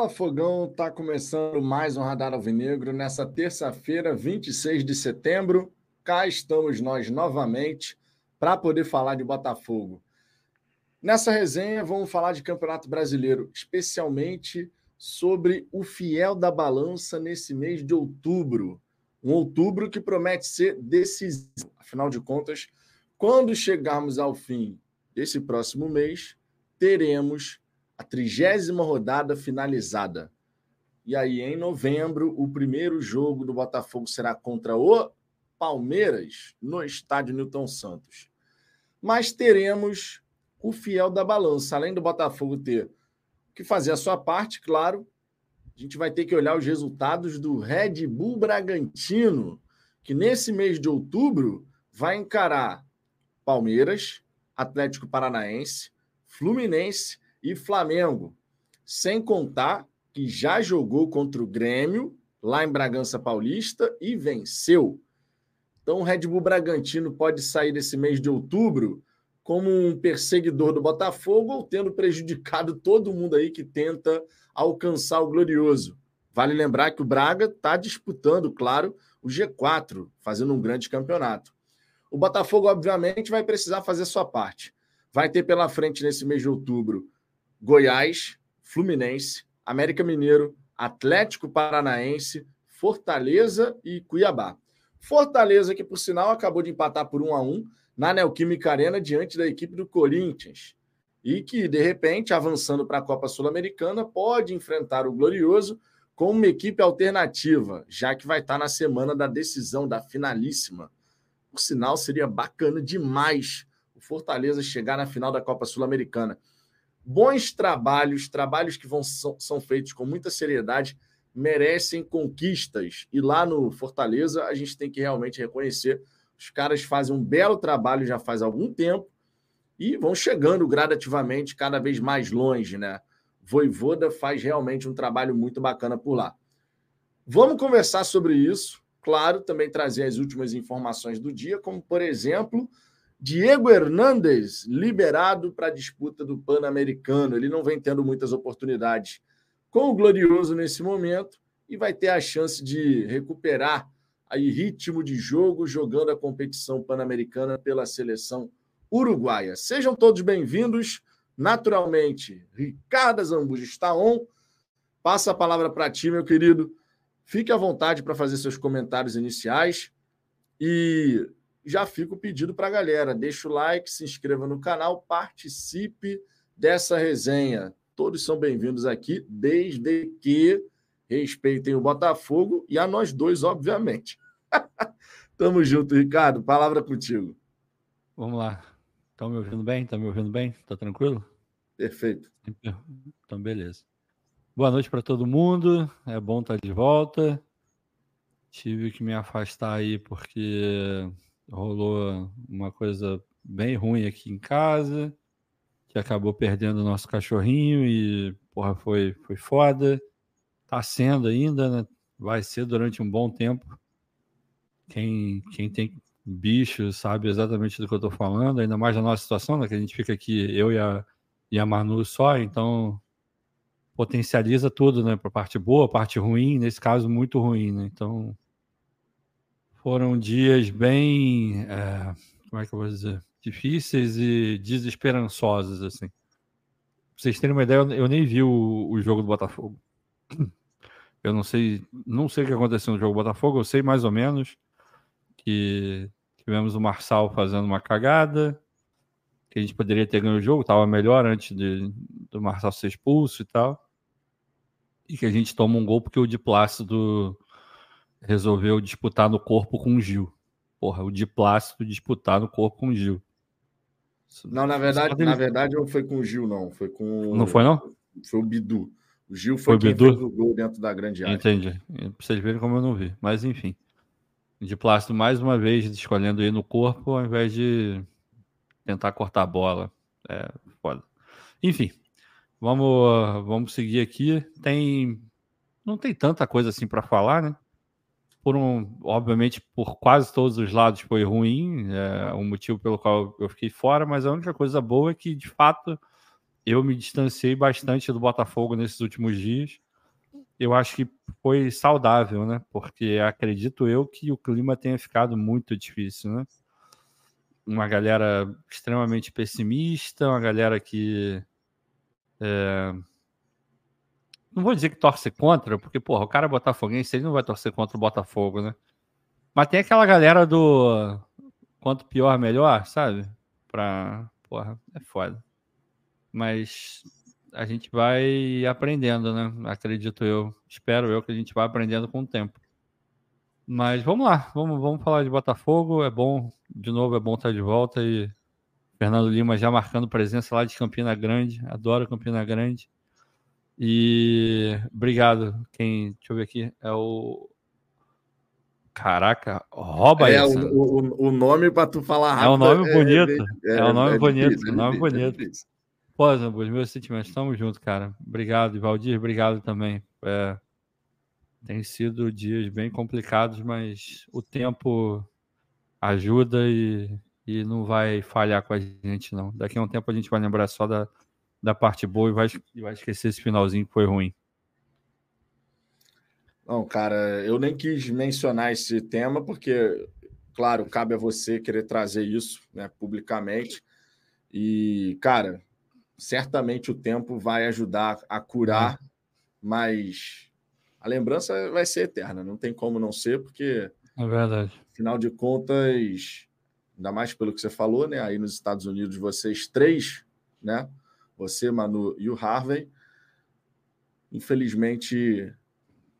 Fala Fogão, tá começando mais um Radar Alvinegro nessa terça-feira, 26 de setembro. Cá estamos nós novamente para poder falar de Botafogo. Nessa resenha vamos falar de Campeonato Brasileiro, especialmente sobre o fiel da balança nesse mês de outubro. Um outubro que promete ser decisivo. Afinal de contas, quando chegarmos ao fim desse próximo mês, teremos a trigésima rodada finalizada. E aí, em novembro, o primeiro jogo do Botafogo será contra o Palmeiras, no estádio Newton Santos. Mas teremos o fiel da balança. Além do Botafogo ter que fazer a sua parte, claro, a gente vai ter que olhar os resultados do Red Bull Bragantino, que nesse mês de outubro vai encarar Palmeiras, Atlético Paranaense, Fluminense e Flamengo. Sem contar que já jogou contra o Grêmio, lá em Bragança Paulista, e venceu. Então, o Red Bull Bragantino pode sair desse mês de outubro como um perseguidor do Botafogo ou tendo prejudicado todo mundo aí que tenta alcançar o glorioso. Vale lembrar que o Braga está disputando, claro, o G4, fazendo um grande campeonato. O Botafogo, obviamente, vai precisar fazer sua parte. Vai ter pela frente nesse mês de outubro Goiás, Fluminense, América Mineiro, Atlético Paranaense, Fortaleza e Cuiabá. Fortaleza, que por sinal acabou de empatar por 1 a 1 na Neoquímica Arena diante da equipe do Corinthians. E que, de repente, avançando para a Copa Sul-Americana, pode enfrentar o Glorioso com uma equipe alternativa, já que vai estar na semana da decisão, da finalíssima. Por sinal, seria bacana demais o Fortaleza chegar na final da Copa Sul-Americana bons trabalhos, trabalhos que vão, são, são feitos com muita seriedade, merecem conquistas. E lá no Fortaleza, a gente tem que realmente reconhecer: os caras fazem um belo trabalho já faz algum tempo e vão chegando gradativamente cada vez mais longe, né? Voivoda faz realmente um trabalho muito bacana por lá. Vamos conversar sobre isso, claro, também trazer as últimas informações do dia, como por exemplo Diego Hernandes, liberado para a disputa do Pan-Americano. Ele não vem tendo muitas oportunidades com o Glorioso nesse momento e vai ter a chance de recuperar aí ritmo de jogo jogando a competição pan-americana pela seleção uruguaia. Sejam todos bem-vindos. Naturalmente, Ricardo Zambuja está on. Passa a palavra para ti, meu querido. Fique à vontade para fazer seus comentários iniciais. E já fica o pedido para a galera. Deixa o like, se inscreva no canal, participe dessa resenha. Todos são bem-vindos aqui, desde que respeitem o Botafogo e a nós dois, obviamente. Tamo junto, Ricardo. Palavra contigo. Vamos lá. Estão me ouvindo bem? Estão me ouvindo bem? Tá tranquilo? Perfeito. Então, beleza. Boa noite para todo mundo. É bom estar de volta. Tive que me afastar aí porque rolou uma coisa bem ruim aqui em casa, que acabou perdendo o nosso cachorrinho e, porra, foi, foi foda. Tá sendo ainda, né? Vai ser durante um bom tempo. Quem, quem tem bicho sabe exatamente do que eu tô falando, ainda mais na nossa situação, né? Que a gente fica aqui, eu e a, e a Manu só, então potencializa tudo, né? Para parte boa, parte ruim, nesse caso muito ruim, né? Então foram dias bem, é, como é que eu vou dizer, difíceis e desesperançosos, assim. Pra vocês terem uma ideia, eu nem vi o, o jogo do Botafogo. Eu não sei, não sei o que aconteceu no jogo do Botafogo, eu sei mais ou menos que tivemos o Marçal fazendo uma cagada, que a gente poderia ter ganho o jogo, estava melhor antes de, do Marçal ser expulso e tal. E que a gente toma um gol porque o de Plácido resolveu disputar no corpo com o Gil. Porra, o de Plácido disputar no corpo com o Gil. Não, na verdade, na verdade não foi com o Gil, não. Foi com. Não foi, não? Foi o Bidu. O Gil foi, foi quem Bidu? fez o gol dentro da grande área. Entendi. Pra vocês verem como eu não vi. Mas enfim. De Plácido, mais uma vez, escolhendo ir no corpo ao invés de tentar cortar a bola. É foda. Enfim, vamos, vamos seguir aqui. Tem. Não tem tanta coisa assim para falar, né? Por um, obviamente, por quase todos os lados foi ruim, é um motivo pelo qual eu fiquei fora, mas a única coisa boa é que, de fato, eu me distanciei bastante do Botafogo nesses últimos dias. eu acho que foi saudável, né? Porque acredito eu que o clima tenha ficado muito difícil, né? Uma galera extremamente pessimista, uma galera que. É... Não vou dizer que torce contra, porque, porra, o cara é botafoguense, ele não vai torcer contra o Botafogo, né? Mas tem aquela galera do quanto pior, melhor, sabe? Pra. Porra, é foda. Mas a gente vai aprendendo, né? Acredito eu. Espero eu que a gente vai aprendendo com o tempo. Mas vamos lá, vamos, vamos falar de Botafogo. É bom, de novo, é bom estar de volta. E Fernando Lima já marcando presença lá de Campina Grande. Adoro Campina Grande. E obrigado. Quem, deixa eu ver aqui, é o. Caraca, rouba é, o, o, o, nome para tu falar rápido. É um nome bonito. É, é, é um nome bonito. Difícil, nome bonito. Pô, Zambus, meus sentimentos, estamos juntos, cara. Obrigado, Valdir, obrigado também. É, tem sido dias bem complicados, mas o tempo ajuda e, e não vai falhar com a gente, não. Daqui a um tempo a gente vai lembrar só da, da parte boa e vai, e vai esquecer esse finalzinho que foi ruim. Não, cara, eu nem quis mencionar esse tema porque, claro, cabe a você querer trazer isso né, publicamente. E, cara, certamente o tempo vai ajudar a curar, é. mas a lembrança vai ser eterna, não tem como não ser, porque. É verdade. Afinal de contas, ainda mais pelo que você falou, né? Aí nos Estados Unidos, vocês três, né? Você, Manu e o Harvey. Infelizmente,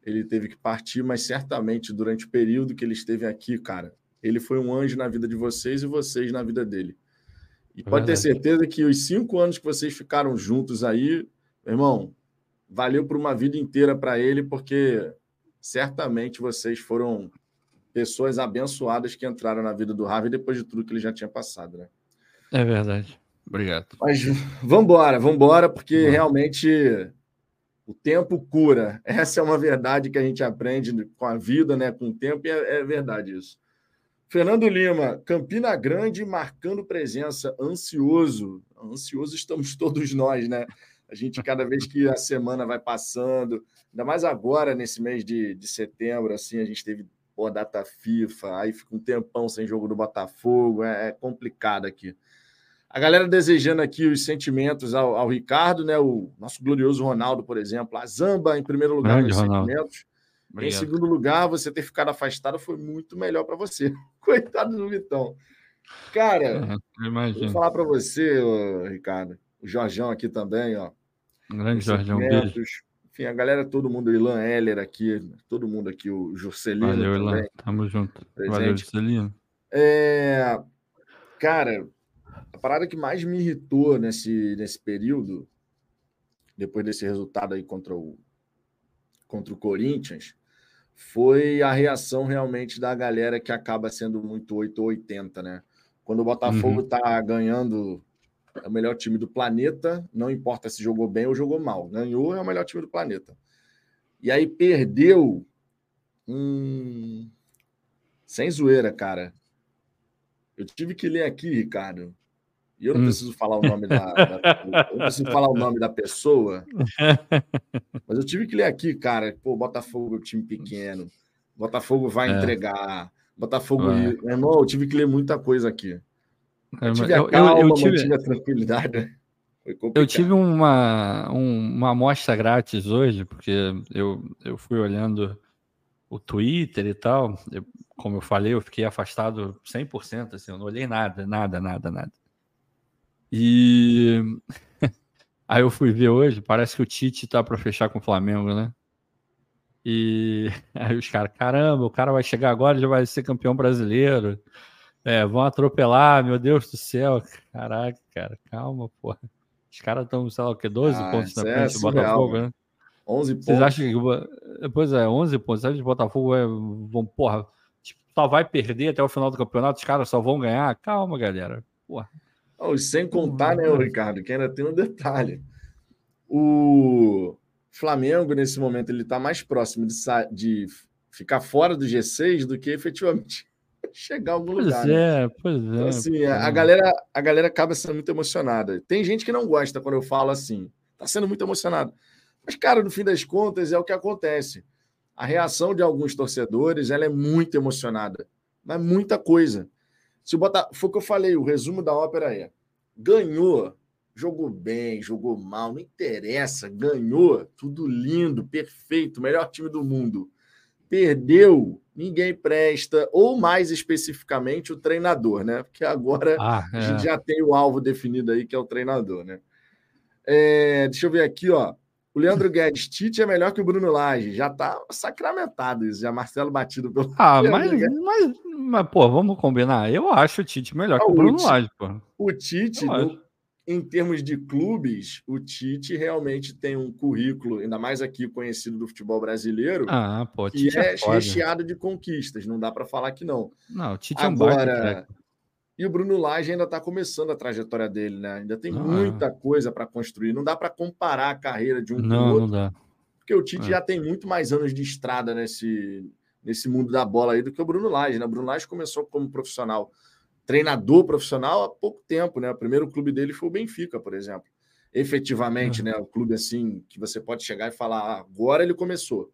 ele teve que partir, mas certamente durante o período que ele esteve aqui, cara, ele foi um anjo na vida de vocês e vocês na vida dele. E pode ter certeza que os cinco anos que vocês ficaram juntos aí, meu irmão, valeu por uma vida inteira para ele, porque certamente vocês foram pessoas abençoadas que entraram na vida do Harvey depois de tudo que ele já tinha passado, né? É verdade. Obrigado. Mas vamos embora, vamos embora, porque realmente o tempo cura. Essa é uma verdade que a gente aprende com a vida, né? Com o tempo, e é, é verdade isso. Fernando Lima, Campina Grande marcando presença, ansioso. Ansioso estamos todos nós, né? A gente, cada vez que a semana vai passando, ainda mais agora, nesse mês de, de setembro, assim, a gente teve pô, data FIFA, aí fica um tempão sem jogo do Botafogo, é, é complicado aqui. A galera desejando aqui os sentimentos ao, ao, Ricardo, né? O nosso glorioso Ronaldo, por exemplo. A Zamba, em primeiro lugar, Grande, nos Ronaldo. sentimentos. Obrigado. Em segundo lugar, você ter ficado afastado foi muito melhor para você. Coitado do Vitão. Cara, é, vou falar para você, Ricardo, o Jorjão aqui também, ó. Grande Jorjão, beijo. Enfim, a galera, todo mundo, o Ilan Heller aqui, todo mundo aqui, o Juscelino Valeu, também. Ilan, tamo junto. Presente. Valeu, Juscelino. É... Cara, parada que mais me irritou nesse, nesse período, depois desse resultado aí contra o, contra o Corinthians, foi a reação realmente da galera que acaba sendo muito 8 ou 80, né? Quando o Botafogo uhum. tá ganhando é o melhor time do planeta, não importa se jogou bem ou jogou mal, ganhou é o melhor time do planeta. E aí perdeu hum... sem zoeira, cara. Eu tive que ler aqui, Ricardo. E eu não hum. preciso falar o nome da, da, eu não preciso falar o nome da pessoa. Mas eu tive que ler aqui, cara. Pô, Botafogo é um time pequeno. Botafogo vai é. entregar. Botafogo. É. Meu irmão, eu tive que ler muita coisa aqui. É, eu tive a calma, eu, eu tive... a tranquilidade. Eu tive uma, um, uma amostra grátis hoje, porque eu, eu fui olhando o Twitter e tal. Eu, como eu falei, eu fiquei afastado 100%, assim, eu não olhei nada, nada, nada, nada. E aí eu fui ver hoje, parece que o Tite tá para fechar com o Flamengo, né? E aí os caras, caramba, o cara vai chegar agora e já vai ser campeão brasileiro. É, vão atropelar, meu Deus do céu. Caraca, cara, calma, porra. Os caras estão, sei lá o que, 12 ah, pontos na é frente é do Botafogo, né? 11 pontos. Vocês acham que. Pois é, 11 pontos. Você acha que o Botafogo é, vão, porra, tipo, só vai perder até o final do campeonato, os caras só vão ganhar? Calma, galera. Porra. Oh, sem contar, né, Ricardo, que ainda tem um detalhe. O Flamengo, nesse momento, ele está mais próximo de, de, ficar fora do G6 do que efetivamente chegar a algum pois lugar. Né? É, né? Pois é, então, assim, a, a, galera, a galera acaba sendo muito emocionada. Tem gente que não gosta quando eu falo assim, tá sendo muito emocionado. Mas, cara, no fim das contas, é o que acontece. A reação de alguns torcedores ela é muito emocionada, mas muita coisa. Se botar, foi o que eu falei, o resumo da ópera é: ganhou, jogou bem, jogou mal, não interessa, ganhou, tudo lindo, perfeito, melhor time do mundo. Perdeu, ninguém presta, ou mais especificamente o treinador, né? Porque agora ah, é. a gente já tem o alvo definido aí, que é o treinador, né? É, deixa eu ver aqui, ó. O Leandro Guedes, Tite é melhor que o Bruno Lage. Já tá sacramentado isso, já Marcelo batido pelo. Ah, mas, mas, mas, pô, vamos combinar. Eu acho o Tite melhor ah, que o Bruno Lage, pô. O Tite, no, em termos de clubes, o Tite realmente tem um currículo, ainda mais aqui conhecido do futebol brasileiro, ah, pô, que é, é recheado de conquistas. Não dá para falar que não. Não, o Tite Agora, é um baita, e o Bruno Lage ainda está começando a trajetória dele, né? Ainda tem não, muita coisa para construir. Não dá para comparar a carreira de um não, com o outro. Não dá. Porque o Tite é. já tem muito mais anos de estrada nesse, nesse mundo da bola aí do que o Bruno Lage, né? O Bruno Lage começou como profissional, treinador profissional há pouco tempo, né? O primeiro clube dele foi o Benfica, por exemplo. Efetivamente, é. né? O clube assim que você pode chegar e falar, ah, agora ele começou.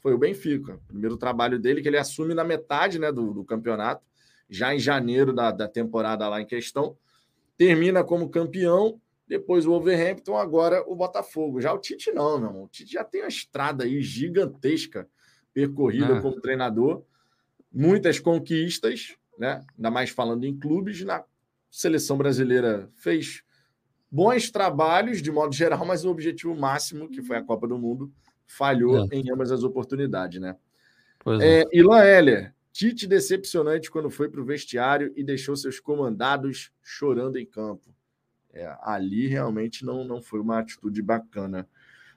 Foi o Benfica. O primeiro trabalho dele que ele assume na metade, né, do, do campeonato já em janeiro da, da temporada lá em questão. Termina como campeão, depois o Wolverhampton, agora o Botafogo. Já o Tite não, meu irmão. O Tite já tem uma estrada aí gigantesca percorrida é. como treinador, muitas conquistas, né? Ainda mais falando em clubes, na seleção brasileira fez bons trabalhos de modo geral, mas o objetivo máximo, que foi a Copa do Mundo, falhou é. em ambas as oportunidades, né? Pois é. é. Ilan Heller, Tite decepcionante quando foi para o vestiário e deixou seus comandados chorando em campo. É, ali realmente não, não foi uma atitude bacana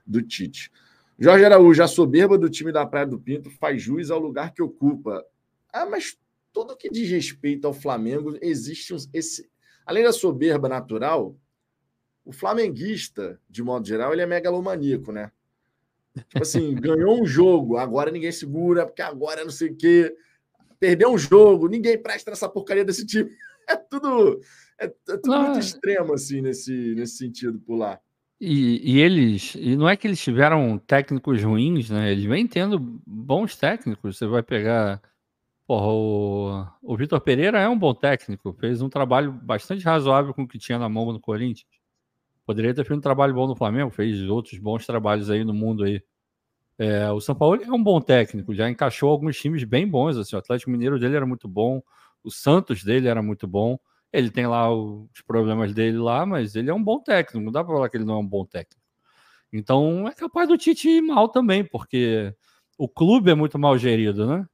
do Tite. Jorge Araújo, a soberba do time da Praia do Pinto faz jus ao lugar que ocupa. Ah, mas tudo que diz respeito ao Flamengo, existe um, esse. Além da soberba natural, o flamenguista, de modo geral, ele é megalomaníaco, né? Tipo assim, ganhou um jogo, agora ninguém segura, porque agora não sei o quê perdeu um jogo, ninguém presta nessa porcaria desse time. É tudo, é, é tudo muito extremo, assim, nesse, nesse sentido, por lá. E, e, eles, e não é que eles tiveram técnicos ruins, né? Eles vêm tendo bons técnicos. Você vai pegar. Porra, o, o Vitor Pereira é um bom técnico, fez um trabalho bastante razoável com o que tinha na mão no Corinthians. Poderia ter feito um trabalho bom no Flamengo, fez outros bons trabalhos aí no mundo aí. É, o São Paulo é um bom técnico, já encaixou alguns times bem bons. Assim, o Atlético Mineiro dele era muito bom, o Santos dele era muito bom. Ele tem lá os problemas dele lá, mas ele é um bom técnico. Não dá para falar que ele não é um bom técnico. Então é capaz do Tite ir mal também, porque o clube é muito mal gerido, né?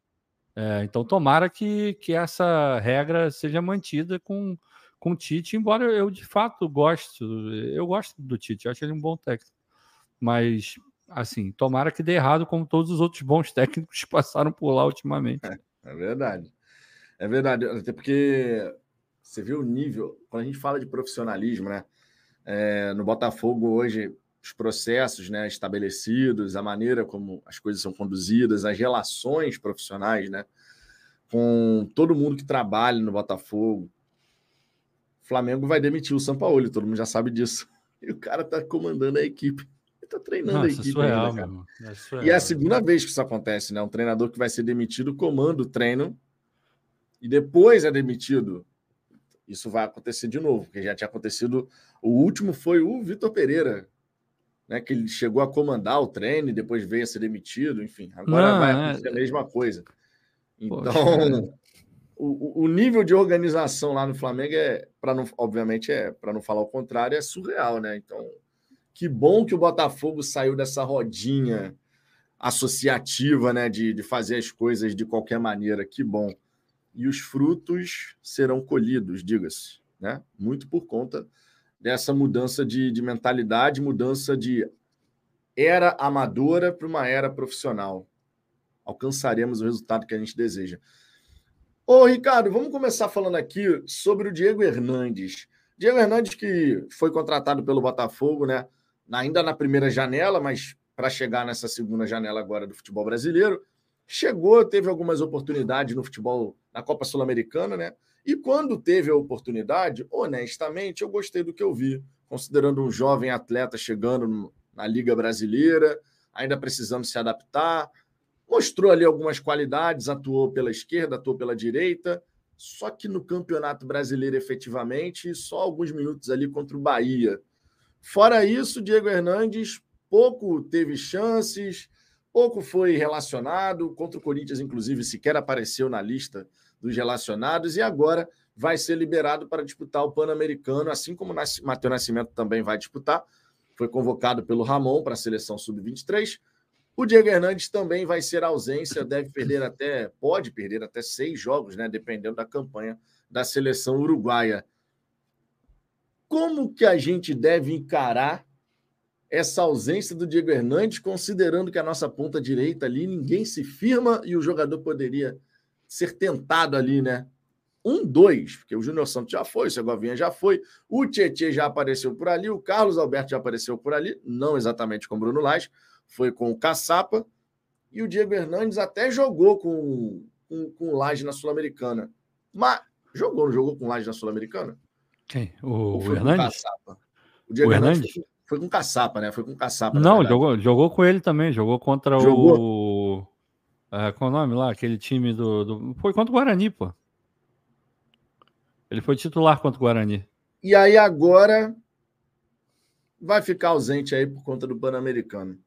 É, então tomara que, que essa regra seja mantida com, com o Tite, embora eu de fato gosto, eu gosto do Tite, acho ele um bom técnico. Mas assim, tomara que dê errado, como todos os outros bons técnicos que passaram por lá ultimamente. É, é verdade. É verdade. Até porque você vê o nível, quando a gente fala de profissionalismo, né? É, no Botafogo hoje, os processos né, estabelecidos, a maneira como as coisas são conduzidas, as relações profissionais, né? Com todo mundo que trabalha no Botafogo. O Flamengo vai demitir o São Paulo, todo mundo já sabe disso. E o cara tá comandando a equipe tá treinando Nossa, a equipe surreal, ainda, cara. É e é a segunda vez que isso acontece, né? Um treinador que vai ser demitido comanda o treino e depois é demitido. Isso vai acontecer de novo, porque já tinha acontecido. O último foi o Vitor Pereira, né? Que ele chegou a comandar o treino e depois veio a ser demitido. Enfim, agora Não, vai é. acontecer é... a mesma coisa. Então, o, o nível de organização lá no Flamengo é, para não, obviamente, é para não falar o contrário, é surreal, né? Então, que bom que o Botafogo saiu dessa rodinha associativa, né, de, de fazer as coisas de qualquer maneira. Que bom. E os frutos serão colhidos, diga-se, né? Muito por conta dessa mudança de, de mentalidade, mudança de era amadora para uma era profissional. Alcançaremos o resultado que a gente deseja. Ô, Ricardo, vamos começar falando aqui sobre o Diego Hernandes. Diego Hernandes, que foi contratado pelo Botafogo, né? Ainda na primeira janela, mas para chegar nessa segunda janela agora do futebol brasileiro, chegou, teve algumas oportunidades no futebol, na Copa Sul-Americana, né? E quando teve a oportunidade, honestamente, eu gostei do que eu vi, considerando um jovem atleta chegando na Liga Brasileira, ainda precisando se adaptar. Mostrou ali algumas qualidades, atuou pela esquerda, atuou pela direita, só que no Campeonato Brasileiro, efetivamente, só alguns minutos ali contra o Bahia. Fora isso, Diego Hernandes pouco teve chances, pouco foi relacionado. Contra o Corinthians, inclusive, sequer apareceu na lista dos relacionados e agora vai ser liberado para disputar o Pan-Americano, assim como o Matheus Nascimento também vai disputar. Foi convocado pelo Ramon para a seleção sub-23. O Diego Hernandes também vai ser ausência, deve perder até, pode perder até seis jogos, né? Dependendo da campanha da seleção uruguaia. Como que a gente deve encarar essa ausência do Diego Hernandes, considerando que a nossa ponta direita ali ninguém se firma e o jogador poderia ser tentado ali, né? Um, dois, porque o Júnior Santos já foi, o Segovinha já foi, o Tietchan já apareceu por ali, o Carlos Alberto já apareceu por ali, não exatamente com o Bruno Lage, foi com o Caçapa, e o Diego Hernandes até jogou com, com, com o Laje na Sul-Americana. Mas jogou, não jogou com o Laje na Sul-Americana? Quem? O, o Hernandes? O, Diego o Hernandes? Foi, foi, com Caçapa, né? Foi com Caçapa. Não, jogou, jogou com ele também, jogou contra jogou? o. É, qual o nome lá? Aquele time do, do. Foi contra o Guarani, pô. Ele foi titular contra o Guarani. E aí agora vai ficar ausente aí por conta do Pan-Americano.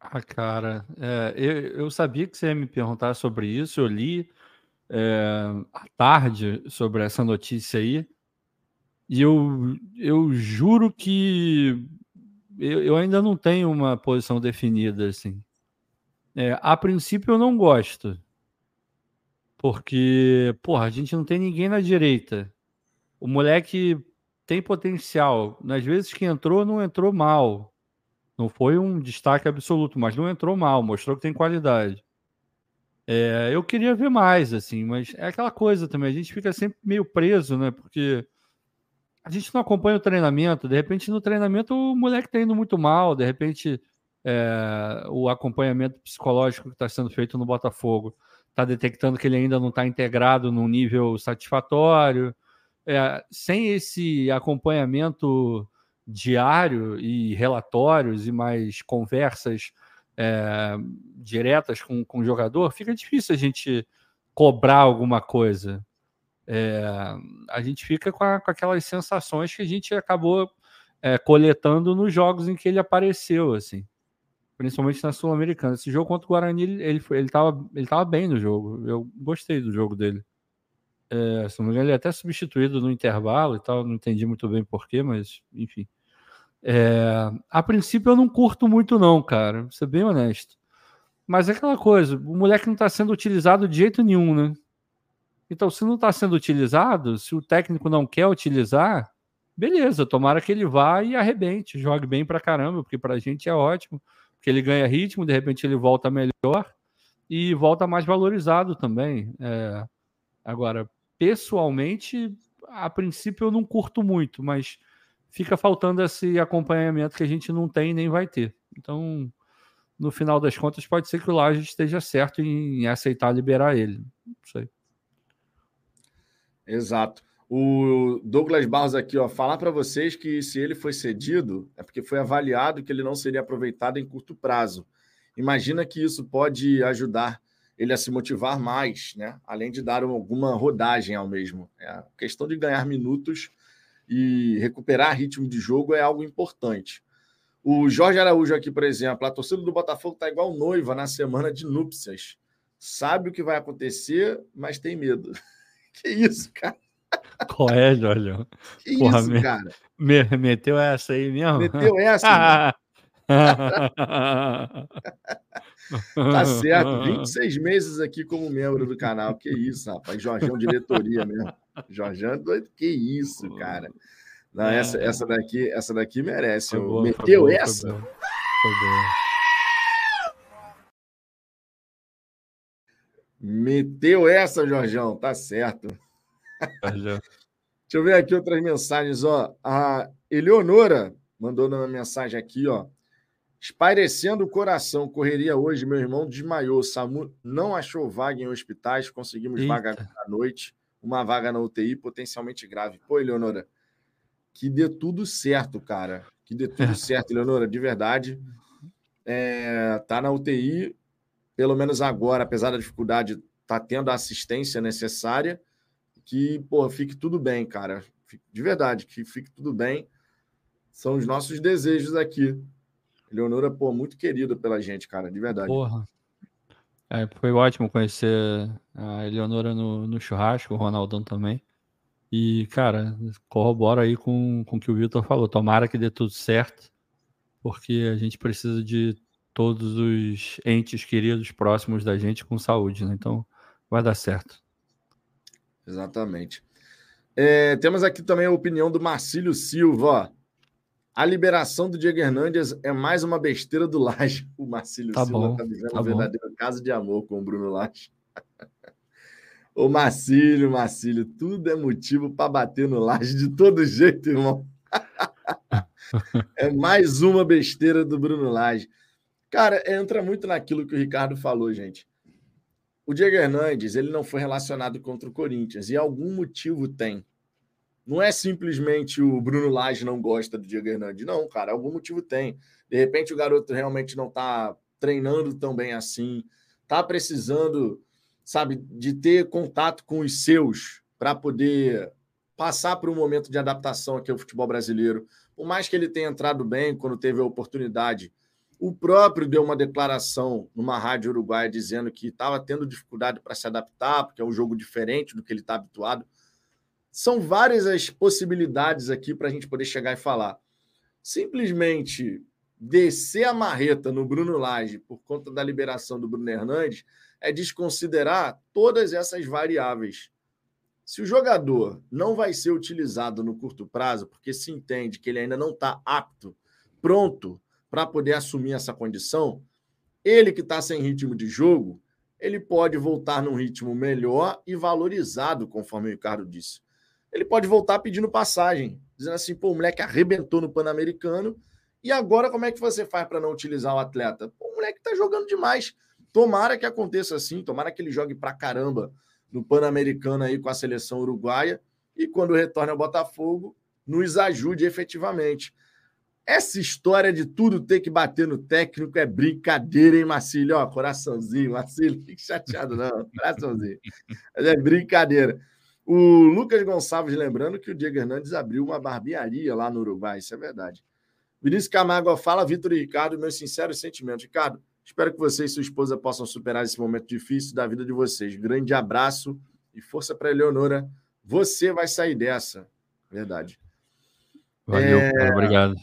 Ah, cara, é, eu, eu, sabia que você ia me perguntar sobre isso. Eu li é, à tarde sobre essa notícia aí. E eu, eu juro que eu, eu ainda não tenho uma posição definida assim. É, a princípio eu não gosto. Porque, porra, a gente não tem ninguém na direita. O moleque tem potencial. Nas vezes que entrou, não entrou mal. Não foi um destaque absoluto, mas não entrou mal, mostrou que tem qualidade. É, eu queria ver mais, assim, mas é aquela coisa também, a gente fica sempre meio preso, né? Porque a gente não acompanha o treinamento, de repente no treinamento o moleque está indo muito mal, de repente é, o acompanhamento psicológico que está sendo feito no Botafogo está detectando que ele ainda não está integrado num nível satisfatório. É, sem esse acompanhamento diário e relatórios e mais conversas é, diretas com, com o jogador, fica difícil a gente cobrar alguma coisa. É, a gente fica com, a, com, aquelas sensações que a gente acabou é, coletando nos jogos em que ele apareceu, assim, principalmente na Sul-Americana. Esse jogo contra o Guarani, ele, ele, ele, ele tava bem no jogo. Eu gostei do jogo dele. É, se não me engano, ele é até substituído no intervalo e tal, não entendi muito bem porquê, mas enfim. É, a princípio eu não curto muito, não, cara, vou ser bem honesto. Mas é aquela coisa, o moleque não está sendo utilizado de jeito nenhum, né? Então, se não está sendo utilizado, se o técnico não quer utilizar, beleza, tomara que ele vá e arrebente, jogue bem pra caramba, porque pra gente é ótimo, porque ele ganha ritmo, de repente ele volta melhor e volta mais valorizado também. É, agora, pessoalmente, a princípio eu não curto muito, mas fica faltando esse acompanhamento que a gente não tem nem vai ter. Então, no final das contas, pode ser que o Laje esteja certo em aceitar liberar ele. Não sei. Exato. O Douglas Barros aqui, ó, falar para vocês que se ele foi cedido é porque foi avaliado que ele não seria aproveitado em curto prazo. Imagina que isso pode ajudar ele a se motivar mais, né? Além de dar alguma rodagem ao mesmo. É a questão de ganhar minutos e recuperar ritmo de jogo é algo importante. O Jorge Araújo aqui, por exemplo, a torcida do Botafogo está igual noiva na semana de núpcias. Sabe o que vai acontecer, mas tem medo. que isso, cara? Qual é, Jorge? Que Porra, isso, me... cara? Me... Meteu essa aí mesmo? Meteu essa? tá certo, 26 meses aqui como membro do canal. Que isso, rapaz. Jorjão diretoria mesmo. Jorjão doido. Que isso, cara. Não, é, essa, essa daqui, essa daqui merece. Boa, Meteu boa, essa? Foi, foi Meteu essa, Jorjão, tá certo. Deixa eu ver aqui outras mensagens, ó. A Eleonora mandou uma mensagem aqui, ó. Espairecendo o coração, correria hoje, meu irmão desmaiou. SAMU não achou vaga em hospitais, conseguimos Eita. vaga à noite, uma vaga na UTI potencialmente grave. Pô, Eleonora, que dê tudo certo, cara. Que dê tudo é. certo, Leonora, de verdade. É, tá na UTI, pelo menos agora, apesar da dificuldade, tá tendo a assistência necessária. Que, pô, fique tudo bem, cara. De verdade, que fique tudo bem. São os nossos desejos aqui. Leonora, pô, muito querida pela gente, cara, de verdade. Porra. É, foi ótimo conhecer a Eleonora no, no churrasco, o Ronaldão também. E, cara, corrobora aí com, com o que o Vitor falou. Tomara que dê tudo certo, porque a gente precisa de todos os entes queridos próximos da gente com saúde, né? Então, vai dar certo. Exatamente. É, temos aqui também a opinião do Marcílio Silva. A liberação do Diego Hernandes é mais uma besteira do Laje. O Marcílio tá Silva está vivendo tá um verdadeiro caso de amor com o Bruno Laje. Ô Marcílio, Marcílio, tudo é motivo para bater no Laje de todo jeito, irmão. é mais uma besteira do Bruno Laje. Cara, entra muito naquilo que o Ricardo falou, gente. O Diego Hernandes, ele não foi relacionado contra o Corinthians e algum motivo tem. Não é simplesmente o Bruno Lage não gosta do Diego Hernandes. Não, cara, algum motivo tem. De repente o garoto realmente não está treinando tão bem assim, está precisando, sabe, de ter contato com os seus para poder passar por um momento de adaptação aqui ao futebol brasileiro. Por mais que ele tenha entrado bem quando teve a oportunidade, o próprio deu uma declaração numa rádio uruguaia dizendo que estava tendo dificuldade para se adaptar, porque é um jogo diferente do que ele está habituado. São várias as possibilidades aqui para a gente poder chegar e falar. Simplesmente descer a marreta no Bruno Lage por conta da liberação do Bruno Hernandes é desconsiderar todas essas variáveis. Se o jogador não vai ser utilizado no curto prazo, porque se entende que ele ainda não está apto, pronto para poder assumir essa condição, ele que está sem ritmo de jogo, ele pode voltar num ritmo melhor e valorizado, conforme o Ricardo disse ele pode voltar pedindo passagem, dizendo assim: pô, o moleque arrebentou no Pan-Americano, e agora como é que você faz para não utilizar o atleta? Pô, o moleque tá jogando demais. Tomara que aconteça assim, tomara que ele jogue pra caramba no Pan-Americano aí com a seleção uruguaia e quando retorne ao Botafogo, nos ajude efetivamente. Essa história de tudo ter que bater no técnico é brincadeira, hein, Marcílio? Ó, coraçãozinho, Marcílio, fique chateado, não, coraçãozinho. Mas é brincadeira. O Lucas Gonçalves lembrando que o Diego Hernandes abriu uma barbearia lá no Uruguai, isso é verdade. Vinícius Camargo fala, Vitor e Ricardo, meus sinceros sentimentos. Ricardo, espero que você e sua esposa possam superar esse momento difícil da vida de vocês. Grande abraço e força para Eleonora. Você vai sair dessa. Verdade. Valeu, é... obrigado.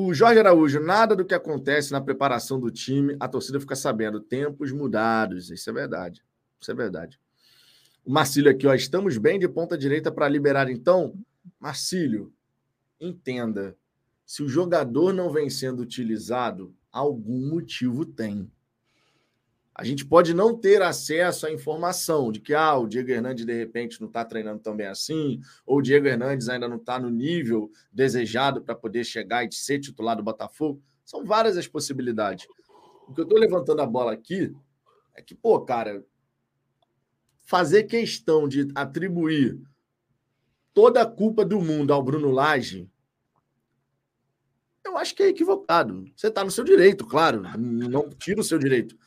O Jorge Araújo, nada do que acontece na preparação do time, a torcida fica sabendo. Tempos mudados. Isso é verdade. Isso é verdade. O Marcílio aqui, ó, estamos bem de ponta direita para liberar. Então, Marcílio, entenda. Se o jogador não vem sendo utilizado, algum motivo tem. A gente pode não ter acesso à informação de que ah, o Diego Hernandes de repente não está treinando tão bem assim, ou o Diego Hernandes ainda não está no nível desejado para poder chegar e ser titular do Botafogo. São várias as possibilidades. O que eu estou levantando a bola aqui é que, pô, cara, fazer questão de atribuir toda a culpa do mundo ao Bruno Lage, eu acho que é equivocado. Você está no seu direito, claro, não tira o seu direito.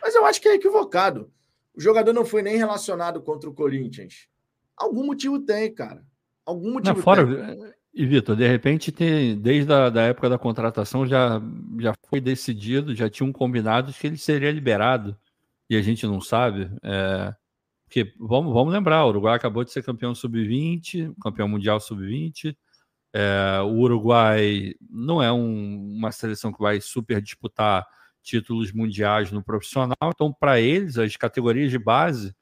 Mas eu acho que é equivocado. O jogador não foi nem relacionado contra o Corinthians. Algum motivo tem, cara. Algum motivo não, fora, tem. E, Vitor, de repente, tem, desde a da época da contratação, já, já foi decidido, já tinham combinado que ele seria liberado. E a gente não sabe. É, porque vamos, vamos lembrar, o Uruguai acabou de ser campeão sub-20, campeão mundial sub-20. É, o Uruguai não é um, uma seleção que vai super disputar títulos mundiais no profissional, então para eles as categorias de base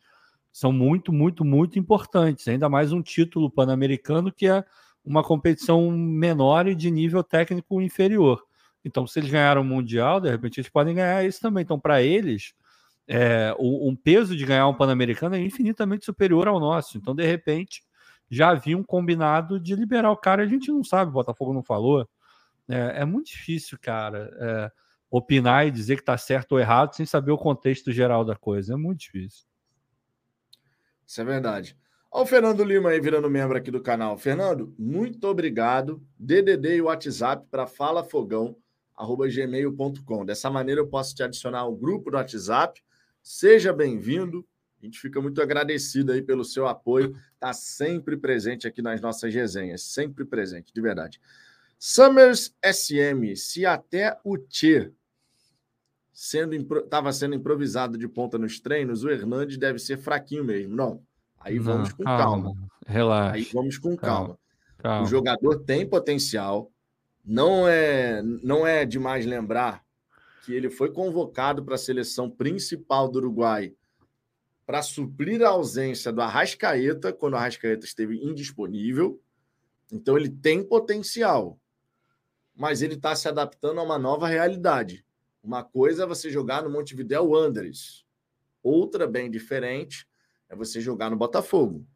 são muito, muito, muito importantes. Ainda mais um título pan-americano que é uma competição menor e de nível técnico inferior. Então, se eles ganharam o mundial, de repente eles podem ganhar isso também. Então, para eles é, um peso de ganhar um Pan-Americano é infinitamente superior ao nosso. Então, de repente, já havia um combinado de liberar o cara. A gente não sabe, o Botafogo não falou. É, é muito difícil, cara, é, opinar e dizer que está certo ou errado sem saber o contexto geral da coisa. É muito difícil. Isso é verdade. Olha o Fernando Lima aí virando membro aqui do canal. Fernando, muito obrigado. DDD e WhatsApp para falafogão@gmail.com. Dessa maneira eu posso te adicionar ao grupo do WhatsApp. Seja bem-vindo. A gente fica muito agradecido aí pelo seu apoio. Está sempre presente aqui nas nossas resenhas. Sempre presente, de verdade. Summers SM, se até o Tchê sendo estava sendo improvisado de ponta nos treinos, o Hernandes deve ser fraquinho mesmo. Não. Aí vamos com calma. calma. Relaxa. Aí vamos com calma. calma. O jogador tem potencial. Não é, não é demais lembrar que ele foi convocado para a seleção principal do Uruguai para suprir a ausência do Arrascaeta, quando o Arrascaeta esteve indisponível. Então ele tem potencial, mas ele está se adaptando a uma nova realidade. Uma coisa é você jogar no Montevideo Wanderers, outra bem diferente é você jogar no Botafogo.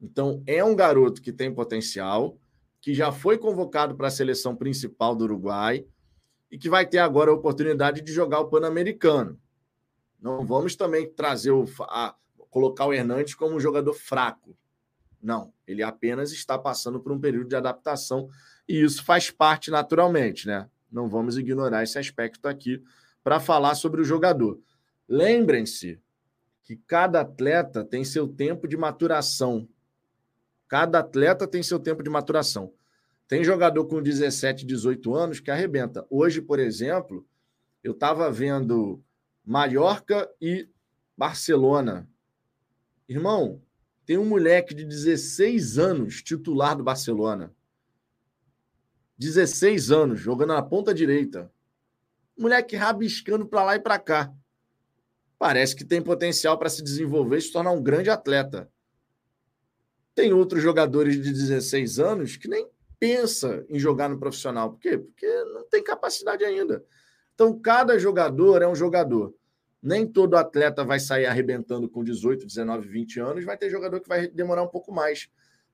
Então é um garoto que tem potencial, que já foi convocado para a seleção principal do Uruguai e que vai ter agora a oportunidade de jogar o Pan-Americano. Não vamos também trazer o a, colocar o Hernandes como um jogador fraco. Não, ele apenas está passando por um período de adaptação e isso faz parte naturalmente, né? Não vamos ignorar esse aspecto aqui para falar sobre o jogador. Lembrem-se que cada atleta tem seu tempo de maturação. Cada atleta tem seu tempo de maturação. Tem jogador com 17, 18 anos que arrebenta. Hoje, por exemplo, eu estava vendo Mallorca e Barcelona. Irmão, tem um moleque de 16 anos, titular do Barcelona. 16 anos, jogando na ponta direita. Moleque rabiscando para lá e para cá. Parece que tem potencial para se desenvolver e se tornar um grande atleta. Tem outros jogadores de 16 anos que nem pensa em jogar no profissional. Por quê? Porque não tem capacidade ainda. Então, cada jogador é um jogador. Nem todo atleta vai sair arrebentando com 18, 19, 20 anos. Vai ter jogador que vai demorar um pouco mais.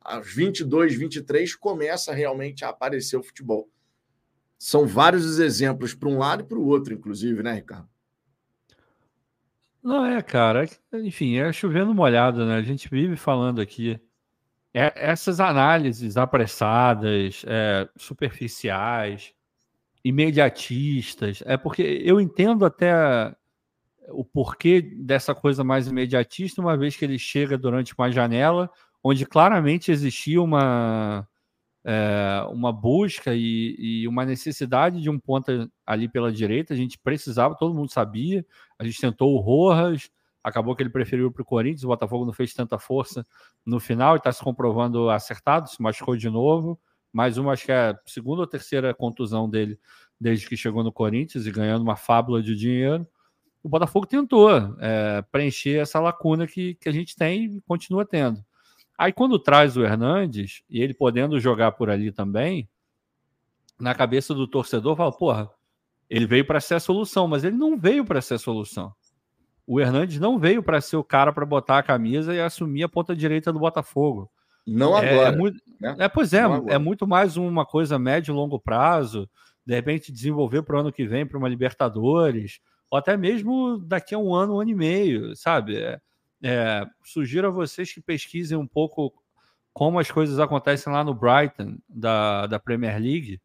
Aos 22, 23 começa realmente a aparecer o futebol. São vários os exemplos para um lado e para o outro, inclusive, né, Ricardo? Não é, cara. Enfim, é chovendo molhado, né? A gente vive falando aqui. É, essas análises apressadas, é, superficiais, imediatistas. É porque eu entendo até o porquê dessa coisa mais imediatista, uma vez que ele chega durante uma janela onde claramente existia uma, é, uma busca e, e, uma necessidade de um ponta ali pela direita. A gente precisava, todo mundo sabia. A gente tentou o Rojas, acabou que ele preferiu para o Corinthians. O Botafogo não fez tanta força no final e está se comprovando acertado, se machucou de novo mais uma, acho que é a segunda ou terceira contusão dele desde que chegou no Corinthians e ganhando uma fábula de dinheiro. O Botafogo tentou é, preencher essa lacuna que, que a gente tem e continua tendo. Aí, quando traz o Hernandes, e ele podendo jogar por ali também, na cabeça do torcedor, fala: porra, ele veio para ser a solução, mas ele não veio para ser a solução. O Hernandes não veio para ser o cara para botar a camisa e assumir a ponta direita do Botafogo. Não é, agora. É, muito, né? é pois é, é muito mais uma coisa médio e longo prazo, de repente desenvolver para o ano que vem para uma Libertadores, ou até mesmo daqui a um ano, um ano e meio, sabe? É, é, sugiro a vocês que pesquisem um pouco como as coisas acontecem lá no Brighton, da, da Premier League,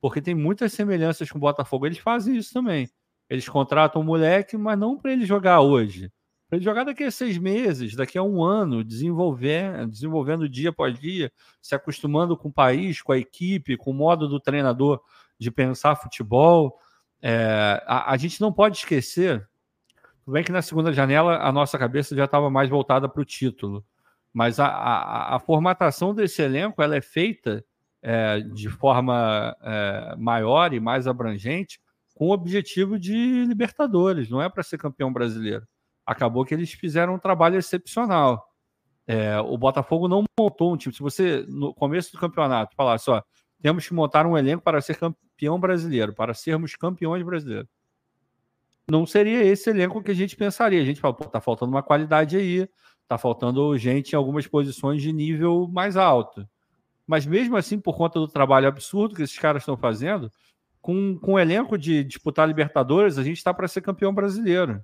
porque tem muitas semelhanças com o Botafogo. Eles fazem isso também. Eles contratam um moleque, mas não para ele jogar hoje para ele jogar daqui a seis meses, daqui a um ano, desenvolver, desenvolvendo dia após dia, se acostumando com o país, com a equipe, com o modo do treinador de pensar futebol. É, a, a, gente não pode esquecer, tudo bem que na segunda janela a nossa cabeça já estava mais voltada para o título, mas a, a, a, formatação desse elenco ela é feita é, de forma é, maior e mais abrangente com o objetivo de Libertadores, não é para ser campeão brasileiro acabou que eles fizeram um trabalho excepcional. É, o Botafogo não montou um time. Se você, no começo do campeonato, falasse, ó, temos que montar um elenco para ser campeão brasileiro, para sermos campeões brasileiros. Não seria esse elenco que a gente pensaria. A gente fala, pô, tá faltando uma qualidade aí, tá faltando gente em algumas posições de nível mais alto. Mas mesmo assim, por conta do trabalho absurdo que esses caras estão fazendo, com, com o elenco de disputar Libertadores, a gente está para ser campeão brasileiro.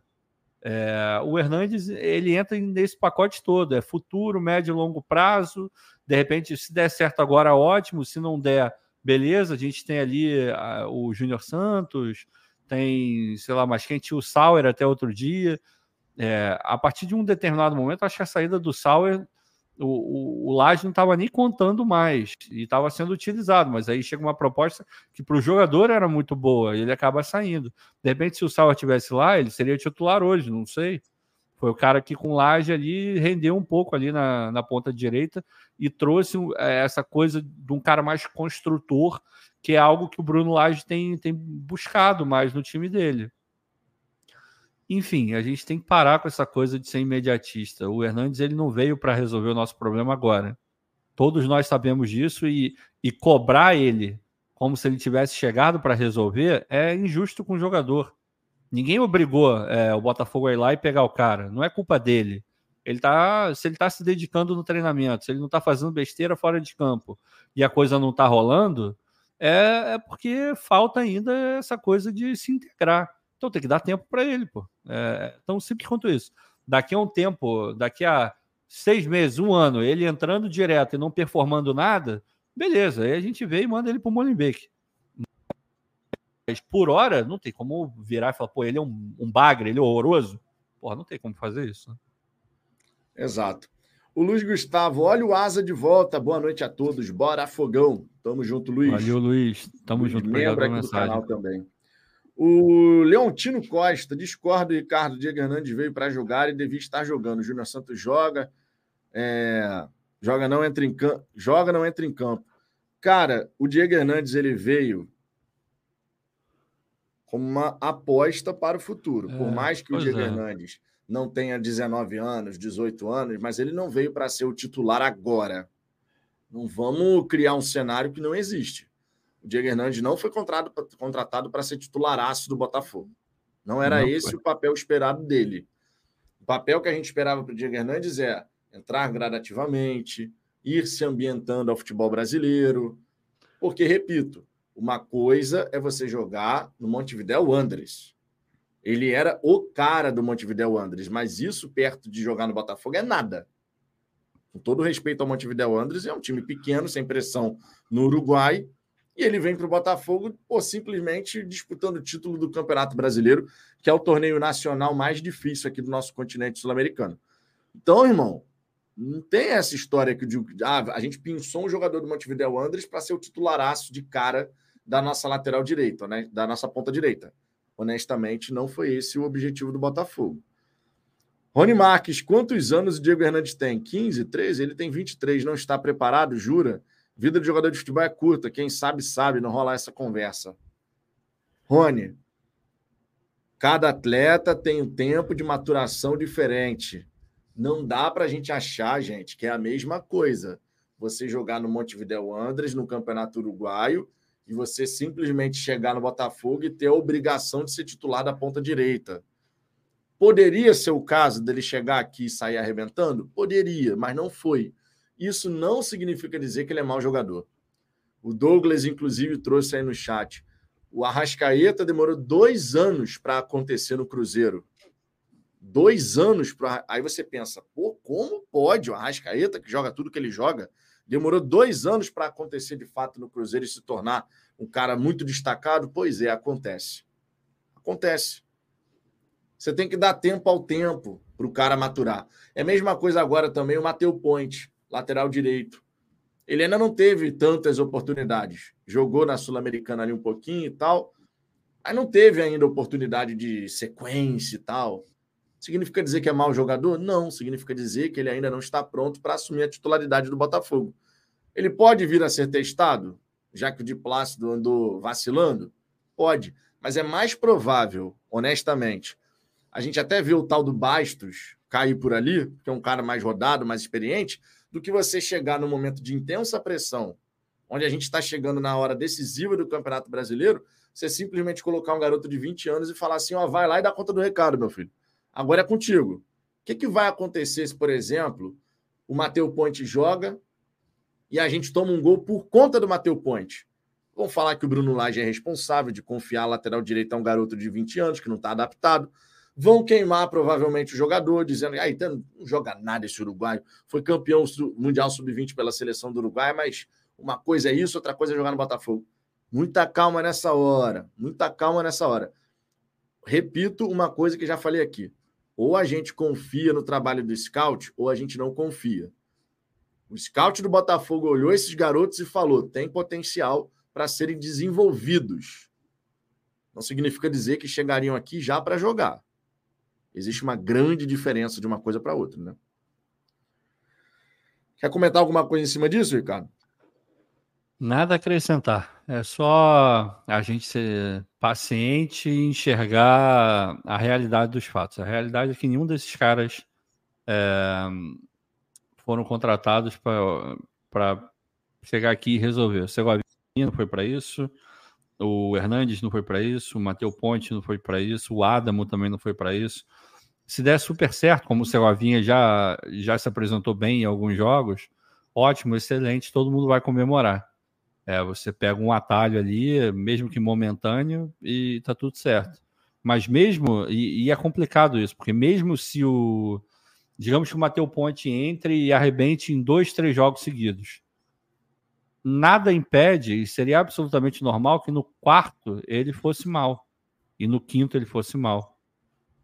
É, o Hernandes ele entra nesse pacote todo, é futuro, médio e longo prazo. De repente, se der certo agora, ótimo. Se não der, beleza. A gente tem ali a, o Júnior Santos, tem, sei lá, mais tinha o Sauer até outro dia. É, a partir de um determinado momento, acho que a saída do Sauer o, o, o Laje não estava nem contando mais e estava sendo utilizado, mas aí chega uma proposta que para o jogador era muito boa e ele acaba saindo. De repente, se o Sauer tivesse lá, ele seria titular hoje, não sei. Foi o cara que com Laje ali rendeu um pouco ali na, na ponta direita e trouxe é, essa coisa de um cara mais construtor, que é algo que o Bruno Laje tem, tem buscado mais no time dele. Enfim, a gente tem que parar com essa coisa de ser imediatista. O Hernandes ele não veio para resolver o nosso problema agora. Todos nós sabemos disso e, e cobrar ele como se ele tivesse chegado para resolver é injusto com o jogador. Ninguém obrigou é, o Botafogo a ir lá e pegar o cara. Não é culpa dele. Ele tá, se ele está se dedicando no treinamento, se ele não está fazendo besteira fora de campo e a coisa não está rolando, é, é porque falta ainda essa coisa de se integrar. Então tem que dar tempo para ele, pô. É tão simples quanto isso. Daqui a um tempo, daqui a seis meses, um ano, ele entrando direto e não performando nada, beleza. Aí a gente vê e manda ele para o Molenbeek. Mas por hora, não tem como virar e falar, pô, ele é um, um bagre, ele é horroroso. Porra, não tem como fazer isso. Né? Exato. O Luiz Gustavo, olha o Asa de volta. Boa noite a todos. Bora, fogão. Tamo junto, Luiz. Valeu, Luiz. Tamo Luiz, junto. Membro aqui do canal também. O Leontino Costa, discordo, Ricardo Diego Hernandes veio para jogar e devia estar jogando. O Júnior Santos joga, é, joga não entra em campo, joga não entra em campo. Cara, o Diego Hernandes ele veio como uma aposta para o futuro. É, Por mais que o Diego é. Hernandes não tenha 19 anos, 18 anos, mas ele não veio para ser o titular agora. Não vamos criar um cenário que não existe. O Diego Hernandes não foi contratado para ser titularaço do Botafogo. Não era não esse foi. o papel esperado dele. O papel que a gente esperava para o Diego Hernandes é entrar gradativamente, ir se ambientando ao futebol brasileiro. Porque, repito, uma coisa é você jogar no Montevideo Wanderers. Ele era o cara do Montevideo Wanderers, mas isso perto de jogar no Botafogo é nada. Com todo respeito ao Montevideo Wanderers, é um time pequeno, sem pressão no Uruguai, e ele vem para o Botafogo pô, simplesmente disputando o título do Campeonato Brasileiro, que é o torneio nacional mais difícil aqui do nosso continente sul-americano. Então, irmão, não tem essa história que ah, a gente pensou um jogador do Montevideo Andres para ser o titularaço de cara da nossa lateral direita, né? da nossa ponta direita. Honestamente, não foi esse o objetivo do Botafogo. Rony Marques, quantos anos o Diego Hernandes tem? 15, 13? Ele tem 23, não está preparado, jura? Vida de jogador de futebol é curta, quem sabe, sabe, não rolar essa conversa. Rony, cada atleta tem um tempo de maturação diferente. Não dá para a gente achar, gente, que é a mesma coisa. Você jogar no Montevideo Andres, no Campeonato Uruguaio, e você simplesmente chegar no Botafogo e ter a obrigação de ser titular da ponta direita. Poderia ser o caso dele chegar aqui e sair arrebentando? Poderia, mas não foi. Isso não significa dizer que ele é mau jogador. O Douglas, inclusive, trouxe aí no chat. O Arrascaeta demorou dois anos para acontecer no Cruzeiro. Dois anos para. Aí você pensa, pô, como pode o Arrascaeta, que joga tudo que ele joga, demorou dois anos para acontecer de fato no Cruzeiro e se tornar um cara muito destacado? Pois é, acontece. Acontece. Você tem que dar tempo ao tempo para o cara maturar. É a mesma coisa agora também o Mateu Ponte lateral direito. Ele ainda não teve tantas oportunidades. Jogou na Sul-Americana ali um pouquinho e tal, mas não teve ainda oportunidade de sequência e tal. Significa dizer que é mau jogador? Não, significa dizer que ele ainda não está pronto para assumir a titularidade do Botafogo. Ele pode vir a ser testado, já que o Di Plácido andou vacilando? Pode, mas é mais provável, honestamente. A gente até viu o tal do Bastos cair por ali, que é um cara mais rodado, mais experiente, do que você chegar no momento de intensa pressão, onde a gente está chegando na hora decisiva do Campeonato Brasileiro, você simplesmente colocar um garoto de 20 anos e falar assim: ó, vai lá e dá conta do recado, meu filho. Agora é contigo. O que, que vai acontecer se, por exemplo, o Mateu Ponte joga e a gente toma um gol por conta do Mateu Ponte? Vão falar que o Bruno Lage é responsável de confiar a lateral direito a um garoto de 20 anos que não está adaptado. Vão queimar provavelmente o jogador, dizendo: ah, então não joga nada esse uruguaio. Foi campeão mundial sub-20 pela seleção do Uruguai, mas uma coisa é isso, outra coisa é jogar no Botafogo. Muita calma nessa hora, muita calma nessa hora. Repito uma coisa que já falei aqui: ou a gente confia no trabalho do scout, ou a gente não confia. O scout do Botafogo olhou esses garotos e falou: tem potencial para serem desenvolvidos. Não significa dizer que chegariam aqui já para jogar. Existe uma grande diferença de uma coisa para outra, né? Quer comentar alguma coisa em cima disso, Ricardo? Nada a acrescentar. É só a gente ser paciente e enxergar a realidade dos fatos. A realidade é que nenhum desses caras é, foram contratados para chegar aqui e resolver. O Segovia não foi para isso, o Hernandes não foi para isso, o Mateu Ponte não foi para isso, o Adamo também não foi para isso. Se der super certo, como o Segovinha já, já se apresentou bem em alguns jogos, ótimo, excelente, todo mundo vai comemorar. É, você pega um atalho ali, mesmo que momentâneo, e tá tudo certo. Mas mesmo, e, e é complicado isso, porque mesmo se o. Digamos que o Matheus Ponte entre e arrebente em dois, três jogos seguidos. Nada impede, e seria absolutamente normal, que no quarto ele fosse mal. E no quinto ele fosse mal.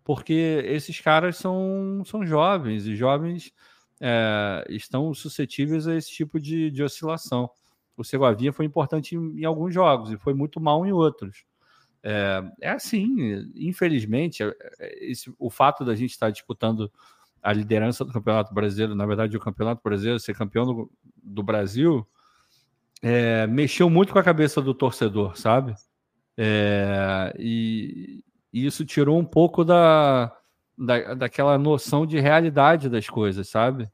Porque esses caras são, são jovens, e jovens é, estão suscetíveis a esse tipo de, de oscilação o Segovia foi importante em, em, alguns jogos e foi muito mal em outros. É, é assim, infelizmente, é, é, esse, o fato da gente estar disputando a liderança do Campeonato Brasileiro, na verdade, o Campeonato Brasileiro ser campeão do, do Brasil, é, mexeu muito com a cabeça do torcedor, sabe? É, e, e, isso tirou um pouco da, da, daquela noção de realidade das coisas, sabe?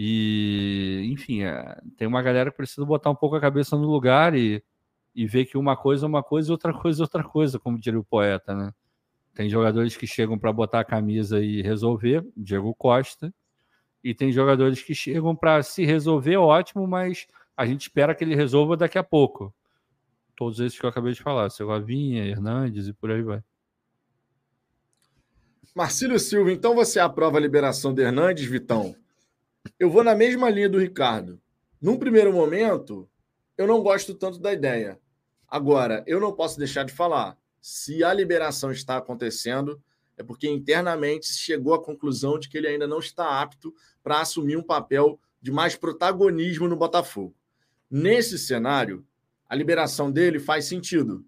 E, enfim, é, tem uma galera que precisa botar um pouco a cabeça no lugar e, e ver que uma coisa é uma coisa e outra coisa é outra coisa, como diria o poeta, né? Tem jogadores que chegam para botar a camisa e resolver, Diego Costa, e tem jogadores que chegam para se resolver, ótimo, mas a gente espera que ele resolva daqui a pouco. Todos esses que eu acabei de falar, Segovinha, Hernandes e por aí vai. Marcílio Silva, então você aprova a liberação de Hernandes, Vitão? Eu vou na mesma linha do Ricardo. Num primeiro momento, eu não gosto tanto da ideia. Agora, eu não posso deixar de falar. Se a liberação está acontecendo, é porque internamente se chegou à conclusão de que ele ainda não está apto para assumir um papel de mais protagonismo no Botafogo. Nesse cenário, a liberação dele faz sentido.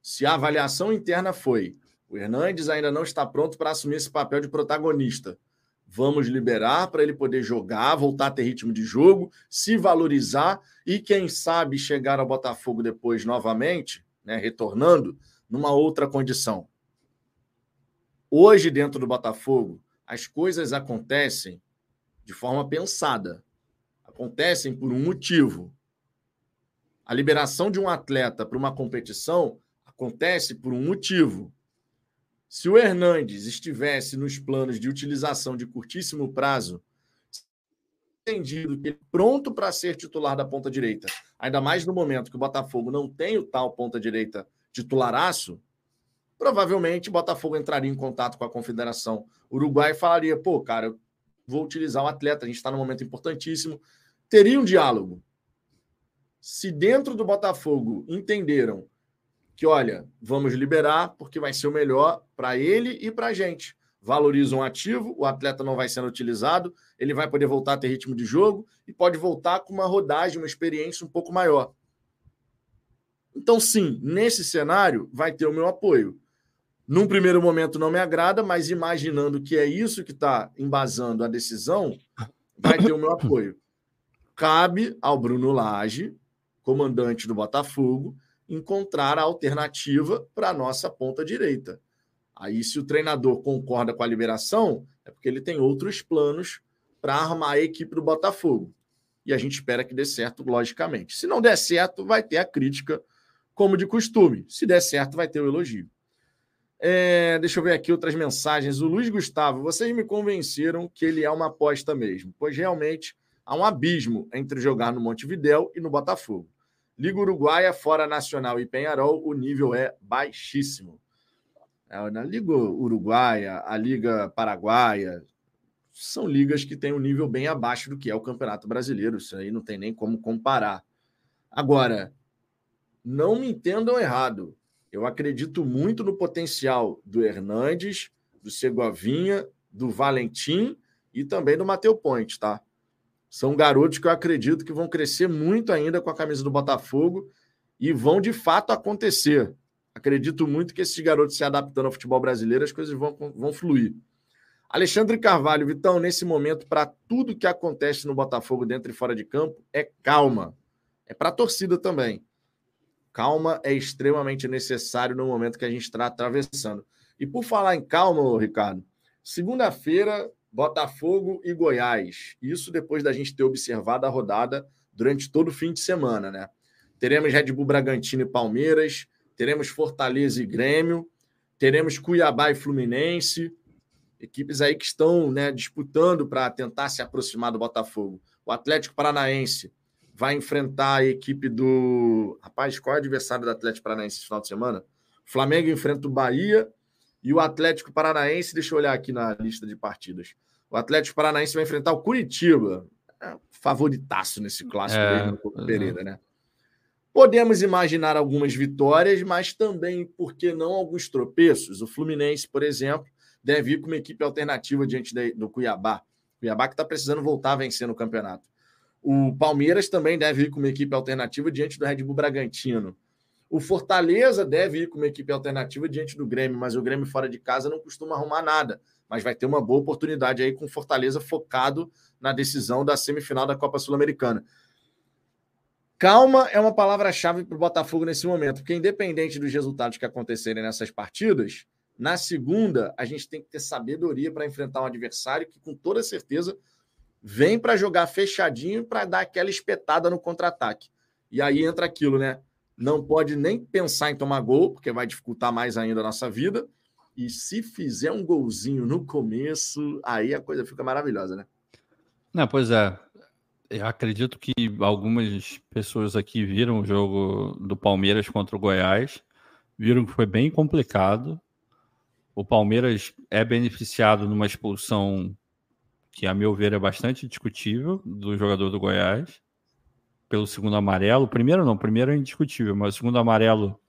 Se a avaliação interna foi o Hernandes ainda não está pronto para assumir esse papel de protagonista Vamos liberar para ele poder jogar, voltar a ter ritmo de jogo, se valorizar e, quem sabe, chegar ao Botafogo depois novamente, né, retornando, numa outra condição. Hoje, dentro do Botafogo, as coisas acontecem de forma pensada. Acontecem por um motivo. A liberação de um atleta para uma competição acontece por um motivo. Se o Hernandes estivesse nos planos de utilização de curtíssimo prazo, entendido que ele é pronto para ser titular da ponta direita, ainda mais no momento que o Botafogo não tem o tal ponta direita titularaço, provavelmente o Botafogo entraria em contato com a Confederação Uruguai e falaria: pô, cara, eu vou utilizar o atleta, a gente está num momento importantíssimo. Teria um diálogo. Se dentro do Botafogo entenderam que, olha, vamos liberar porque vai ser o melhor para ele e para a gente. Valoriza um ativo, o atleta não vai sendo utilizado, ele vai poder voltar a ter ritmo de jogo e pode voltar com uma rodagem, uma experiência um pouco maior. Então, sim, nesse cenário vai ter o meu apoio. Num primeiro momento não me agrada, mas imaginando que é isso que está embasando a decisão, vai ter o meu apoio. Cabe ao Bruno Lage, comandante do Botafogo, encontrar a alternativa para a nossa ponta direita. Aí, se o treinador concorda com a liberação, é porque ele tem outros planos para armar a equipe do Botafogo. E a gente espera que dê certo, logicamente. Se não der certo, vai ter a crítica, como de costume. Se der certo, vai ter o elogio. É, deixa eu ver aqui outras mensagens. O Luiz Gustavo, vocês me convenceram que ele é uma aposta mesmo, pois realmente há um abismo entre jogar no Montevidéu e no Botafogo. Liga Uruguaia, fora Nacional e Penharol, o nível é baixíssimo. É, na Liga Uruguaia, a Liga Paraguaia, são ligas que têm um nível bem abaixo do que é o Campeonato Brasileiro. Isso aí não tem nem como comparar. Agora, não me entendam errado. Eu acredito muito no potencial do Hernandes, do Segovinha, do Valentim e também do Mateu Ponte, tá? São garotos que eu acredito que vão crescer muito ainda com a camisa do Botafogo e vão de fato acontecer. Acredito muito que esses garotos se adaptando ao futebol brasileiro, as coisas vão, vão fluir. Alexandre Carvalho, Vitão, nesse momento, para tudo que acontece no Botafogo dentro e fora de campo, é calma. É para a torcida também. Calma é extremamente necessário no momento que a gente está atravessando. E por falar em calma, Ricardo, segunda-feira, Botafogo e Goiás. Isso depois da gente ter observado a rodada durante todo o fim de semana, né? Teremos Red Bull Bragantino e Palmeiras, teremos Fortaleza e Grêmio, teremos Cuiabá e Fluminense, equipes aí que estão né, disputando para tentar se aproximar do Botafogo. O Atlético Paranaense vai enfrentar a equipe do. Rapaz, qual é o adversário do Atlético Paranaense esse final de semana? O Flamengo enfrenta o Bahia e o Atlético Paranaense, deixa eu olhar aqui na lista de partidas. O Atlético Paranaense vai enfrentar o Curitiba. É, favoritaço nesse clássico é, aí no Pereira, né? Podemos imaginar algumas vitórias, mas também, por que não, alguns tropeços? O Fluminense, por exemplo, deve ir com uma equipe alternativa diante do Cuiabá. Cuiabá que está precisando voltar a vencer no campeonato. O Palmeiras também deve ir com uma equipe alternativa diante do Red Bull Bragantino. O Fortaleza deve ir com uma equipe alternativa diante do Grêmio, mas o Grêmio fora de casa não costuma arrumar nada. Mas vai ter uma boa oportunidade aí com o Fortaleza focado na decisão da semifinal da Copa Sul-Americana. Calma é uma palavra-chave para o Botafogo nesse momento, porque independente dos resultados que acontecerem nessas partidas, na segunda a gente tem que ter sabedoria para enfrentar um adversário que, com toda certeza, vem para jogar fechadinho para dar aquela espetada no contra-ataque. E aí entra aquilo, né? Não pode nem pensar em tomar gol, porque vai dificultar mais ainda a nossa vida. E se fizer um golzinho no começo, aí a coisa fica maravilhosa, né? Não, pois é. Eu acredito que algumas pessoas aqui viram o jogo do Palmeiras contra o Goiás, viram que foi bem complicado. O Palmeiras é beneficiado numa expulsão que, a meu ver, é bastante discutível do jogador do Goiás, pelo segundo amarelo. Primeiro não, primeiro é indiscutível, mas o segundo amarelo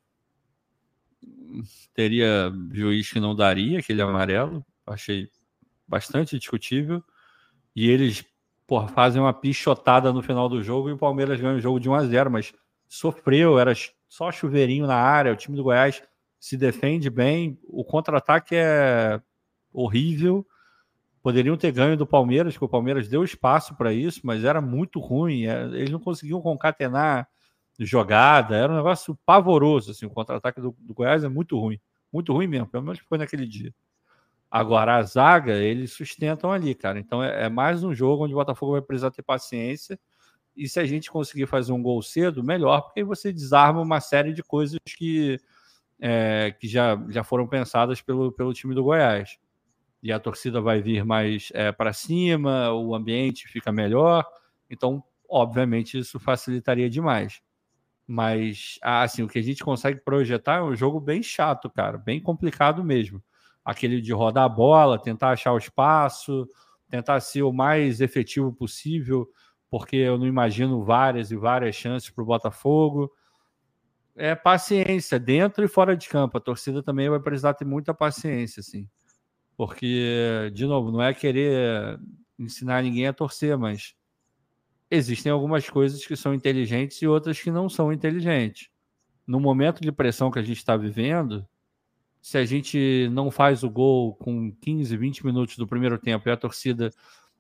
teria juiz que não daria aquele amarelo. Achei bastante discutível. E eles porra, fazem uma pichotada no final do jogo e o Palmeiras ganha o jogo de 1 a 0 mas sofreu, era só chuveirinho na área. O time do Goiás se defende bem. O contra-ataque é horrível. Poderiam ter ganho do Palmeiras, que o Palmeiras deu espaço para isso, mas era muito ruim. É, eles não conseguiam concatenar jogada, era um negócio pavoroso. Assim, o contra-ataque do, do Goiás é muito ruim, muito ruim mesmo, pelo menos foi naquele dia. Agora, a zaga, eles sustentam ali, cara. Então, é, é, mais um jogo onde o Botafogo vai precisar ter paciência. E se a gente conseguir fazer um gol cedo, melhor, porque aí você desarma uma série de coisas que, é, que já, já foram pensadas pelo, pelo time do Goiás. E a torcida vai vir mais é, para cima, o ambiente fica melhor. Então, obviamente, isso facilitaria demais. Mas, assim, o que a gente consegue projetar é um jogo bem chato, cara, bem complicado mesmo. Aquele de rodar a bola, tentar achar o espaço, tentar ser o mais efetivo possível, porque eu não imagino várias e várias chances para o Botafogo. É paciência, dentro e fora de campo. A torcida também vai precisar ter muita paciência, assim. Porque, de novo, não é querer ensinar ninguém a torcer, mas existem algumas coisas que são inteligentes e outras que não são inteligentes. No momento de pressão que a gente está vivendo, se a gente não faz o gol com 15, 20 minutos do primeiro tempo e a torcida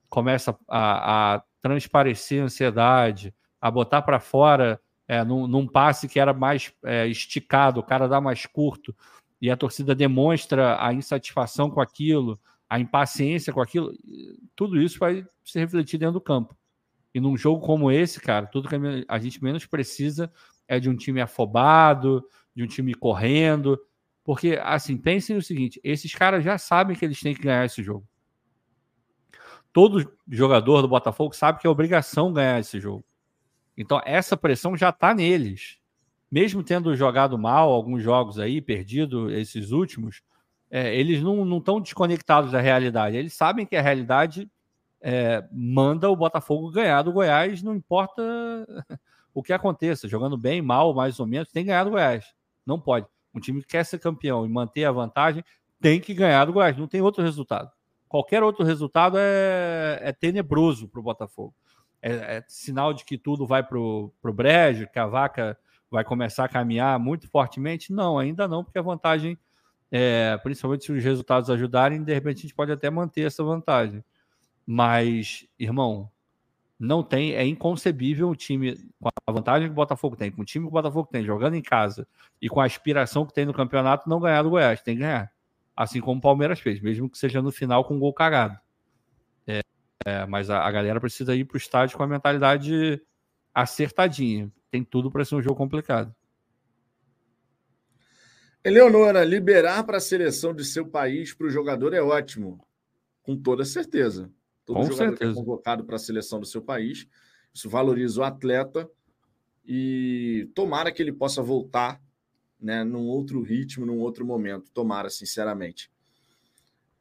começa a, a transparecer ansiedade, a botar para fora é, num, num, passe que era mais é, esticado, o cara dá mais curto, e a torcida demonstra a insatisfação com aquilo, a impaciência com aquilo, tudo isso vai se refletir dentro do campo. E num jogo como esse, cara, tudo que a gente menos precisa é de um time afobado, de um time correndo. Porque, assim, pensem no seguinte: esses caras já sabem que eles têm que ganhar esse jogo. Todo jogador do Botafogo sabe que é obrigação ganhar esse jogo. Então, essa pressão já está neles. Mesmo tendo jogado mal alguns jogos aí, perdido esses últimos, é, eles não estão desconectados da realidade. Eles sabem que a realidade é, manda o Botafogo ganhar do Goiás, não importa o que aconteça, jogando bem, mal, mais ou menos, tem que ganhar do Goiás. Não pode. Um time que quer ser campeão e manter a vantagem tem que ganhar do Goiás, não tem outro resultado. Qualquer outro resultado é, é tenebroso para o Botafogo. É, é, sinal de que tudo vai para o brejo, que a vaca vai começar a caminhar muito fortemente? Não, ainda não, porque a vantagem, é, principalmente se os resultados ajudarem, de repente a gente pode até manter essa vantagem. Mas, irmão, não tem, é inconcebível um time com a vantagem que o Botafogo tem, com o time que o Botafogo tem, jogando em casa e com a aspiração que tem no campeonato, não ganhar do Goiás, tem que ganhar. Assim como o Palmeiras fez, mesmo que seja no final com um gol cagado. É, é, mas a, a, galera precisa ir para o estádio com a mentalidade acertadinha. Tem tudo para ser um jogo complicado. Eleonora, liberar para a seleção de seu país para o jogador é ótimo, com toda certeza. Todo Com jogador certeza. que é convocado para a seleção do seu país, isso valoriza o atleta e tomara que ele possa voltar né, num outro ritmo, num outro momento. Tomara, sinceramente.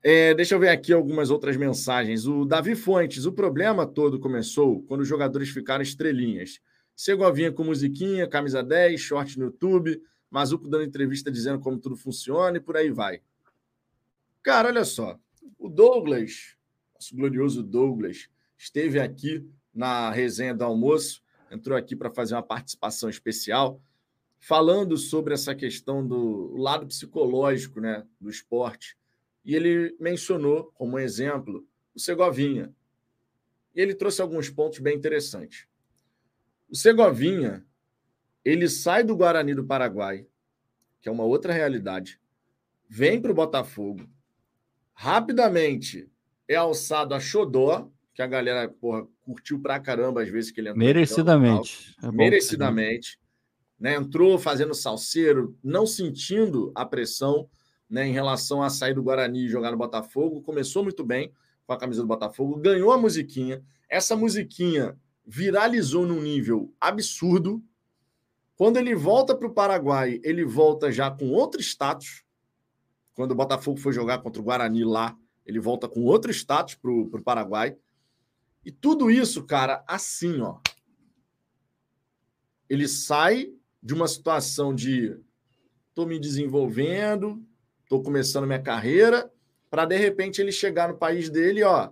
É, deixa eu ver aqui algumas outras mensagens. O Davi Fontes, o problema todo começou quando os jogadores ficaram estrelinhas. Segovinha com musiquinha, camisa 10, short no YouTube, Mazuco dando entrevista dizendo como tudo funciona e por aí vai. Cara, olha só. O Douglas, nosso glorioso Douglas, esteve aqui na resenha do almoço, entrou aqui para fazer uma participação especial, falando sobre essa questão do lado psicológico né, do esporte. E ele mencionou como exemplo o Segovinha. E ele trouxe alguns pontos bem interessantes. O Segovinha, ele sai do Guarani do Paraguai, que é uma outra realidade, vem para o Botafogo, rapidamente é alçado a Xodó, que a galera porra, curtiu pra caramba às vezes que ele entrou. Merecidamente. É Merecidamente. Né, entrou fazendo salseiro, não sentindo a pressão né, em relação a sair do Guarani e jogar no Botafogo. Começou muito bem com a camisa do Botafogo, ganhou a musiquinha. Essa musiquinha viralizou num nível absurdo. Quando ele volta para o Paraguai, ele volta já com outro status. Quando o Botafogo foi jogar contra o Guarani lá, ele volta com outro status para o Paraguai. E tudo isso, cara, assim, ó. Ele sai de uma situação de tô me desenvolvendo, tô começando minha carreira, para de repente ele chegar no país dele, ó,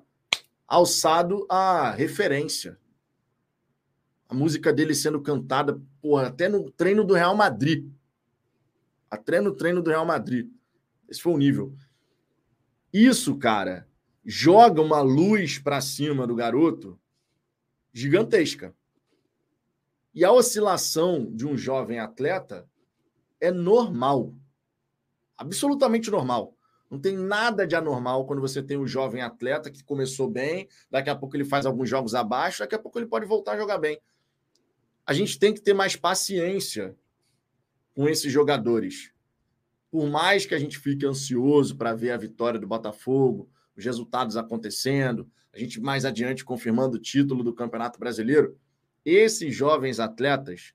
alçado a referência a música dele sendo cantada, porra, até no treino do Real Madrid. Até no treino do Real Madrid. Esse foi o nível. Isso, cara, joga uma luz para cima do garoto gigantesca. E a oscilação de um jovem atleta é normal. Absolutamente normal. Não tem nada de anormal quando você tem um jovem atleta que começou bem, daqui a pouco ele faz alguns jogos abaixo, daqui a pouco ele pode voltar a jogar bem a gente tem que ter mais paciência com esses jogadores. Por mais que a gente fique ansioso para ver a vitória do Botafogo, os resultados acontecendo, a gente mais adiante confirmando o título do Campeonato Brasileiro, esses jovens atletas,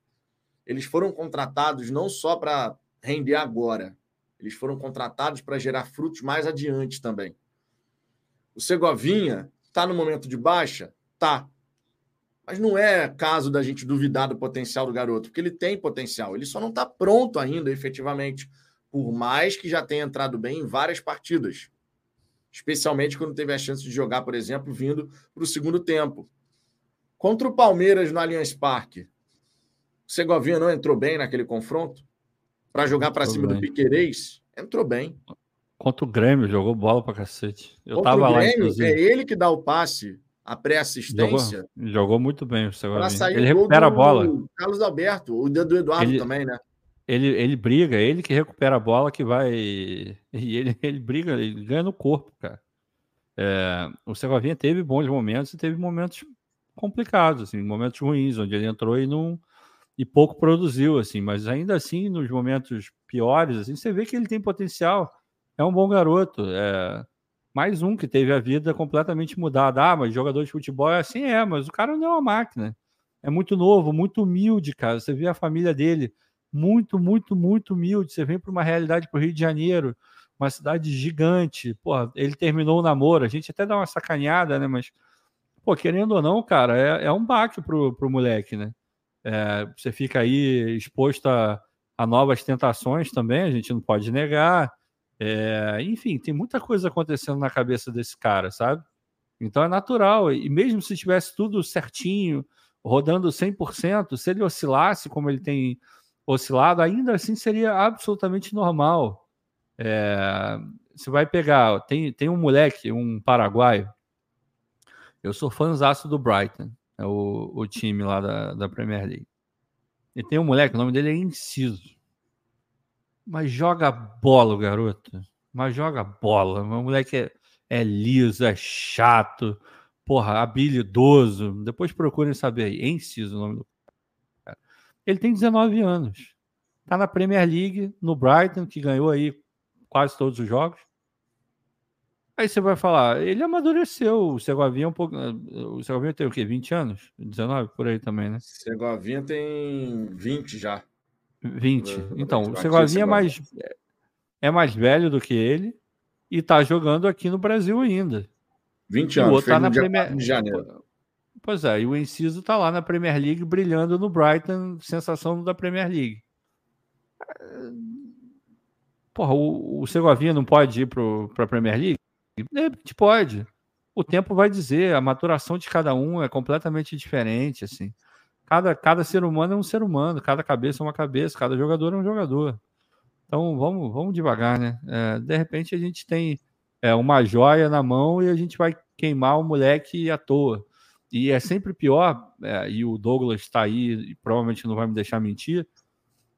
eles foram contratados não só para render agora, eles foram contratados para gerar frutos mais adiante também. O Segovinha está no momento de baixa? Tá. Mas não é caso da gente duvidar do potencial do garoto, porque ele tem potencial. Ele só não está pronto ainda, efetivamente, por mais que já tenha entrado bem em várias partidas. Especialmente quando teve a chance de jogar, por exemplo, vindo para o segundo tempo. Contra o Palmeiras no Allianz Parque, o Segovinha não entrou bem naquele confronto? Para jogar para cima bem. do Piquerez? Entrou bem. Contra o Grêmio, jogou bola para cacete. Eu Contra tava o Grêmio, lá, é ele que dá o passe a pré-assistência. Jogou, jogou, muito bem o Segovinha. Ele recupera a bola. Carlos Alberto, o do Eduardo ele, também, né? Ele, ele briga, ele que recupera a bola que vai. E ele, ele briga, ele ganha no corpo, cara. É, o Segovinha teve bons momentos e teve momentos complicados, assim, momentos ruins, onde ele entrou e não e pouco produziu, assim, mas ainda assim, nos momentos piores, assim, você vê que ele tem potencial, é um bom garoto. É, mais um que teve a vida completamente mudada. Ah, mas jogador de futebol é assim, é, mas o cara não é uma máquina. É muito novo, muito humilde, cara. Você vê a família dele, muito, muito, muito humilde. Você vem para uma realidade para o Rio de Janeiro, uma cidade gigante. Porra, ele terminou o namoro, a gente até dá uma sacaneada, né? Mas, pô, querendo ou não, cara, é, é um baque pro, pro moleque, né? É, você fica aí exposto a, a, novas tentações também, a gente não pode negar. É, enfim, tem muita coisa acontecendo na cabeça desse cara, sabe? Então é natural. E mesmo se tivesse tudo certinho, rodando 100%, se ele oscilasse como ele tem oscilado, ainda assim seria absolutamente normal. É, você vai pegar, tem, tem um moleque, um paraguaio, eu sou fãzaço do Brighton, é o, o time lá da, da Premier League. E tem um moleque, o nome dele é Inciso. Mas joga bola, garoto. Mas joga bola. O moleque é, é liso, é chato, porra, habilidoso. Depois procurem saber aí. Inciso o nome do. Ele tem 19 anos. Tá na Premier League, no Brighton, que ganhou aí quase todos os jogos. Aí você vai falar, ele amadureceu. O Segovinha é um pouco. O Segovinha tem o quê? 20 anos? 19 por aí também, né? Segovinha tem 20 já. 20. Então, o Segovinha é mais, é mais velho do que ele e tá jogando aqui no Brasil ainda. 20 anos, o outro tá na de janeiro. Pois é, e o Enciso tá lá na Premier League brilhando no Brighton, sensação da Premier League. Porra, o, o Segovinha não pode ir para a Premier League? De repente pode. O tempo vai dizer, a maturação de cada um é completamente diferente, assim. Cada, cada ser humano é um ser humano, cada cabeça é uma cabeça, cada jogador é um jogador. Então vamos, vamos devagar, né? É, de repente a gente tem é, uma joia na mão e a gente vai queimar o moleque à toa. E é sempre pior, é, e o Douglas está aí e provavelmente não vai me deixar mentir,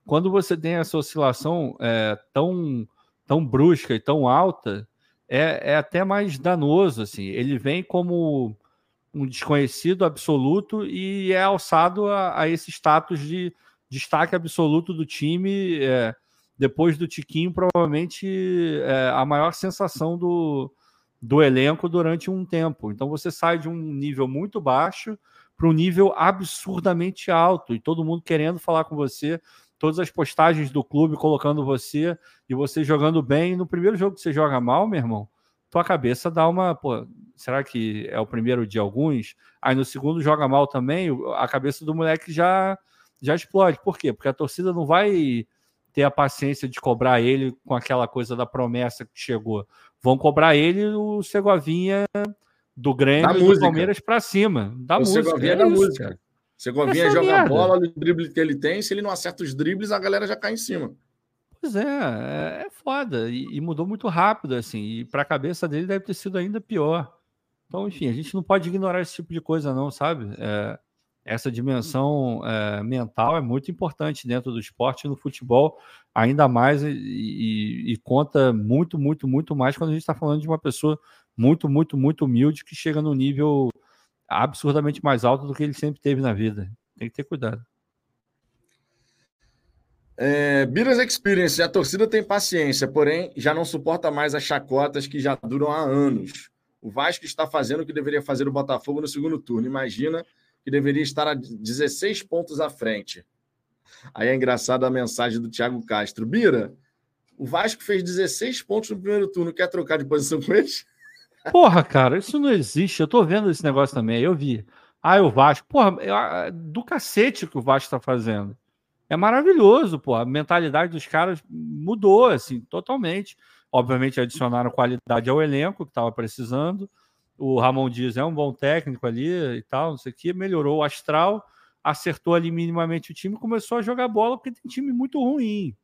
quando você tem essa oscilação é, tão, tão brusca e tão alta, é, é até mais danoso. Assim. Ele vem como um desconhecido absoluto e é alçado a, a esse status de destaque absoluto do time. É, depois do Tiquinho, provavelmente é, a maior sensação do, do elenco durante um tempo. Então você sai de um nível muito baixo para um nível absurdamente alto e todo mundo querendo falar com você todas as postagens do clube colocando você e você jogando bem. No primeiro jogo que você joga mal, meu irmão, tua cabeça dá uma. Pô, será que é o primeiro de alguns? Aí no segundo joga mal também, a cabeça do moleque já, já explode. Por quê? Porque a torcida não vai ter a paciência de cobrar ele com aquela coisa da promessa que chegou. Vão cobrar ele o Segovinha do Grêmio e do Palmeiras para cima. Da o música. Segovinha é da isso, música. Cara. Segovinha joga merda. bola, o drible que ele tem, se ele não acerta os dribles, a galera já cai em cima. Pois é, é, é foda. E, e, mudou muito rápido, assim. E para a cabeça dele deve ter sido ainda pior. Então, enfim, a gente não pode ignorar esse tipo de coisa, não, sabe? É, essa dimensão é, mental é muito importante dentro do esporte e no futebol, ainda mais, e, e, e conta muito, muito, muito mais quando a gente está falando de uma pessoa muito, muito, muito humilde que chega no nível absurdamente mais alto do que ele sempre teve na vida. Tem que ter cuidado. É, Biras Experience, a torcida tem paciência, porém já não suporta mais as chacotas que já duram há anos. O Vasco está fazendo o que deveria fazer o Botafogo no segundo turno. Imagina que deveria estar a 16 pontos à frente. Aí é engraçado a mensagem do Thiago Castro. Bira, o Vasco fez 16 pontos no primeiro turno. Quer trocar de posição com eles? Porra, cara, isso não existe. Eu tô vendo esse negócio também. Eu vi. Ah, o Vasco. Porra, é do cacete que o Vasco tá fazendo. É maravilhoso, pô. A mentalidade dos caras mudou, assim, totalmente. Obviamente, adicionaram qualidade ao elenco que estava precisando. O Ramon Dias é um bom técnico ali e tal, não sei o que. Melhorou o astral, acertou ali minimamente o time, começou a jogar bola, porque tem time muito ruim.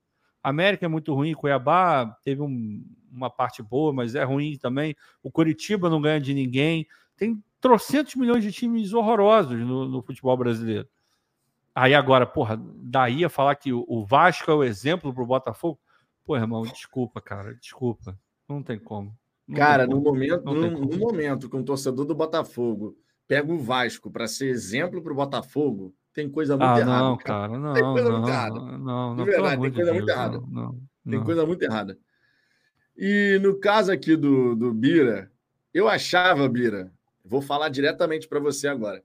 América é muito ruim, Cuiabá teve um, uma parte boa, mas é ruim também. O Curitiba não ganha de ninguém. Tem trocentos milhões de times horrorosos no, no futebol brasileiro. Aí agora, porra, daí a falar que o Vasco é o exemplo para o Botafogo. Pô, irmão, desculpa, cara, desculpa. Não tem como. Não cara, no momento, no, no, momento que um torcedor do Botafogo pega o Vasco para ser exemplo para o Botafogo, tem coisa muito ah, errada. Não, cara, cara não. Tem coisa não, muito errada. Não, não, de verdade, tem coisa Deus, muito errada. Não, tem coisa muito errada. E no caso aqui do, do Bira, eu achava, Bira, vou falar diretamente para você agora.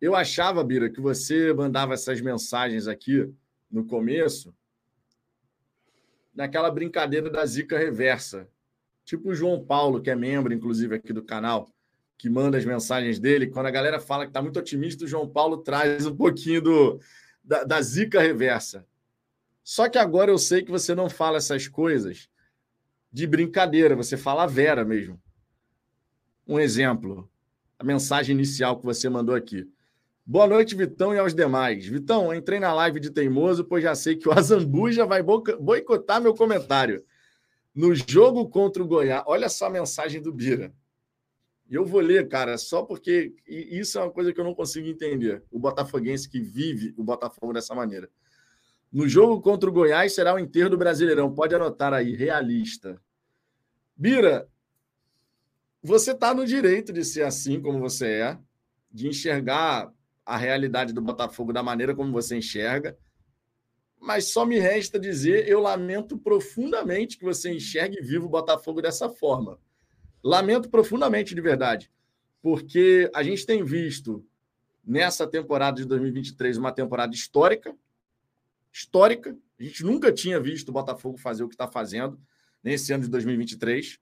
Eu achava, Bira, que você mandava essas mensagens aqui no começo naquela brincadeira da zica reversa. Tipo o João Paulo, que é membro, inclusive, aqui do canal, que manda as mensagens dele. Quando a galera fala que está muito otimista, o João Paulo traz um pouquinho do, da, da zica reversa. Só que agora eu sei que você não fala essas coisas de brincadeira, você fala a vera mesmo. Um exemplo, a mensagem inicial que você mandou aqui. Boa noite, Vitão e aos demais. Vitão, entrei na live de Teimoso, pois já sei que o Azambuja vai boicotar meu comentário. No jogo contra o Goiás, olha só a mensagem do Bira. E eu vou ler, cara, só porque isso é uma coisa que eu não consigo entender. O botafoguense que vive o Botafogo dessa maneira. No jogo contra o Goiás será o enterro do Brasileirão. Pode anotar aí, realista. Bira, você está no direito de ser assim como você é, de enxergar a realidade do Botafogo da maneira como você enxerga. Mas só me resta dizer, eu lamento profundamente que você enxergue vivo o Botafogo dessa forma. Lamento profundamente, de verdade, porque a gente tem visto nessa temporada de 2023 uma temporada histórica, histórica. A gente nunca tinha visto o Botafogo fazer o que está fazendo nesse ano de 2023.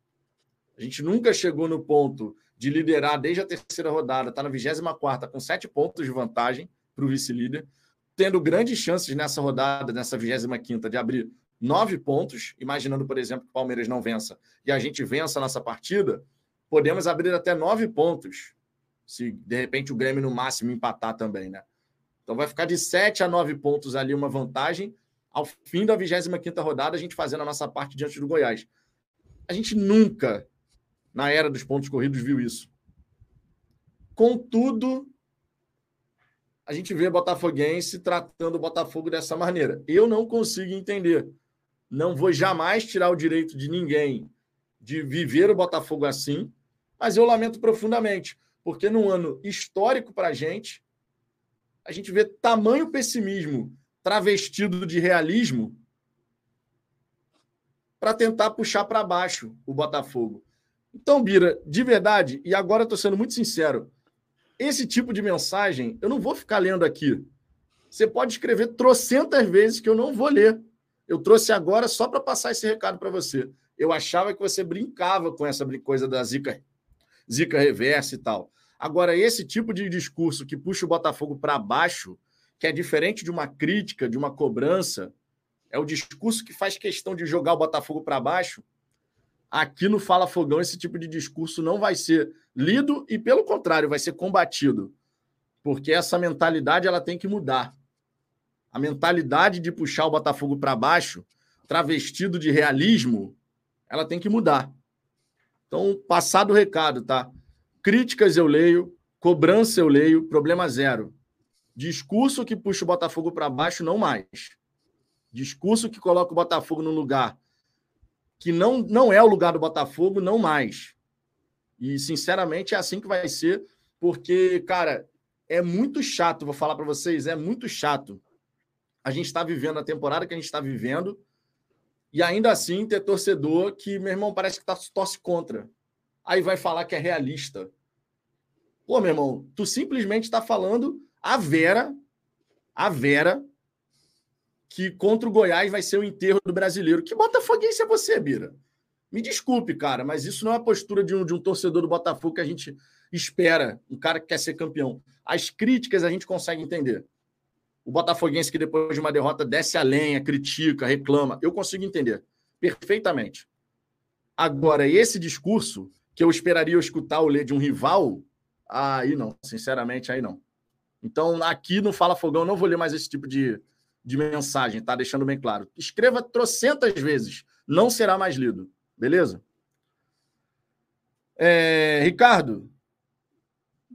A gente nunca chegou no ponto de liderar desde a terceira rodada, está na 24 com sete pontos de vantagem para o vice-líder, tendo grandes chances nessa rodada, nessa 25 de abrir nove pontos, imaginando, por exemplo, que o Palmeiras não vença e a gente vença a nossa partida, podemos abrir até nove pontos, se de repente o Grêmio no máximo empatar também, né? Então vai ficar de 7 a 9 pontos ali uma vantagem. Ao fim da 25 rodada, a gente fazendo a nossa parte diante do Goiás. A gente nunca, na era dos pontos corridos, viu isso. Contudo, a gente vê Botafoguense tratando o Botafogo dessa maneira. Eu não consigo entender. Não vou jamais tirar o direito de ninguém de viver o Botafogo assim, mas eu lamento profundamente, porque num ano histórico para a gente, a gente vê tamanho pessimismo travestido de realismo para tentar puxar para baixo o Botafogo. Então, Bira, de verdade, e agora estou sendo muito sincero, esse tipo de mensagem eu não vou ficar lendo aqui. Você pode escrever trocentas vezes que eu não vou ler. Eu trouxe agora só para passar esse recado para você. Eu achava que você brincava com essa coisa da zica, zica reversa e tal. Agora, esse tipo de discurso que puxa o Botafogo para baixo, que é diferente de uma crítica, de uma cobrança, é o discurso que faz questão de jogar o Botafogo para baixo. Aqui no Fala Fogão, esse tipo de discurso não vai ser lido e, pelo contrário, vai ser combatido. Porque essa mentalidade ela tem que mudar. A mentalidade de puxar o Botafogo para baixo, travestido de realismo, ela tem que mudar. Então, passado o recado, tá? Críticas eu leio, cobrança eu leio, problema zero. Discurso que puxa o Botafogo para baixo, não mais. Discurso que coloca o Botafogo no lugar que não, não é o lugar do Botafogo, não mais. E, sinceramente, é assim que vai ser, porque, cara, é muito chato, vou falar para vocês, é muito chato. A gente está vivendo a temporada que a gente está vivendo, e ainda assim ter torcedor que, meu irmão, parece que tá, torce contra aí vai falar que é realista. Pô, meu irmão, tu simplesmente está falando a Vera, a Vera, que contra o Goiás vai ser o enterro do brasileiro. Que botafoguense é você, Bira? Me desculpe, cara, mas isso não é a postura de um, de um torcedor do Botafogo que a gente espera, um cara que quer ser campeão. As críticas a gente consegue entender. O botafoguense que depois de uma derrota desce a lenha, critica, reclama, eu consigo entender perfeitamente. Agora, esse discurso que eu esperaria escutar ou ler de um rival, aí não, sinceramente, aí não. Então, aqui no Fala Fogão, não vou ler mais esse tipo de, de mensagem, tá? Deixando bem claro. Escreva trocentas vezes, não será mais lido, beleza? É, Ricardo,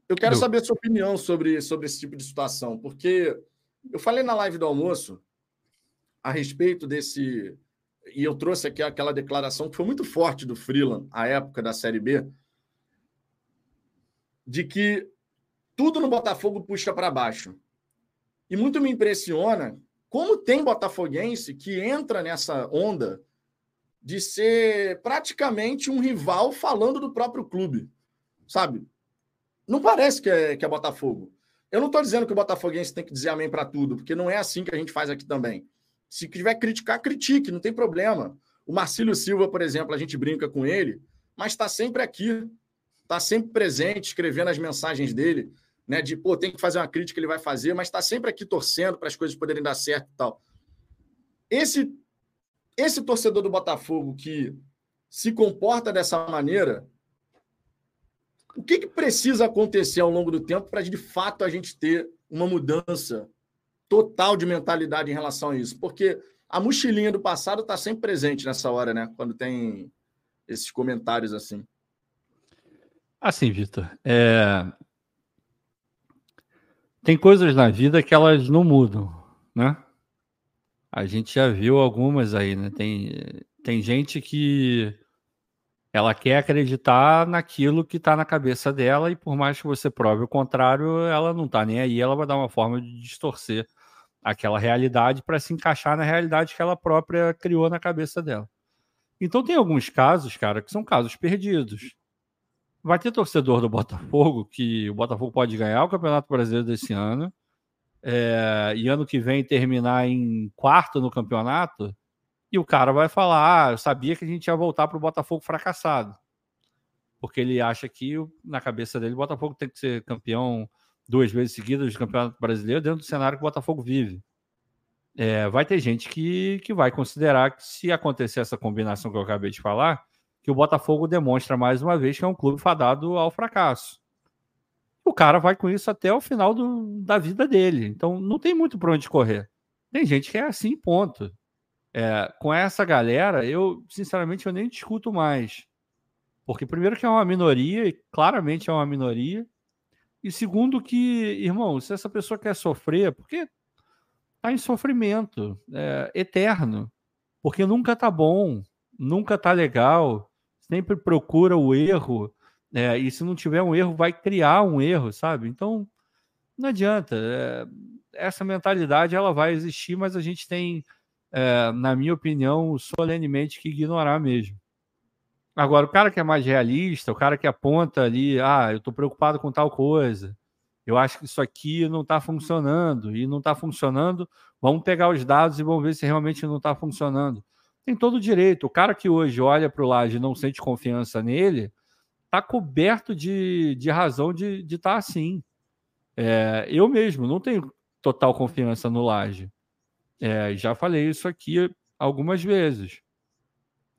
eu quero saber a sua opinião sobre, sobre esse tipo de situação, porque eu falei na live do almoço a respeito desse e eu trouxe aqui aquela declaração que foi muito forte do Freeland, à época da Série B, de que tudo no Botafogo puxa para baixo. E muito me impressiona como tem botafoguense que entra nessa onda de ser praticamente um rival falando do próprio clube, sabe? Não parece que é, que é Botafogo. Eu não estou dizendo que o botafoguense tem que dizer amém para tudo, porque não é assim que a gente faz aqui também. Se tiver criticar, critique, não tem problema. O Marcílio Silva, por exemplo, a gente brinca com ele, mas está sempre aqui, está sempre presente, escrevendo as mensagens dele, né? De pô, tem que fazer uma crítica, ele vai fazer, mas está sempre aqui torcendo para as coisas poderem dar certo e tal. Esse, esse torcedor do Botafogo que se comporta dessa maneira, o que, que precisa acontecer ao longo do tempo para de fato a gente ter uma mudança total de mentalidade em relação a isso? Porque a mochilinha do passado está sempre presente nessa hora, né? Quando tem esses comentários assim. Assim, Vitor, é... tem coisas na vida que elas não mudam, né? A gente já viu algumas aí, né? Tem, tem gente que ela quer acreditar naquilo que está na cabeça dela e por mais que você prove o contrário, ela não está nem aí, ela vai dar uma forma de distorcer aquela realidade para se encaixar na realidade que ela própria criou na cabeça dela. Então tem alguns casos, cara, que são casos perdidos. Vai ter torcedor do Botafogo que o Botafogo pode ganhar o Campeonato Brasileiro desse ano é, e ano que vem terminar em quarto no campeonato e o cara vai falar: Ah, eu sabia que a gente ia voltar para o Botafogo fracassado. Porque ele acha que, na cabeça dele, o Botafogo tem que ser campeão duas vezes seguidas do Campeonato Brasileiro dentro do cenário que o Botafogo vive. É, vai ter gente que, que vai considerar que, se acontecer essa combinação que eu acabei de falar, que o Botafogo demonstra mais uma vez que é um clube fadado ao fracasso. O cara vai com isso até o final do, da vida dele. Então não tem muito para onde correr. Tem gente que é assim, ponto. É, com essa galera, eu, sinceramente, eu nem discuto mais. Porque, primeiro, que é uma minoria, e claramente é uma minoria. E segundo que, irmão, se essa pessoa quer sofrer, porque tá em sofrimento é, eterno, porque nunca tá bom, nunca tá legal, sempre procura o erro, é, e se não tiver um erro, vai criar um erro, sabe? Então, não adianta. É, essa mentalidade ela vai existir, mas a gente tem, é, na minha opinião, solenemente que ignorar mesmo. Agora, o cara que é mais realista, o cara que aponta ali, ah, eu estou preocupado com tal coisa, eu acho que isso aqui não está funcionando, e não está funcionando, vamos pegar os dados e vamos ver se realmente não está funcionando. Tem todo o direito. O cara que hoje olha para o Laje e não sente confiança nele, está coberto de, de razão de estar tá assim. É, eu mesmo não tenho total confiança no Laje. É, já falei isso aqui algumas vezes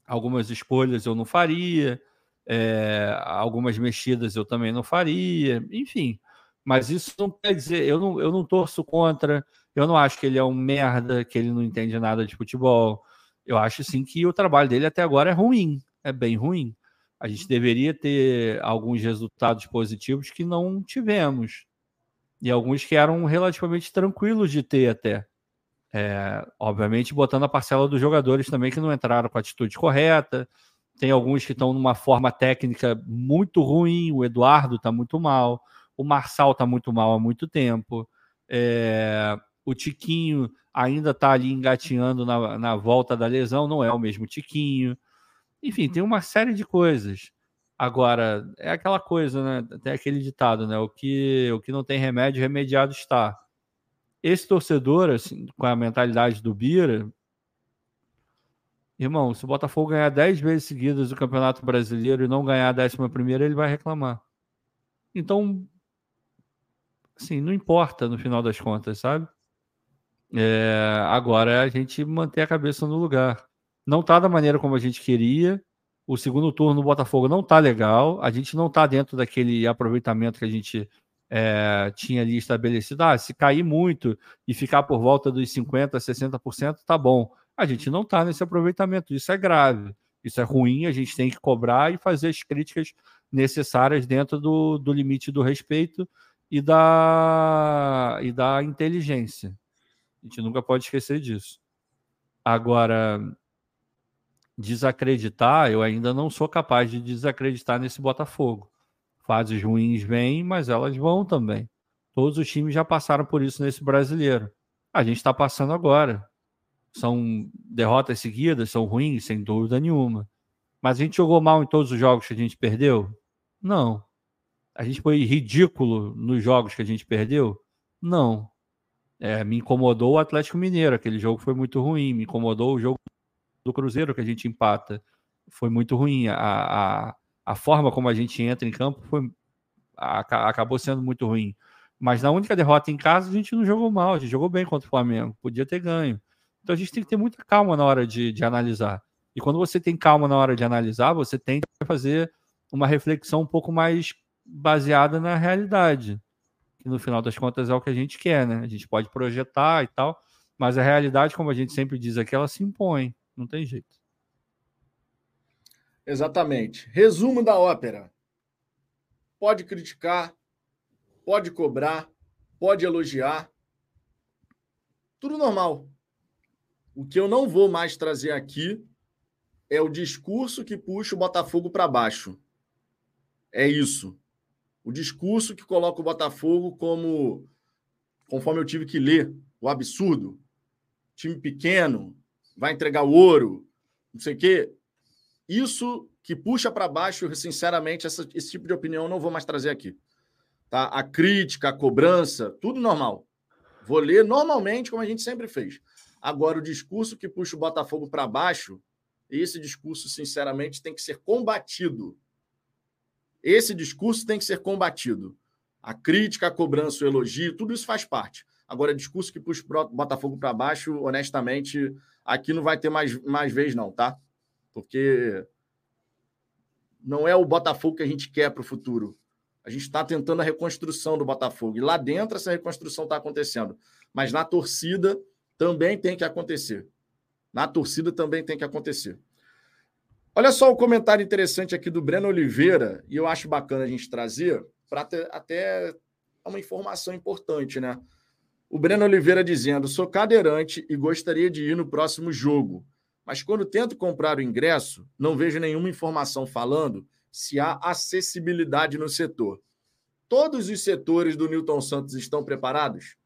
algumas escolhas eu não faria, é, algumas mexidas eu também não faria, enfim. Mas isso não quer dizer, eu não, eu não torço contra, eu não acho que ele é um merda, que ele não entende nada de futebol. Eu acho sim que o trabalho dele até agora é ruim, é bem ruim. A gente deveria ter alguns resultados positivos que não tivemos. E alguns que eram relativamente tranquilos de ter até. É, obviamente, botando a parcela dos jogadores também que não entraram com a atitude correta. Tem alguns que estão numa forma técnica muito ruim. O Eduardo está muito mal. O Marçal está muito mal há muito tempo. É, o Tiquinho ainda está ali engatinhando na, na volta da lesão, não é o mesmo Tiquinho. Enfim, tem uma série de coisas. Agora, é aquela coisa, né? Tem aquele ditado, né? O que, o que não tem remédio, remediado está esse torcedor, assim, com a mentalidade do Bira, irmão, se o Botafogo ganhar 10 vezes seguidas o Campeonato Brasileiro e não ganhar a 11 primeira, ele vai reclamar. Então, assim, não importa no final das contas, sabe? É, agora é a gente manter a cabeça no lugar. Não tá da maneira como a gente queria. O segundo turno no Botafogo não tá legal. A gente não tá dentro daquele aproveitamento que a gente é, tinha ali estabelecido, ah, se cair muito e ficar por volta dos 50%, 60%, tá bom. A gente não está nesse aproveitamento, isso é grave, isso é ruim, a gente tem que cobrar e fazer as críticas necessárias dentro do, do limite do respeito e da, e da inteligência. A gente nunca pode esquecer disso. Agora, desacreditar, eu ainda não sou capaz de desacreditar nesse Botafogo. Fases ruins vêm, mas elas vão também. Todos os times já passaram por isso nesse brasileiro. A gente está passando agora. São derrotas seguidas, são ruins, sem dúvida nenhuma. Mas a gente jogou mal em todos os jogos que a gente perdeu? Não. A gente foi ridículo nos jogos que a gente perdeu? Não. É, me incomodou o Atlético Mineiro, aquele jogo foi muito ruim. Me incomodou o jogo do Cruzeiro, que a gente empata. Foi muito ruim. A, a, a forma como a gente entra em campo foi, a, acabou sendo muito ruim. Mas na única derrota em casa, a gente não jogou mal, a gente jogou bem contra o Flamengo, podia ter ganho. Então a gente tem que ter muita calma na hora de, de analisar. E quando você tem calma na hora de analisar, você tem que fazer uma reflexão um pouco mais baseada na realidade. Que no final das contas é o que a gente quer, né? A gente pode projetar e tal, mas a realidade, como a gente sempre diz aqui, ela se impõe, não tem jeito. Exatamente. Resumo da ópera. Pode criticar, pode cobrar, pode elogiar. Tudo normal. O que eu não vou mais trazer aqui é o discurso que puxa o Botafogo para baixo. É isso. O discurso que coloca o Botafogo como, conforme eu tive que ler, o absurdo. Time pequeno, vai entregar o ouro, não sei o quê. Isso que puxa para baixo, sinceramente, essa, esse tipo de opinião não vou mais trazer aqui. Tá? A crítica, a cobrança, tudo normal. Vou ler normalmente, como a gente sempre fez. Agora, o discurso que puxa o Botafogo para baixo, esse discurso, sinceramente, tem que ser combatido. Esse discurso tem que ser combatido. A crítica, a cobrança, o elogio, tudo isso faz parte. Agora, discurso que puxa o Botafogo para baixo, honestamente, aqui não vai ter mais, mais vez, não, tá? Porque não é o Botafogo que a gente quer para o futuro. A gente está tentando a reconstrução do Botafogo. E lá dentro essa reconstrução está acontecendo. Mas na torcida também tem que acontecer. Na torcida também tem que acontecer. Olha só o comentário interessante aqui do Breno Oliveira, e eu acho bacana a gente trazer para até uma informação importante, né? O Breno Oliveira dizendo: sou cadeirante e gostaria de ir no próximo jogo, mas quando tento comprar o ingresso, não vejo nenhuma informação falando se há acessibilidade no setor. Todos os setores do Newton Santos estão preparados?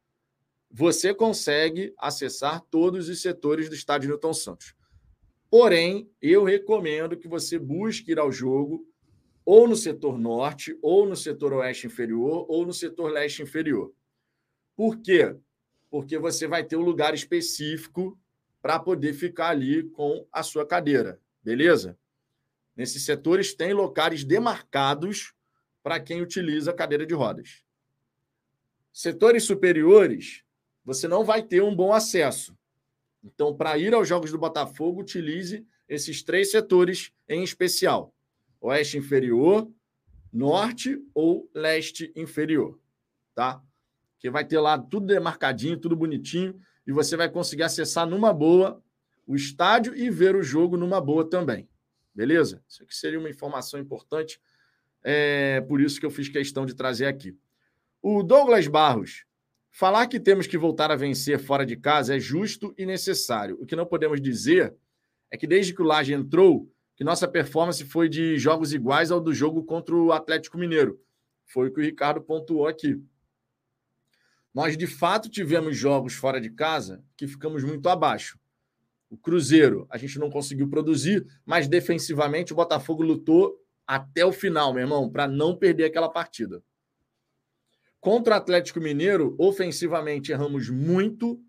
Você consegue acessar todos os setores do estádio Newton Santos. Porém, eu recomendo que você busque ir ao jogo ou no setor norte, ou no setor oeste inferior, ou no setor leste inferior. Por quê? Porque você vai ter um lugar específico para poder ficar ali com a sua cadeira, beleza? Nesses setores tem locais demarcados para quem utiliza cadeira de rodas. Setores superiores, você não vai ter um bom acesso. Então, para ir aos Jogos do Botafogo, utilize esses três setores em especial: Oeste inferior, Norte ou Leste inferior, tá? Que vai ter lá tudo demarcadinho, tudo bonitinho, e você vai conseguir acessar numa boa o estádio e ver o jogo numa boa também. Beleza? Isso aqui seria uma informação importante, é por isso que eu fiz questão de trazer aqui. O Douglas Barros, falar que temos que voltar a vencer fora de casa é justo e necessário. O que não podemos dizer é que desde que o Laje entrou, que nossa performance foi de jogos iguais ao do jogo contra o Atlético Mineiro. Foi o que o Ricardo pontuou aqui. Nós, de fato, tivemos jogos fora de casa que ficamos muito abaixo. O Cruzeiro, a gente não conseguiu produzir, mas defensivamente o Botafogo lutou até o final, meu irmão, para não perder aquela partida. Contra o Atlético Mineiro, ofensivamente erramos muito,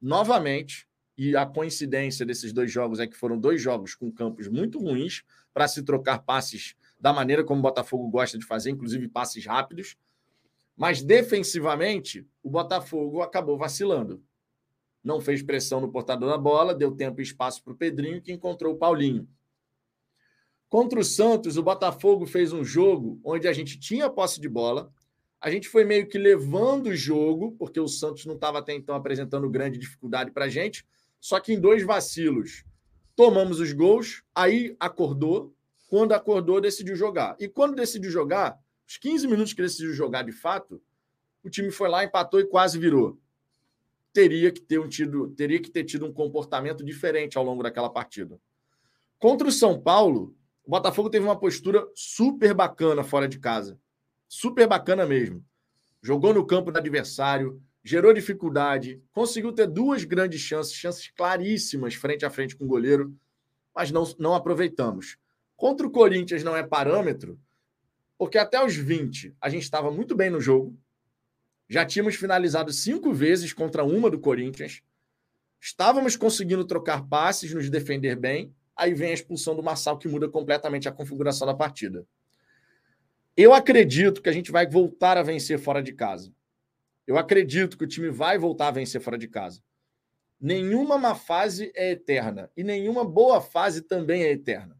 novamente, e a coincidência desses dois jogos é que foram dois jogos com campos muito ruins para se trocar passes da maneira como o Botafogo gosta de fazer, inclusive passes rápidos. Mas defensivamente, o Botafogo acabou vacilando não fez pressão no portador da bola, deu tempo e espaço para o Pedrinho, que encontrou o Paulinho. Contra o Santos, o Botafogo fez um jogo onde a gente tinha posse de bola, a gente foi meio que levando o jogo, porque o Santos não estava até então apresentando grande dificuldade para a gente, só que em dois vacilos tomamos os gols, aí acordou, quando acordou decidiu jogar. E quando decidiu jogar, os 15 minutos que decidiu jogar de fato, o time foi lá, empatou e quase virou teria que ter um tido, teria que ter tido um comportamento diferente ao longo daquela partida. Contra o São Paulo, o Botafogo teve uma postura super bacana fora de casa. Super bacana mesmo. Jogou no campo do adversário, gerou dificuldade, conseguiu ter duas grandes chances, chances claríssimas frente a frente com o goleiro, mas não, não aproveitamos. Contra o Corinthians não é parâmetro, porque até os 20 a gente estava muito bem no jogo, Já tínhamos finalizado cinco vezes contra uma do Corinthians. Estávamos conseguindo trocar passes, nos defender bem. Aí vem a expulsão do Marçal, que muda completamente a configuração da partida. Eu acredito que a gente vai voltar a vencer fora de casa. Eu acredito que o time vai voltar a vencer fora de casa. Nenhuma má fase é eterna e nenhuma boa fase também é eterna.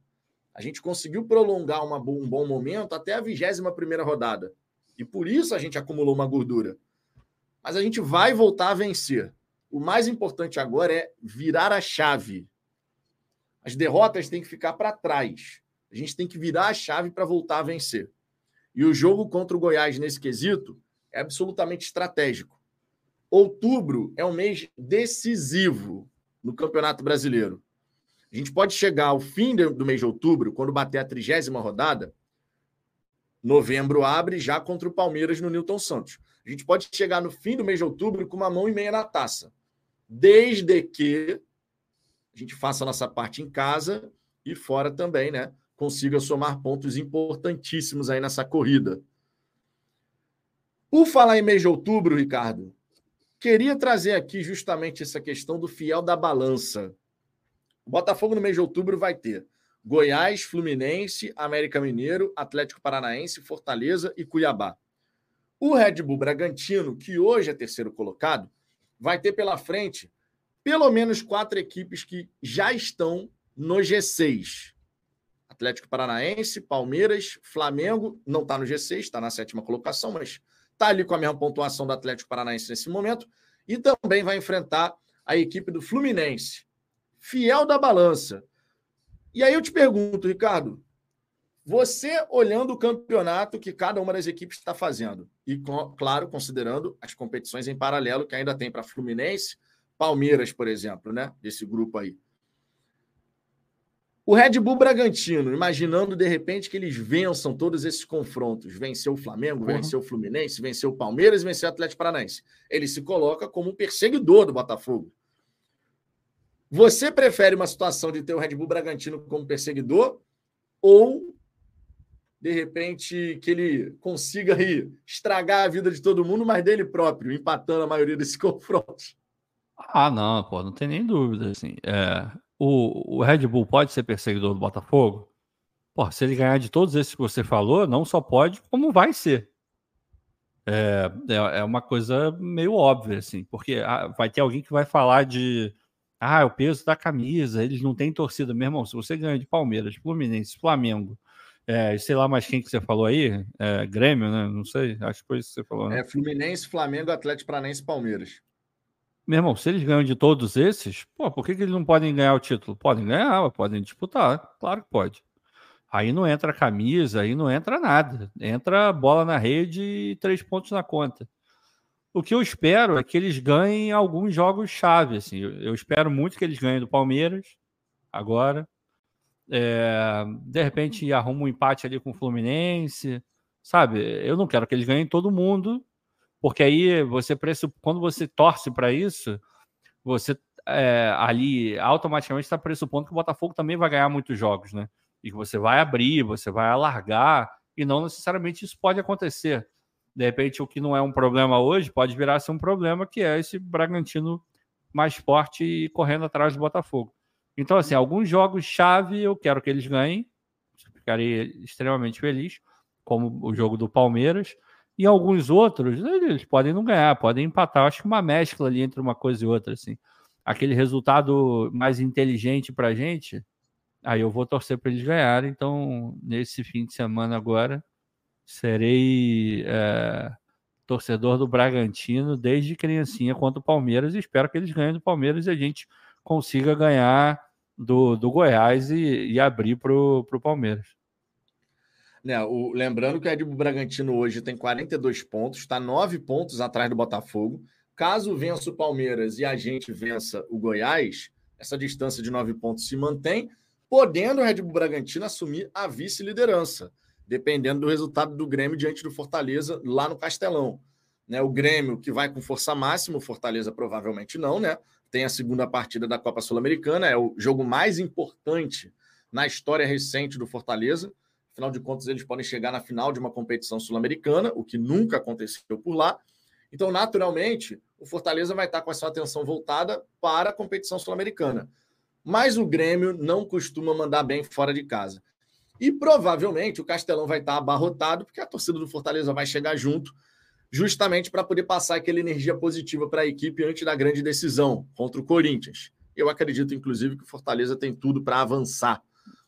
A gente conseguiu prolongar uma, um bom momento até a 21 primeira rodada. E por isso a gente acumulou uma gordura. Mas a gente vai voltar a vencer. O mais importante agora é virar a chave. As derrotas têm que ficar para trás. A gente tem que virar a chave para voltar a vencer. E o jogo contra o Goiás nesse quesito é absolutamente estratégico. Outubro é um mês decisivo no Campeonato Brasileiro. A gente pode chegar ao fim do mês de outubro, quando bater a trigésima rodada. Novembro abre já contra o Palmeiras no Newton Santos. A gente pode chegar no fim do mês de outubro com uma mão e meia na taça. Desde que a gente faça a nossa parte em casa e fora também, né? Consiga somar pontos importantíssimos aí nessa corrida. Por falar em mês de outubro, Ricardo, queria trazer aqui justamente essa questão do fiel da balança. O Botafogo no mês de outubro vai ter Goiás, Fluminense, América Mineiro, Atlético Paranaense, Fortaleza e Cuiabá. O Red Bull Bragantino, que hoje é terceiro colocado, vai ter pela frente pelo menos quatro equipes que já estão no G6. Atlético Paranaense, Palmeiras, Flamengo, não está no G6, está na sétima colocação, mas está ali com a mesma pontuação do Atlético Paranaense nesse momento. E também vai enfrentar a equipe do Fluminense fiel da balança. E aí eu te pergunto, Ricardo, você olhando o campeonato que cada uma das equipes está fazendo, e claro, considerando as competições em paralelo que ainda tem para Fluminense, Palmeiras, por exemplo, né? Desse grupo aí. O Red Bull Bragantino, imaginando de repente que eles vençam todos esses confrontos, venceu o Flamengo, uhum. venceu o Fluminense, venceu o Palmeiras e venceu o Atlético Paranaense. Ele se coloca como um perseguidor do Botafogo. Você prefere uma situação de ter o Red Bull Bragantino como perseguidor ou de repente que ele consiga aí estragar a vida de todo mundo, mas dele próprio, empatando a maioria desses confrontos? Ah, não, pô, não tem nem dúvida, assim. É, o, o Red Bull pode ser perseguidor do Botafogo? Pô, se ele ganhar de todos esses que você falou, não só pode, como vai ser. É, é, é uma coisa meio óbvia, assim, porque ah, vai ter alguém que vai falar de ah, é o peso da camisa, eles não têm torcida. Meu irmão, se você ganha de Palmeiras, Fluminense, Flamengo, é, sei lá mais quem que você falou aí, é, Grêmio, né? Não sei, acho que foi isso que você falou. Né? É Fluminense, Flamengo, Atlético Paranaense Palmeiras. Meu irmão, se eles ganham de todos esses, pô, por que, que eles não podem ganhar o título? Podem ganhar, podem disputar, claro que pode. Aí não entra camisa, aí não entra nada. Entra bola na rede e três pontos na conta. O que eu espero é que eles ganhem alguns jogos chave. Assim. Eu, espero muito que eles ganhem do Palmeiras agora. É, de repente arruma um empate ali com o Fluminense, sabe? Eu não quero que eles ganhem todo mundo, porque aí você quando você torce para isso, você é, ali automaticamente está pressupondo que o Botafogo também vai ganhar muitos jogos, né? E que você vai abrir, você vai alargar, e não necessariamente isso pode acontecer de repente o que não é um problema hoje pode virar ser um problema, que é esse Bragantino mais forte e correndo atrás do Botafogo. Então, assim, alguns jogos-chave eu quero que eles ganhem, ficarei extremamente feliz, como o jogo do Palmeiras, e alguns outros, eles podem não ganhar, podem empatar. Eu acho que uma mescla ali entre uma coisa e outra, assim. Aquele resultado mais inteligente para a gente, aí eu vou torcer para eles ganharem. Então, nesse fim de semana agora, serei é, torcedor do Bragantino desde criancinha contra o Palmeiras e espero que eles ganhem do Palmeiras e a gente consiga ganhar do, do Goiás e, e abrir para o Palmeiras. Né, o, lembrando que o Red Bull Bragantino hoje tem 42 pontos, está 9 pontos atrás do Botafogo. Caso vença o Palmeiras e a gente vença o Goiás, essa distância de 9 pontos se mantém, podendo o Red Bull Bragantino assumir a vice-liderança dependendo do resultado do Grêmio diante do Fortaleza lá no Castelão. Né, o Grêmio que vai com força máxima, o Fortaleza provavelmente não, né? Tem a segunda partida da Copa Sul-Americana, é o jogo mais importante na história recente do Fortaleza. Afinal de contas, eles podem chegar na final de uma competição sul-americana, o que nunca aconteceu por lá. Então, naturalmente, o Fortaleza vai estar com a sua atenção voltada para a competição sul-americana. Mas o Grêmio não costuma mandar bem fora de casa. E provavelmente o Castelão vai estar abarrotado, porque a torcida do Fortaleza vai chegar junto, justamente para poder passar aquela energia positiva para a equipe antes da grande decisão contra o Corinthians. Eu acredito, inclusive, que o Fortaleza tem tudo para avançar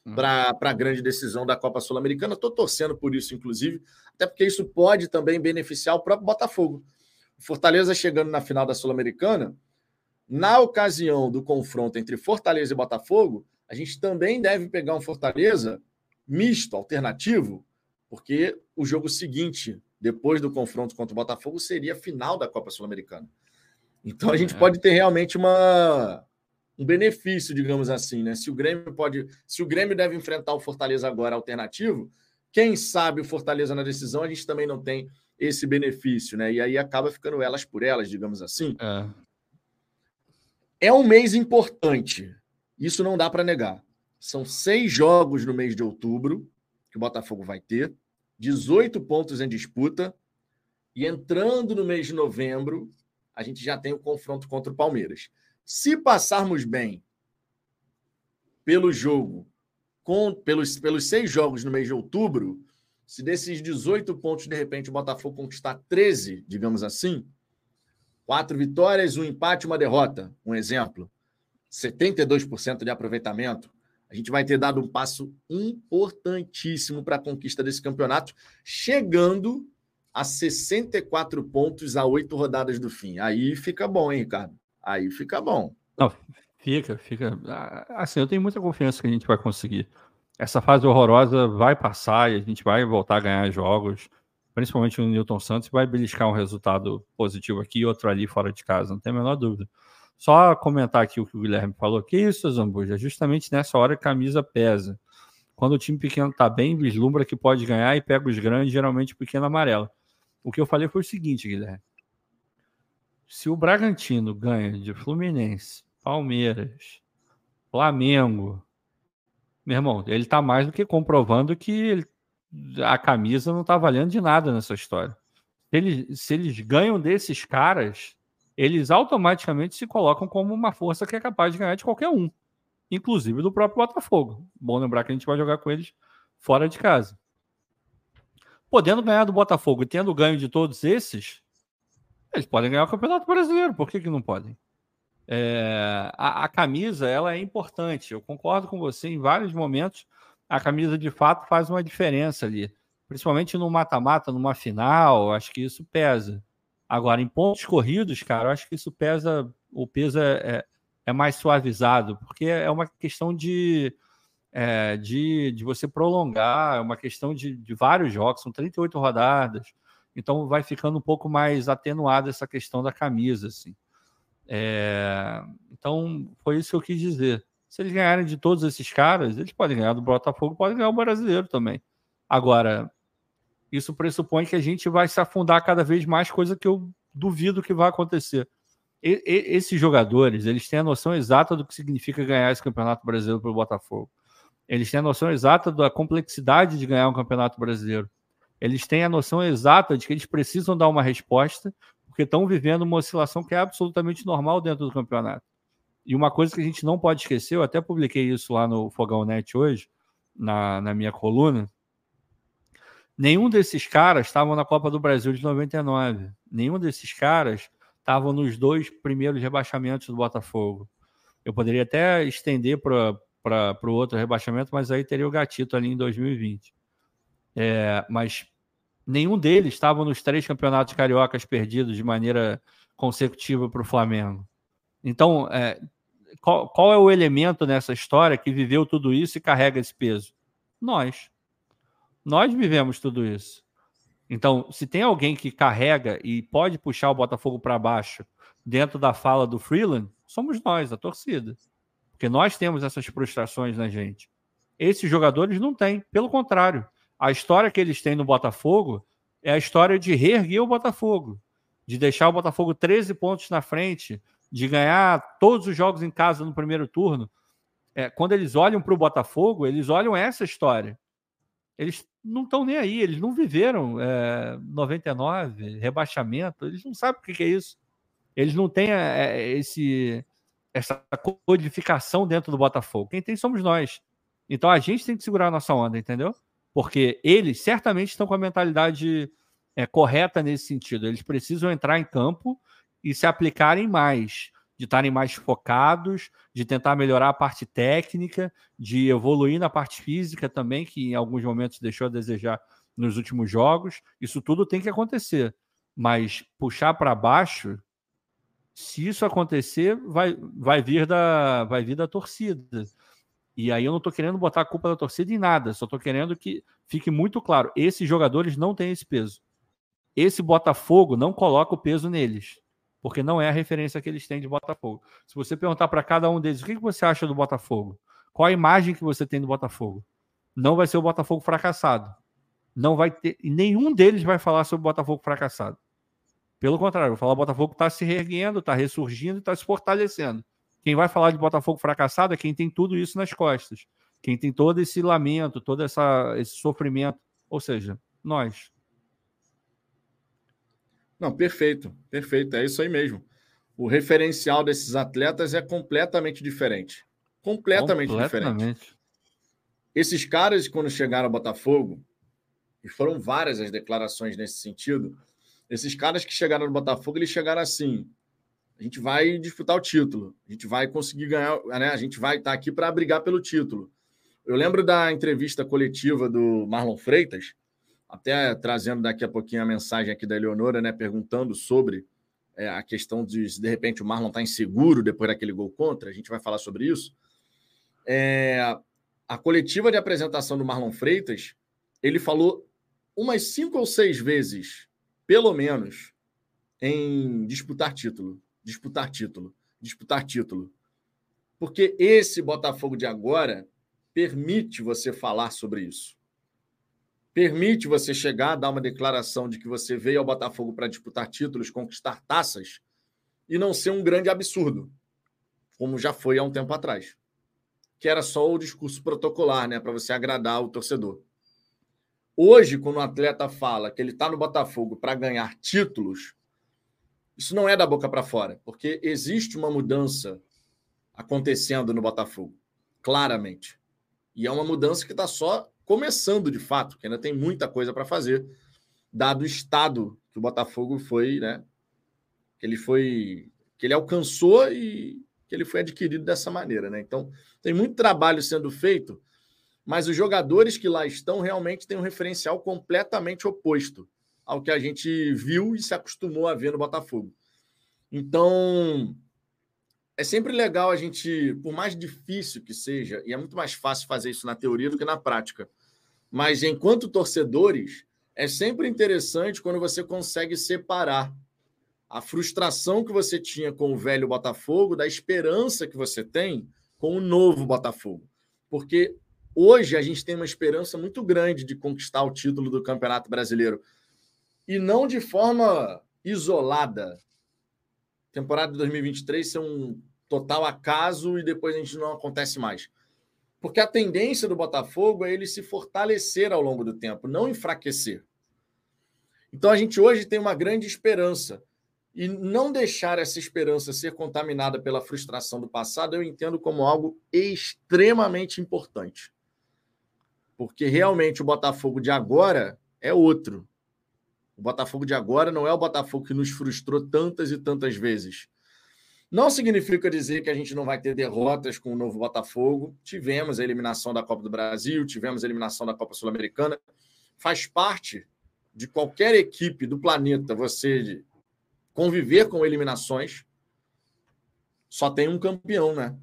uhum. para a grande decisão da Copa Sul-Americana. Estou torcendo por isso, inclusive, até porque isso pode também beneficiar o próprio Botafogo. O Fortaleza chegando na final da Sul-Americana, na ocasião do confronto entre Fortaleza e Botafogo, a gente também deve pegar um Fortaleza misto, alternativo, porque o jogo seguinte, depois do confronto contra o Botafogo, seria a final da Copa Sul-Americana. Então a gente é. pode ter realmente uma, um benefício, digamos assim, né? Se o Grêmio pode, se o Grêmio deve enfrentar o Fortaleza agora alternativo, quem sabe o Fortaleza na decisão a gente também não tem esse benefício, né? E aí acaba ficando elas por elas, digamos assim. É, é um mês importante. Isso não dá para negar. São seis jogos no mês de outubro que o Botafogo vai ter, 18 pontos em disputa, e entrando no mês de novembro, a gente já tem o confronto contra o Palmeiras. Se passarmos bem pelo jogo, com, pelos, pelos seis jogos no mês de outubro, se desses 18 pontos, de repente, o Botafogo conquistar 13, digamos assim, quatro vitórias, um empate, uma derrota, um exemplo, 72% de aproveitamento, a gente vai ter dado um passo importantíssimo para a conquista desse campeonato, chegando a 64 pontos a oito rodadas do fim. Aí fica bom, hein, Ricardo? Aí fica bom. Não, fica, fica. Ah, assim, eu tenho muita confiança que a gente vai conseguir. Essa fase horrorosa vai passar e a gente vai voltar a ganhar jogos, principalmente o Newton Santos, vai beliscar um resultado positivo aqui e outro ali fora de casa, não tem a menor dúvida. Só comentar aqui o que o Guilherme falou. Que isso, Zambuja? Justamente nessa hora a camisa pesa. Quando o time pequeno tá bem, vislumbra que pode ganhar e pega os grandes, geralmente pequeno amarelo. O que eu falei foi o seguinte, Guilherme se o Bragantino ganha de Fluminense, Palmeiras, Flamengo, meu irmão, ele está mais do que comprovando que ele, a camisa não está valendo de nada nessa história. Se eles, se eles ganham desses caras, eles automaticamente se colocam como uma força que é capaz de ganhar de qualquer um, inclusive do próprio Botafogo. Bom lembrar que a gente vai jogar com eles fora de casa. Podendo ganhar do Botafogo e tendo ganho de todos esses, eles podem ganhar o Campeonato Brasileiro, por que, que não podem? É, a, a, camisa ela é importante. Eu concordo com você em vários momentos. A camisa de fato faz uma diferença ali, principalmente no mata-mata, numa final. Acho que isso pesa. Agora, em pontos corridos, cara, eu acho que isso pesa. O peso é, é, é mais suavizado, porque é uma questão de, é, de, de você prolongar, é uma questão de, de vários jogos, são 38 rodadas. Então vai ficando um pouco mais atenuada essa questão da camisa, assim. É... Então foi isso que eu quis dizer. Se eles ganharem de todos esses caras, eles podem ganhar do Botafogo, podem ganhar o brasileiro também. Agora, isso pressupõe que a gente vai se afundar cada vez mais, coisa que eu duvido que vai acontecer. E, e, esses jogadores, eles têm a noção exata do que significa ganhar esse campeonato brasileiro para o Botafogo. Eles têm a noção exata da complexidade de ganhar um campeonato brasileiro eles têm a noção exata de que eles precisam dar uma resposta, porque estão vivendo uma oscilação que é absolutamente normal dentro do campeonato. E uma coisa que a gente não pode esquecer, eu até publiquei isso lá no Fogão Net hoje, na, na minha coluna. Nenhum desses caras estavam na Copa do Brasil de 99. Nenhum desses caras estavam nos dois primeiros rebaixamentos do Botafogo. Eu poderia até estender para o outro rebaixamento, mas aí teria o gatito ali em 2020. É, mas nenhum deles estava nos três campeonatos cariocas perdidos de maneira consecutiva para o Flamengo. Então, é, qual, qual, é o elemento nessa história que viveu tudo isso e carrega esse peso? Nós. Nós vivemos tudo isso. Então, se tem alguém que carrega e pode puxar o Botafogo para baixo dentro da fala do Freeland, somos nós, a torcida. Porque nós temos essas frustrações na gente. Esses jogadores não têm, pelo contrário a história que eles têm no Botafogo é a história de reerguer o Botafogo, de deixar o Botafogo 13 pontos na frente, de ganhar todos os jogos em casa no primeiro turno. É, quando eles olham para o Botafogo, eles olham essa história. Eles não estão nem aí, eles não viveram é, 99, rebaixamento, eles não sabem o que, que é isso. Eles não têm é, esse, essa codificação dentro do Botafogo. Quem tem somos nós. Então a gente tem que segurar a nossa onda, entendeu? Porque eles certamente estão com a mentalidade é, correta nesse sentido. Eles precisam entrar em campo e se aplicarem mais, de estarem mais focados, de tentar melhorar a parte técnica, de evoluir na parte física também, que em alguns momentos deixou a desejar nos últimos jogos. Isso tudo tem que acontecer. Mas puxar para baixo, se isso acontecer, vai, vai, vir da, vai vir da torcida. E aí eu não estou querendo botar a culpa da torcida em nada, só estou querendo que fique muito claro: esses jogadores não têm esse peso. Esse Botafogo não coloca o peso neles, porque não é a referência que eles têm de Botafogo. Se você perguntar para cada um deles o que você acha do Botafogo, qual a imagem que você tem do Botafogo, não vai ser o Botafogo fracassado. Não vai ter. Nenhum deles vai falar sobre o Botafogo fracassado. Pelo contrário, vai falar o Botafogo está se reerguendo, está ressurgindo, está se fortalecendo. Quem vai falar de Botafogo fracassado é quem tem tudo isso nas costas. Quem tem todo esse lamento, todo essa, esse sofrimento. Ou seja, nós. Não, perfeito, perfeito. É isso aí mesmo. O referencial desses atletas é completamente diferente. Completamente, completamente. diferente. Esses caras, quando chegaram ao Botafogo, e foram várias as declarações nesse sentido, esses caras que chegaram no Botafogo, eles chegaram assim: a gente vai disputar o título, a gente vai conseguir ganhar, né? a gente vai estar aqui para brigar pelo título. Eu lembro da entrevista coletiva do Marlon Freitas, até trazendo daqui a pouquinho a mensagem aqui da Eleonora, né, perguntando sobre é, a questão de se de repente o Marlon está inseguro depois daquele gol contra, a gente vai falar sobre isso. É, a coletiva de apresentação do Marlon Freitas, ele falou umas cinco ou seis vezes, pelo menos, em disputar título disputar título, disputar título. Porque esse Botafogo de agora permite você falar sobre isso. Permite você chegar, dar uma declaração de que você veio ao Botafogo para disputar títulos, conquistar taças e não ser um grande absurdo, como já foi há um tempo atrás. Que era só o discurso protocolar, né, para você agradar o torcedor. Hoje, quando o atleta fala que ele está no Botafogo para ganhar títulos, isso não é da boca para fora, porque existe uma mudança acontecendo no Botafogo, claramente. E é uma mudança que está só começando de fato, que ainda tem muita coisa para fazer, dado o estado que o Botafogo foi, né? Que ele foi, que ele alcançou e que ele foi adquirido dessa maneira, né? Então, tem muito trabalho sendo feito, mas os jogadores que lá estão realmente têm um referencial completamente oposto ao que a gente viu e se acostumou a ver no Botafogo. Então, é sempre legal a gente, por mais difícil que seja, e é muito mais fácil fazer isso na teoria do que na prática, mas enquanto torcedores, é sempre interessante quando você consegue separar a frustração que você tinha com o velho Botafogo da esperança que você tem com o novo Botafogo. Porque hoje a gente tem uma esperança muito grande de conquistar o título do Campeonato Brasileiro e não de forma isolada. Temporada de 2023 ser um total acaso e depois a gente não acontece mais. Porque a tendência do Botafogo é ele se fortalecer ao longo do tempo, não enfraquecer. Então a gente hoje tem uma grande esperança. E não deixar essa esperança ser contaminada pela frustração do passado, eu entendo como algo extremamente importante. Porque realmente o Botafogo de agora é outro. O Botafogo de agora não é o Botafogo que nos frustrou tantas e tantas vezes. Não significa dizer que a gente não vai ter derrotas com o novo Botafogo. Tivemos a eliminação da Copa do Brasil, tivemos a eliminação da Copa Sul-Americana. Faz parte de qualquer equipe do planeta você conviver com eliminações. Só tem um campeão, né?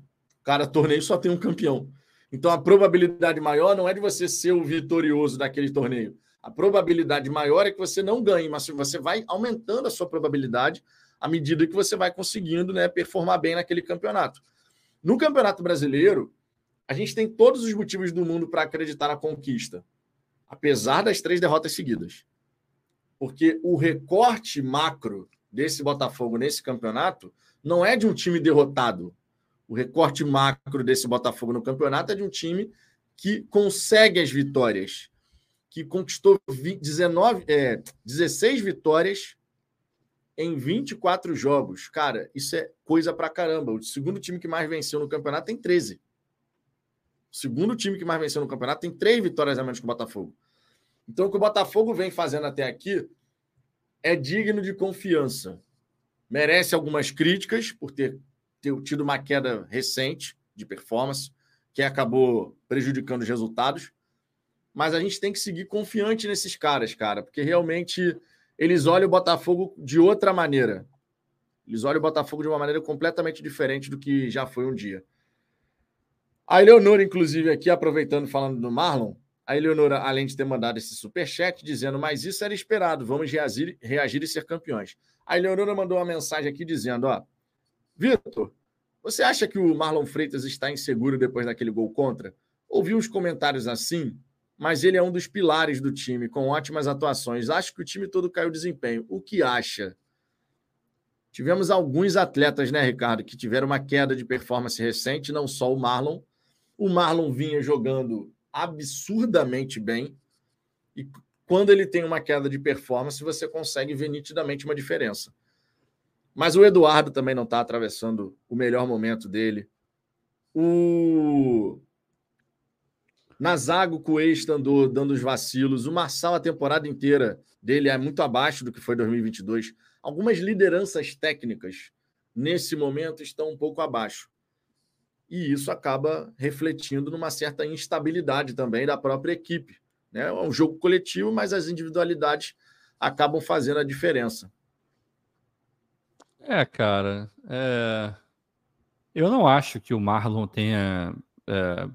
Cada torneio só tem um campeão. Então a probabilidade maior não é de você ser o vitorioso daquele torneio, a probabilidade maior é que você não ganhe, mas você vai aumentando a sua probabilidade à medida que você vai conseguindo né, performar bem naquele campeonato. No Campeonato Brasileiro, a gente tem todos os motivos do mundo para acreditar na conquista, apesar das três derrotas seguidas. Porque o recorte macro desse Botafogo nesse campeonato não é de um time derrotado. O recorte macro desse Botafogo no campeonato é de um time que consegue as vitórias que conquistou 19, é, 16 vitórias em 24 jogos. Cara, isso é coisa pra caramba. O segundo time que mais venceu no campeonato tem 13. O segundo time que mais venceu no campeonato tem três vitórias a menos que o Botafogo. Então, o que o Botafogo vem fazendo até aqui é digno de confiança. Merece algumas críticas por ter, ter tido uma queda recente de performance, que acabou prejudicando os resultados. Mas a gente tem que seguir confiante nesses caras, cara, porque realmente eles olham o Botafogo de outra maneira. Eles olham o Botafogo de uma maneira completamente diferente do que já foi um dia. A Eleonora, inclusive, aqui, aproveitando, falando do Marlon, a Eleonora, além de ter mandado esse superchat, dizendo, mas isso era esperado, vamos reagir, reagir e ser campeões. A Eleonora mandou uma mensagem aqui dizendo, ó, Vitor, você acha que o Marlon Freitas está inseguro depois daquele gol contra? Ouvi uns comentários assim, mas ele é um dos pilares do time, com ótimas atuações. Acho que o time todo caiu desempenho. O que acha? Tivemos alguns atletas, né, Ricardo, que tiveram uma queda de performance recente, não só o Marlon. O Marlon vinha jogando absurdamente bem. E quando ele tem uma queda de performance, você consegue ver nitidamente uma diferença. Mas o Eduardo também não está atravessando o melhor momento dele. O Nazago Coelho andou dando os vacilos. O Marçal, a temporada inteira dele é muito abaixo do que foi 2022. Algumas lideranças técnicas nesse momento estão um pouco abaixo e isso acaba refletindo numa certa instabilidade também da própria equipe. Né? É um jogo coletivo, mas as individualidades acabam fazendo a diferença. É, cara. É... Eu não acho que o Marlon tenha é,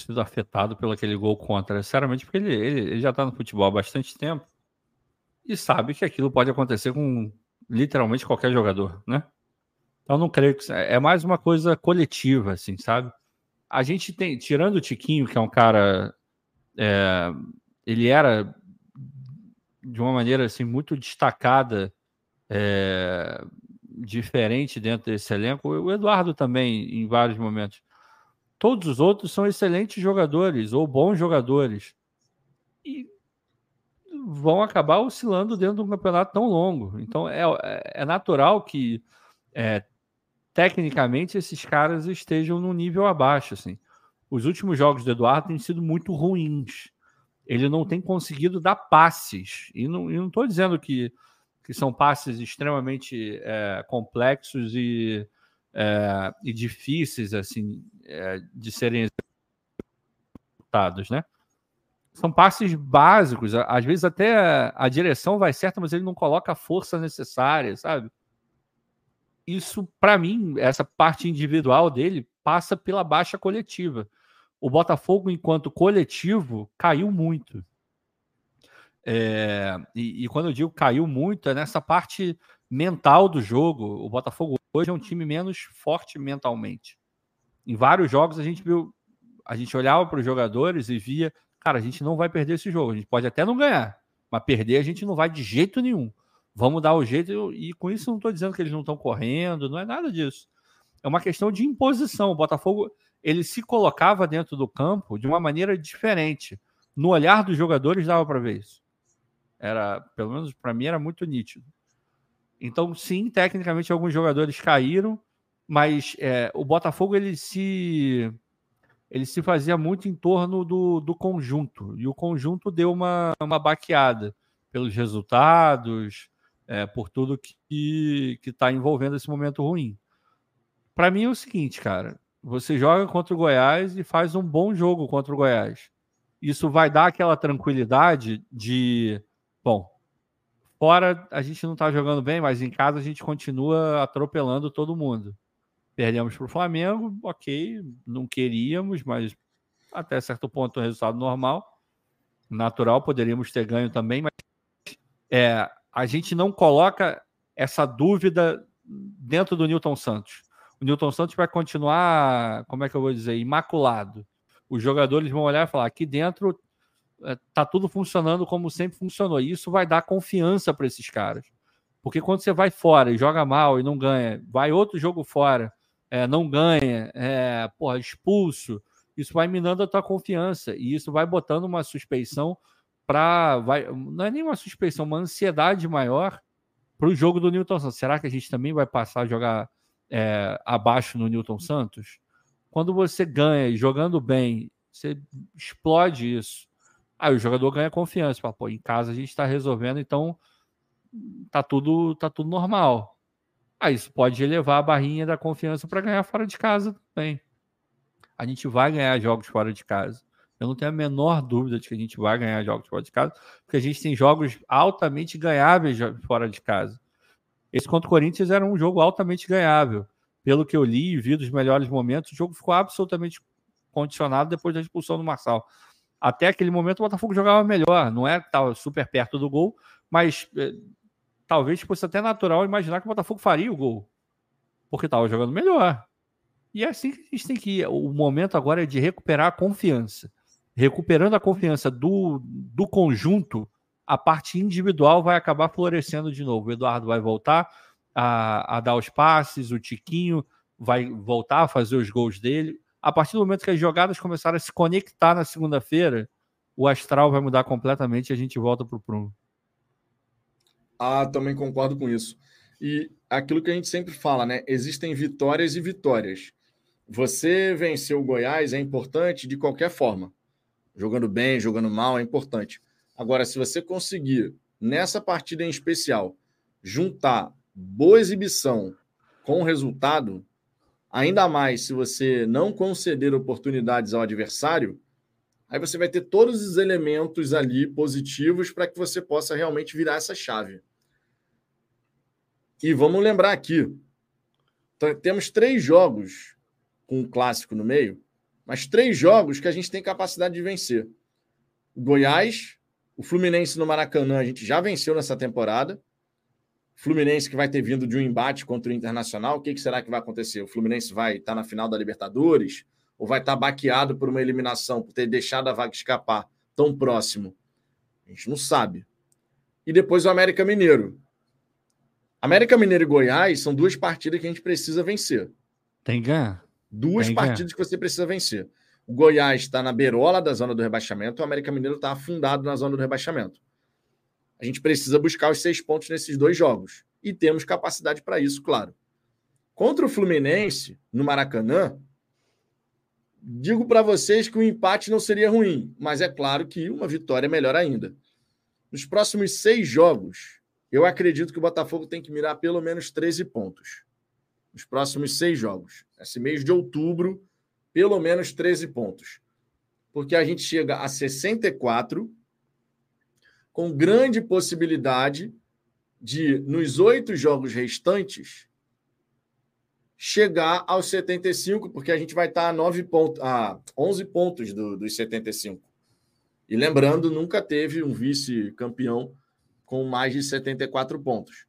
sido afetado pelo aquele gol contra, sinceramente, porque ele, ele, ele já está no futebol há bastante tempo e sabe que aquilo pode acontecer com literalmente qualquer jogador, né? Então não creio que é mais uma coisa coletiva, assim, sabe? A gente tem, tirando o Tiquinho, que é um cara, é, ele era de uma maneira assim muito destacada, é, diferente dentro desse elenco. O Eduardo também, em vários momentos. Todos os outros são excelentes jogadores ou bons jogadores e vão acabar oscilando dentro de um campeonato tão longo. Então é, é natural que é, tecnicamente esses caras estejam num nível abaixo. Assim. Os últimos jogos do Eduardo têm sido muito ruins. Ele não tem conseguido dar passes. E não estou dizendo que, que são passes extremamente é, complexos e, é, e difíceis assim é, de serem executados, né? São passes básicos. Às vezes até a direção vai certa, mas ele não coloca a força necessária, sabe? isso, para mim, essa parte individual dele passa pela baixa coletiva. O Botafogo, enquanto coletivo, caiu muito. É, e, e, quando eu digo caiu muito, é nessa parte mental do jogo. O Botafogo hoje é um time menos forte mentalmente. Em vários jogos a gente viu, a gente olhava para os jogadores e via, cara, a gente não vai perder esse jogo. A gente pode até não ganhar, mas perder a gente não vai de jeito nenhum vamos dar o jeito. E com isso não estou dizendo que eles não estão correndo, não é nada disso. É uma questão de imposição. O Botafogo ele se colocava dentro do campo de uma maneira diferente. No olhar dos jogadores dava para ver isso. Era, pelo menos para mim, era muito nítido. Então, sim, tecnicamente alguns jogadores caíram, mas é, o Botafogo ele se ele se fazia muito em torno do, do conjunto e o conjunto deu uma, uma baqueada pelos resultados, é, por tudo que está envolvendo esse momento ruim. Para mim é o seguinte, cara: você joga contra o Goiás e faz um bom jogo contra o Goiás. Isso vai dar aquela tranquilidade de, bom, fora a gente não está jogando bem, mas em casa a gente continua atropelando todo mundo. Perdemos para o Flamengo, ok, não queríamos, mas até certo ponto o resultado normal, natural, poderíamos ter ganho também, mas é, a gente não coloca essa dúvida dentro do Newton Santos. O Newton Santos vai continuar, como é que eu vou dizer, imaculado. Os jogadores vão olhar e falar: aqui dentro é, tudo funcionando como sempre funcionou. E isso vai dar confiança para esses caras. Porque quando você vai fora e joga mal e não ganha, vai outro jogo fora, é, não ganha, é, porra, expulso, isso vai minando a tua confiança e isso vai botando uma suspeição para. Não é nem uma suspeição, uma ansiedade maior para o jogo do Newton Santos. Será que a gente também vai passar a jogar é, abaixo no Newton Santos? Quando você ganha jogando bem, você explode isso. Aí o jogador ganha confiança. Fala, pô, em casa a gente está resolvendo, então tá tudo, tá tudo normal. Aí isso pode elevar a barrinha da confiança para ganhar fora de casa também. A gente vai ganhar jogos fora de casa. Eu não tenho a menor dúvida de que a gente vai ganhar jogos fora de casa, porque a gente tem jogos altamente ganháveis fora de casa. Esse contra o Corinthians era um jogo altamente ganhável. Pelo que eu li e vi dos melhores momentos, o jogo ficou absolutamente condicionado depois da expulsão do Marçal. Até aquele momento o Botafogo jogava melhor, não é estava super perto do gol, mas eh, talvez fosse até natural imaginar que o Botafogo faria o gol, porque estava jogando melhor. E é assim que a gente tem que ir. O momento agora é de recuperar a confiança. Recuperando a confiança do, do conjunto, a parte individual vai acabar florescendo de novo. O Eduardo vai voltar a, a dar os passes, o Tiquinho vai voltar a fazer os gols dele. A partir do momento que as jogadas começarem a se conectar na segunda-feira, o astral vai mudar completamente e a gente volta para o prumo. Ah, também concordo com isso. E aquilo que a gente sempre fala, né? Existem vitórias e vitórias. Você vencer o Goiás é importante de qualquer forma. Jogando bem, jogando mal, é importante. Agora, se você conseguir, nessa partida em especial, juntar boa exibição com resultado, ainda mais se você não conceder oportunidades ao adversário, aí você vai ter todos os elementos ali positivos para que você possa realmente virar essa chave. E vamos lembrar aqui: temos três jogos com um clássico no meio, mas três jogos que a gente tem capacidade de vencer. Goiás, o Fluminense no Maracanã, a gente já venceu nessa temporada. Fluminense que vai ter vindo de um embate contra o Internacional, o que, que será que vai acontecer? O Fluminense vai estar na final da Libertadores? Ou vai estar baqueado por uma eliminação, por ter deixado a vaga escapar tão próximo? A gente não sabe. E depois o América Mineiro. América Mineiro e Goiás são duas partidas que a gente precisa vencer. Tem que ganhar. Duas Tem partidas que você precisa vencer. O Goiás está na beirola da zona do rebaixamento, o América Mineiro está afundado na zona do rebaixamento. A gente precisa buscar os seis pontos nesses dois jogos. E temos capacidade para isso, claro. Contra o Fluminense, no Maracanã, digo para vocês que o empate não seria ruim, mas é claro que uma vitória é melhor ainda. Nos próximos seis jogos, eu acredito que o Botafogo tem que mirar pelo menos 13 pontos. Nos próximos seis jogos. Esse mês de outubro, pelo menos 13 pontos. Porque a gente chega a 64 com grande possibilidade de, nos oito jogos restantes, chegar aos 75, porque a gente vai estar a, 9 pontos, a 11 pontos do, dos 75. E lembrando, nunca teve um vice-campeão com mais de 74 pontos.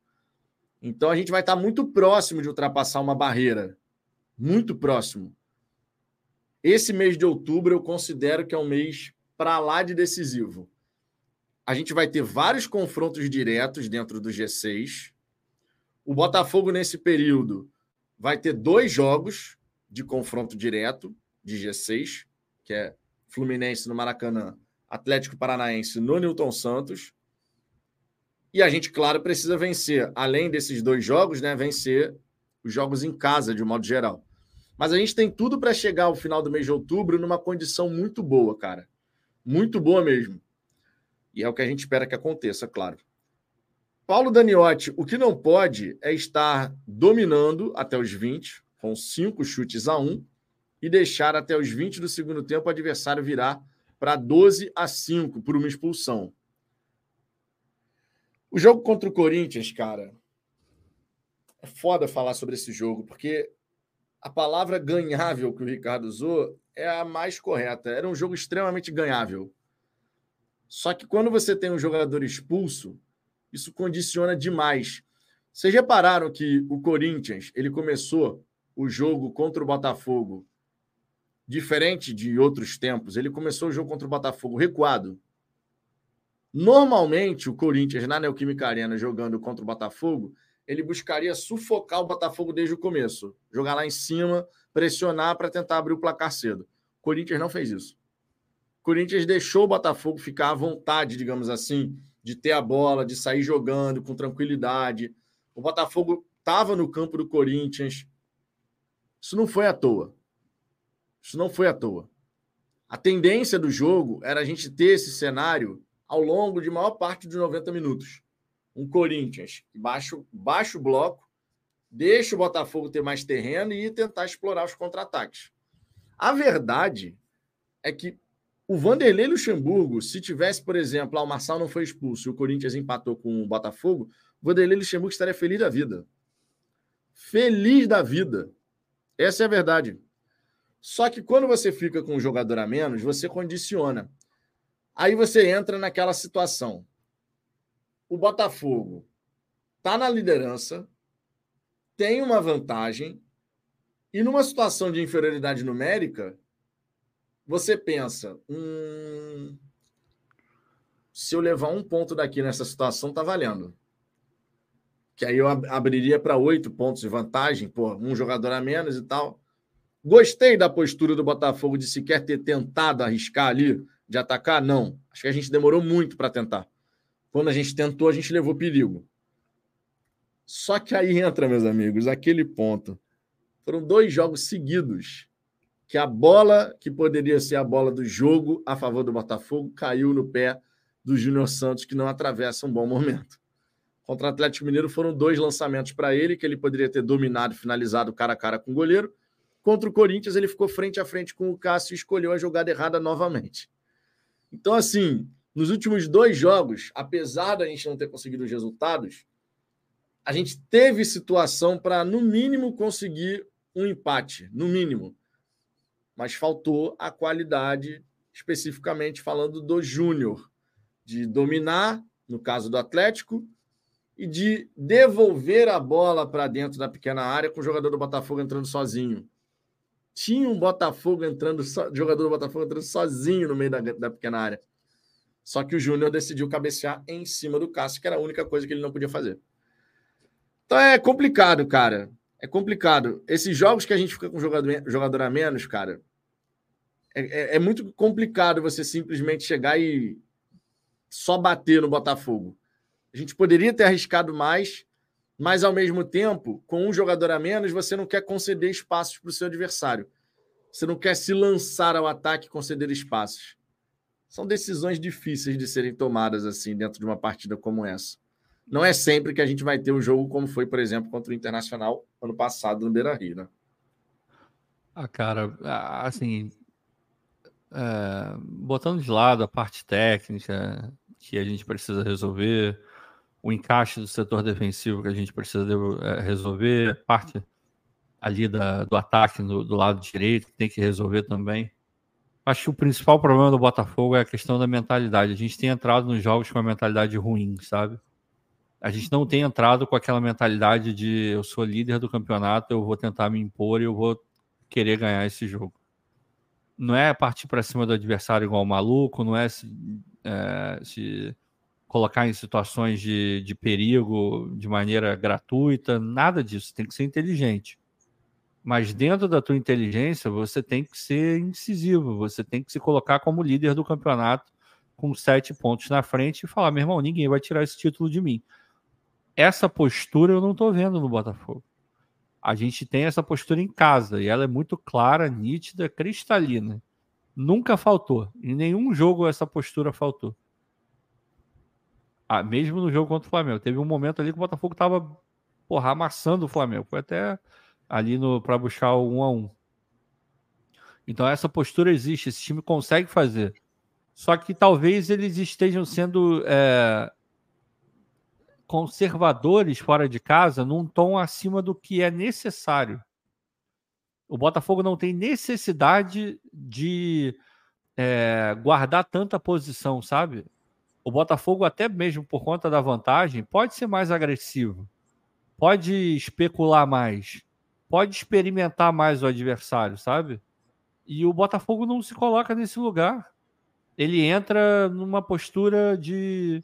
Então a gente vai estar muito próximo de ultrapassar uma barreira. Muito próximo. Esse mês de outubro eu considero que é um mês para lá de decisivo a gente vai ter vários confrontos diretos dentro do G6. O Botafogo, nesse período, vai ter dois jogos de confronto direto de G6, que é Fluminense no Maracanã, Atlético Paranaense no Newton Santos. E a gente, claro, precisa vencer, além desses dois jogos, né, vencer os jogos em casa, de modo geral. Mas a gente tem tudo para chegar ao final do mês de outubro numa condição muito boa, cara. Muito boa mesmo. E é o que a gente espera que aconteça, claro. Paulo Daniotti, o que não pode é estar dominando até os 20, com cinco chutes a um, e deixar até os 20 do segundo tempo o adversário virar para 12 a 5 por uma expulsão. O jogo contra o Corinthians, cara, é foda falar sobre esse jogo, porque a palavra ganhável que o Ricardo usou é a mais correta. Era um jogo extremamente ganhável. Só que quando você tem um jogador expulso, isso condiciona demais. Vocês repararam que o Corinthians ele começou o jogo contra o Botafogo diferente de outros tempos. Ele começou o jogo contra o Botafogo recuado. Normalmente, o Corinthians, na Neoquímica Arena, jogando contra o Botafogo, ele buscaria sufocar o Botafogo desde o começo. Jogar lá em cima, pressionar para tentar abrir o placar cedo. Corinthians não fez isso. Corinthians deixou o Botafogo ficar à vontade, digamos assim, de ter a bola, de sair jogando com tranquilidade. O Botafogo estava no campo do Corinthians. Isso não foi à toa. Isso não foi à toa. A tendência do jogo era a gente ter esse cenário ao longo de maior parte dos 90 minutos. Um Corinthians baixo, baixo bloco, deixa o Botafogo ter mais terreno e tentar explorar os contra-ataques. A verdade é que o Vanderlei Luxemburgo, se tivesse, por exemplo, ah, o Marçal não foi expulso e o Corinthians empatou com o Botafogo, o Vanderlei Luxemburgo estaria feliz da vida. Feliz da vida. Essa é a verdade. Só que quando você fica com um jogador a menos, você condiciona. Aí você entra naquela situação. O Botafogo está na liderança, tem uma vantagem, e numa situação de inferioridade numérica, você pensa, hum, se eu levar um ponto daqui nessa situação, tá valendo. Que aí eu abriria para oito pontos de vantagem, pô, um jogador a menos e tal. Gostei da postura do Botafogo de sequer ter tentado arriscar ali, de atacar? Não. Acho que a gente demorou muito para tentar. Quando a gente tentou, a gente levou perigo. Só que aí entra, meus amigos, aquele ponto. Foram dois jogos seguidos que a bola, que poderia ser a bola do jogo a favor do Botafogo, caiu no pé do Júnior Santos, que não atravessa um bom momento. Contra o Atlético Mineiro foram dois lançamentos para ele, que ele poderia ter dominado e finalizado cara a cara com o goleiro. Contra o Corinthians, ele ficou frente a frente com o Cássio e escolheu a jogada errada novamente. Então, assim, nos últimos dois jogos, apesar da gente não ter conseguido os resultados, a gente teve situação para, no mínimo, conseguir um empate, no mínimo mas faltou a qualidade, especificamente falando do Júnior, de dominar, no caso do Atlético, e de devolver a bola para dentro da pequena área com o jogador do Botafogo entrando sozinho. Tinha um Botafogo entrando, jogador do Botafogo entrando sozinho no meio da, da pequena área. Só que o Júnior decidiu cabecear em cima do Cássio, que era a única coisa que ele não podia fazer. Então é complicado, cara. É complicado. Esses jogos que a gente fica com jogador, jogador a menos, cara, é, é, é, muito complicado você simplesmente chegar e só bater no Botafogo. A gente poderia ter arriscado mais, mas ao mesmo tempo, com um jogador a menos, você não quer conceder espaços para o seu adversário. Você não quer se lançar ao ataque e conceder espaços. São decisões difíceis de serem tomadas assim dentro de uma partida como essa. Não é sempre que a gente vai ter um jogo como foi, por exemplo, contra o Internacional ano passado no Beira Rio, né? Ah, cara, assim, é, botando de lado a parte técnica que a gente precisa resolver, o encaixe do setor defensivo que a gente precisa de, é, resolver, parte ali da, do ataque do, do lado direito que tem que resolver também. Acho que o principal problema do Botafogo é a questão da mentalidade. A gente tem entrado nos jogos com uma mentalidade ruim, sabe? A gente não tem entrado com aquela mentalidade de eu sou líder do campeonato, eu vou tentar me impor e eu vou querer ganhar esse jogo não é partir para cima do adversário igual maluco, não é se, é, se colocar em situações de, de perigo de maneira gratuita, nada disso. Tem que ser inteligente. Mas dentro da tua inteligência, você tem que ser incisivo, você tem que se colocar como líder do campeonato com sete pontos na frente e falar: meu irmão, ninguém vai tirar esse título de mim. Essa postura eu não estou vendo no Botafogo a gente tem essa postura em casa e ela é muito clara, nítida, cristalina. Nunca faltou. Em nenhum jogo essa postura faltou. Ah, mesmo no jogo contra o Flamengo. Teve um momento ali que o Botafogo estava amassando o Flamengo. Foi até ali para buscar o 1 a 1 Então essa postura existe, esse time consegue fazer. Só que talvez eles estejam sendo é, conservadores fora de casa num tom acima do que é necessário. O Botafogo não tem necessidade de é, guardar tanta posição, sabe? O Botafogo, até mesmo por conta da vantagem, pode ser mais agressivo, pode especular mais, pode experimentar mais o adversário, sabe? E o Botafogo não se coloca nesse lugar. Ele entra numa postura de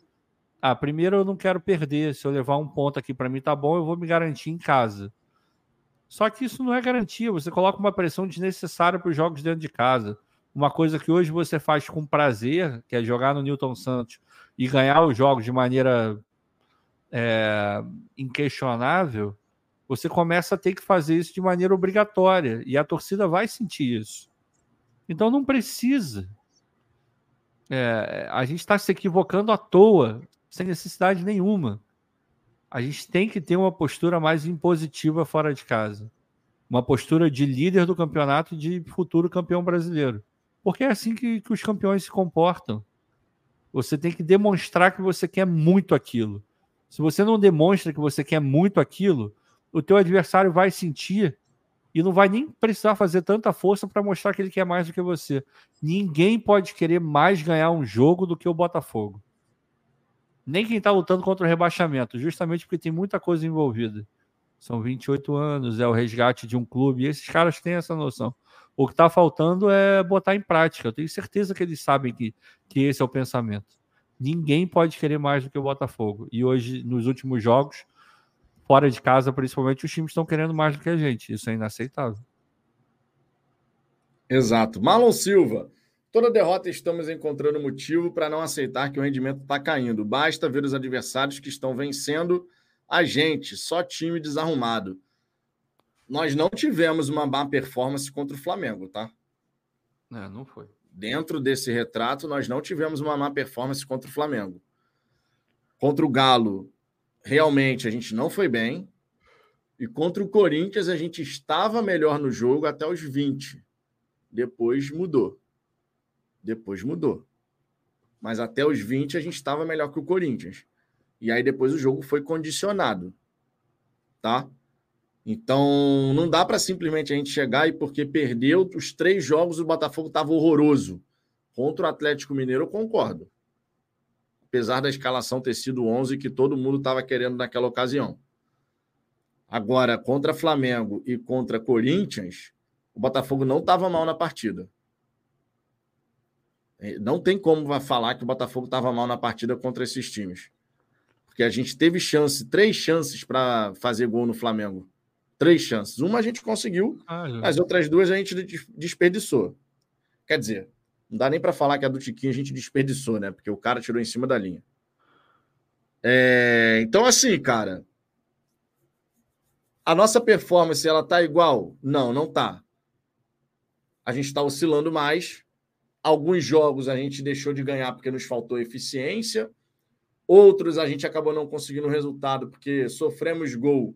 ah, primeiro eu não quero perder. Se eu levar um ponto aqui para mim tá bom, eu vou me garantir em casa. Só que isso não é garantia. Você coloca uma pressão desnecessária para os jogos dentro de casa. uma coisa que hoje você faz com prazer, que é jogar no Newton Santos e ganhar os jogos de maneira é, inquestionável, você começa a ter que fazer isso de maneira obrigatória e a torcida vai sentir isso. Então não precisa. É, a gente está se equivocando à toa, sem necessidade nenhuma. A gente tem que ter uma postura mais impositiva fora de casa. Uma postura de líder do campeonato e de futuro campeão brasileiro. Porque é assim que, que os campeões se comportam. Você tem que demonstrar que você quer muito aquilo. Se você não demonstra que você quer muito aquilo, o teu adversário vai sentir e não vai nem precisar fazer tanta força para mostrar que ele quer mais do que você. Ninguém pode querer mais ganhar um jogo do que o Botafogo. Nem quem está lutando contra o rebaixamento, justamente porque tem muita coisa envolvida. São 28 anos, é o resgate de um clube, e esses caras têm essa noção. O que está faltando é botar em prática. Eu tenho certeza que eles sabem que, que esse é o pensamento. Ninguém pode querer mais do que o Botafogo. E hoje, nos últimos jogos, fora de casa, principalmente, os times estão querendo mais do que a gente. Isso é inaceitável. Exato. Marlon Silva. Toda derrota estamos encontrando motivo para não aceitar que o rendimento está caindo. Basta ver os adversários que estão vencendo a gente. Só time desarrumado nós não tivemos uma má performance contra o Flamengo, tá? É, não foi. Dentro desse retrato, nós não tivemos uma má performance contra o Flamengo. Contra o Galo, realmente a gente não foi bem. E contra o Corinthians, a gente estava melhor no jogo até os 20. Depois mudou. Depois mudou. Mas até os 20 a gente estava melhor que o Corinthians. E aí depois o jogo foi condicionado. Tá? Então, não dá para simplesmente a gente chegar e porque perdeu os três jogos, o Botafogo estava horroroso. Contra o Atlético Mineiro, eu concordo. Apesar da escalação ter sido 11 que todo mundo estava querendo naquela ocasião. Agora, contra Flamengo e contra Corinthians, o Botafogo não estava mal na partida. É, não tem como falar que o Botafogo estava mal na partida contra esses times. Porque a gente teve chance, três chances para fazer gol no Flamengo. Três chances. Uma a gente conseguiu, ah, as outras duas a gente desperdiçou. Quer dizer, não dá nem para falar que a do Tiquinho a gente desperdiçou, né? Porque o cara tirou em cima da linha. É... Então, assim, cara, a nossa performance ela tá igual? Não, não tá. A gente está oscilando mais. Alguns jogos a gente deixou de ganhar porque nos faltou eficiência. Outros a gente acabou não conseguindo resultado porque sofremos gol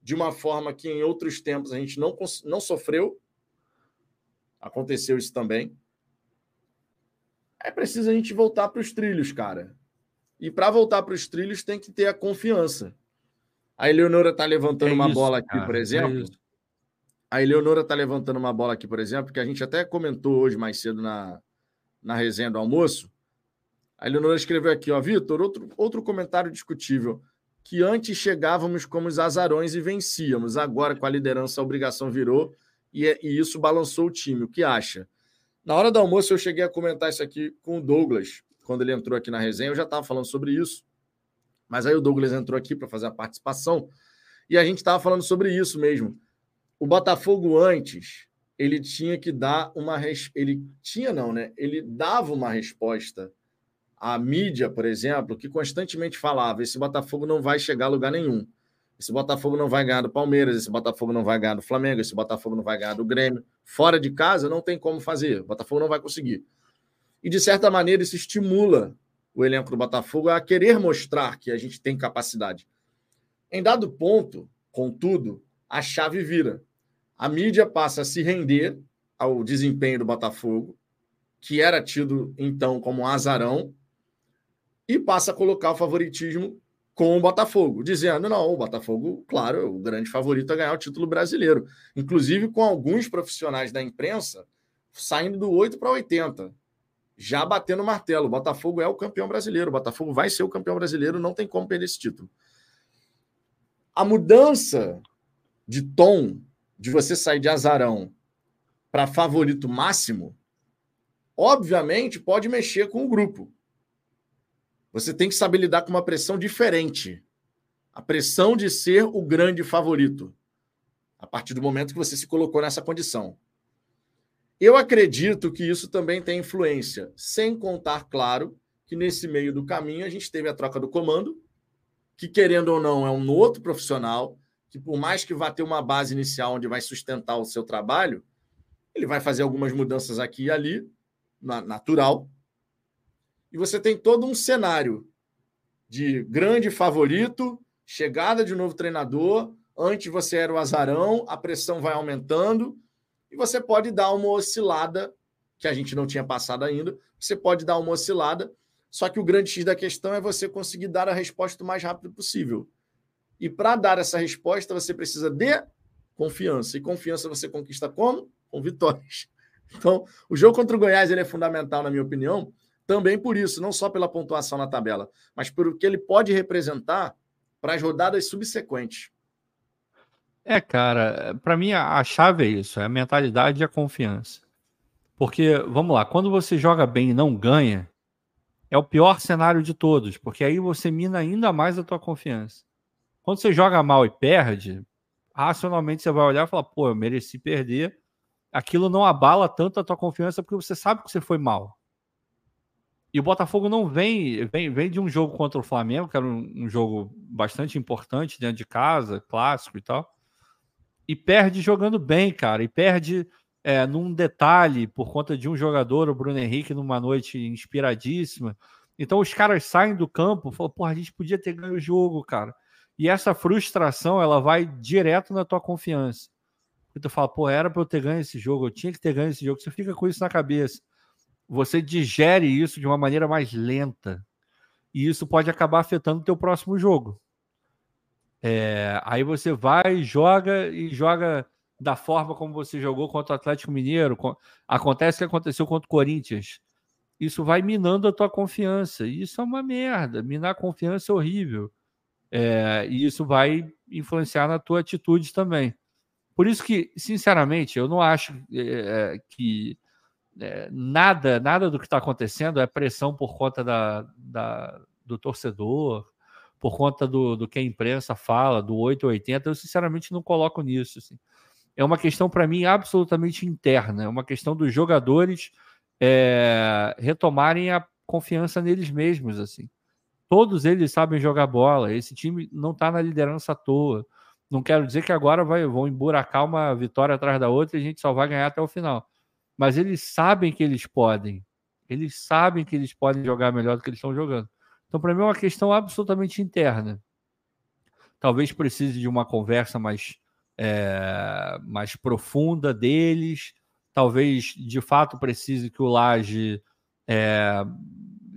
de uma forma que em outros tempos a gente não, não sofreu. Aconteceu isso também. É preciso a gente voltar para os trilhos, cara. E para voltar para os trilhos tem que ter a confiança. A Eleonora está levantando é uma bola aqui, cara, por é exemplo. É a Eleonora está levantando uma bola aqui, por exemplo, que a gente até comentou hoje mais cedo na, na resenha do almoço. A Eleonora escreveu aqui, ó, Vitor, outro, outro comentário discutível que antes chegávamos como os azarões e vencíamos. Agora, com a liderança, a obrigação virou e, é, e isso balançou o time. O que acha? Na hora do almoço, eu cheguei a comentar isso aqui com o Douglas, quando ele entrou aqui na resenha. Eu já estava falando sobre isso, mas aí o Douglas entrou aqui para fazer a participação e a gente estava falando sobre isso mesmo. O Botafogo antes, ele tinha que dar uma. Res... Ele tinha, não, né? Ele dava uma resposta a mídia, por exemplo, que constantemente falava: esse Botafogo não vai chegar a lugar nenhum. Esse Botafogo não vai ganhar do Palmeiras, esse Botafogo não vai ganhar do Flamengo, esse Botafogo não vai ganhar do Grêmio. Fora de casa não tem como fazer, o Botafogo não vai conseguir. E de certa maneira isso estimula o elenco do Botafogo a querer mostrar que a gente tem capacidade. Em dado ponto, contudo, a chave vira. A mídia passa a se render ao desempenho do Botafogo, que era tido então como azarão, e passa a colocar o favoritismo com o Botafogo, dizendo: não, o Botafogo, claro, é o grande favorito a ganhar o título brasileiro. Inclusive com alguns profissionais da imprensa saindo do 8 para 80, já batendo martelo. O Botafogo é o campeão brasileiro, o Botafogo vai ser o campeão brasileiro, não tem como perder esse título. A mudança de tom de você sair de azarão para favorito máximo, obviamente pode mexer com o grupo. Você tem que saber lidar com uma pressão diferente. A pressão de ser o grande favorito. A partir do momento que você se colocou nessa condição. Eu acredito que isso também tem influência, sem contar, claro, que nesse meio do caminho a gente teve a troca do comando, que querendo ou não é um outro profissional, que por mais que vá ter uma base inicial onde vai sustentar o seu trabalho, ele vai fazer algumas mudanças aqui e ali, natural. E você tem todo um cenário de grande favorito, chegada de novo treinador, antes você era o azarão, a pressão vai aumentando e você pode dar uma oscilada que a gente não tinha passado ainda. Você pode dar uma oscilada, só que o grande X da questão é você conseguir dar a resposta o mais rápido possível. E para dar essa resposta, você precisa de confiança. E confiança você conquista como? Com vitórias. Então, o jogo contra o Goiás ele é fundamental, na minha opinião, também por isso, não só pela pontuação na tabela, mas por o que ele pode representar para as rodadas subsequentes. É, cara, para mim a, chave é isso, é a mentalidade e a confiança. Porque, vamos lá, quando você joga bem e não ganha, é o pior cenário de todos, porque aí você mina ainda mais a tua confiança. Quando você joga mal e perde, racionalmente você vai olhar e falar, pô, eu mereci perder. Aquilo não abala tanto a tua confiança porque você sabe que você foi mal. E o Botafogo não vem, vem, vem de um jogo contra o Flamengo, que era um, um jogo bastante importante dentro de casa, clássico e tal. E perde jogando bem, cara. E perde é, num detalhe por conta de um jogador, o Bruno Henrique, numa noite inspiradíssima. Então os caras saem do campo e falam, pô, a gente podia ter ganho o jogo, cara. E essa frustração, ela vai direto na tua confiança. E tu fala, pô, era para eu ter ganho esse jogo, eu tinha que ter ganho esse jogo. Você fica com isso na cabeça você digere isso de uma maneira mais lenta. E isso pode acabar afetando o teu próximo jogo. É, aí você vai, joga e joga da forma como você jogou contra o Atlético Mineiro. Acontece o que aconteceu contra o Corinthians. Isso vai minando a tua confiança. Isso é uma merda. Minar a confiança é horrível. É, e isso vai influenciar na tua atitude também. Por isso que, sinceramente, eu não acho é, é que é, nada, nada do que está acontecendo é pressão por conta da, da, do torcedor, por conta do, do que a imprensa fala, do 880. Eu, sinceramente, não coloco nisso. Assim. É uma questão, para mim, absolutamente interna. É uma questão dos jogadores é, retomarem a confiança neles mesmos. assim. Todos eles sabem jogar bola. Esse time não está na liderança à toa. Não quero dizer que agora vai, vão emburacar uma vitória atrás da outra e a gente só vai ganhar até o final mas eles sabem que eles podem. Eles sabem que eles podem jogar melhor do que eles estão jogando. Então, para mim, é uma questão absolutamente interna. Talvez precise de uma conversa mais, é, mais profunda deles. Talvez, de fato, precise que o Laje é,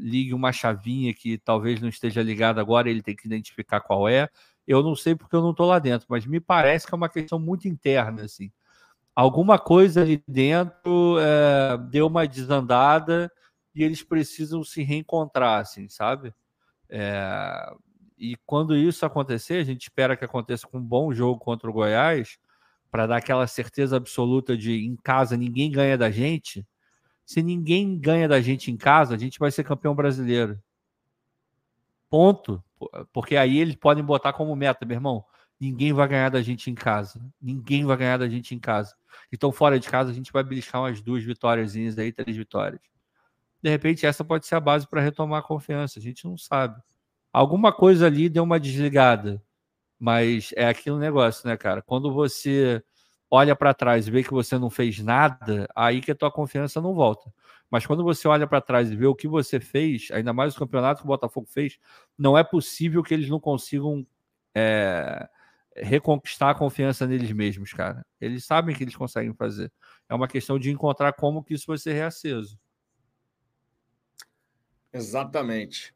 ligue uma chavinha que talvez não esteja ligada agora, ele tem que identificar qual é. Eu não sei porque eu não estou lá dentro, mas me parece que é uma questão muito interna, assim alguma coisa ali dentro é, deu uma desandada e eles precisam se reencontrar, assim, sabe? É, e quando isso acontecer, a gente espera que aconteça com um bom jogo contra o Goiás, para dar aquela certeza absoluta de em casa ninguém ganha da gente. Se ninguém ganha da gente em casa, a gente vai ser campeão brasileiro. Ponto. Porque aí eles podem botar como meta, meu irmão. Ninguém vai ganhar da gente em casa. Ninguém vai ganhar da gente em casa. Então, fora de casa, a gente vai beliscar umas duas vitórias aí, três vitórias. De repente, essa pode ser a base para retomar a confiança. A gente não sabe. Alguma coisa ali deu uma desligada. Mas é aquele negócio, né, cara? Quando você olha para trás e vê que você não fez nada, aí que a tua confiança não volta. Mas quando você olha para trás e vê o que você fez, ainda mais o campeonato que o Botafogo fez, não é possível que eles não consigam é, reconquistar a confiança neles mesmos, cara. Eles sabem que eles conseguem fazer. É uma questão de encontrar como que isso vai ser reaceso. Exatamente.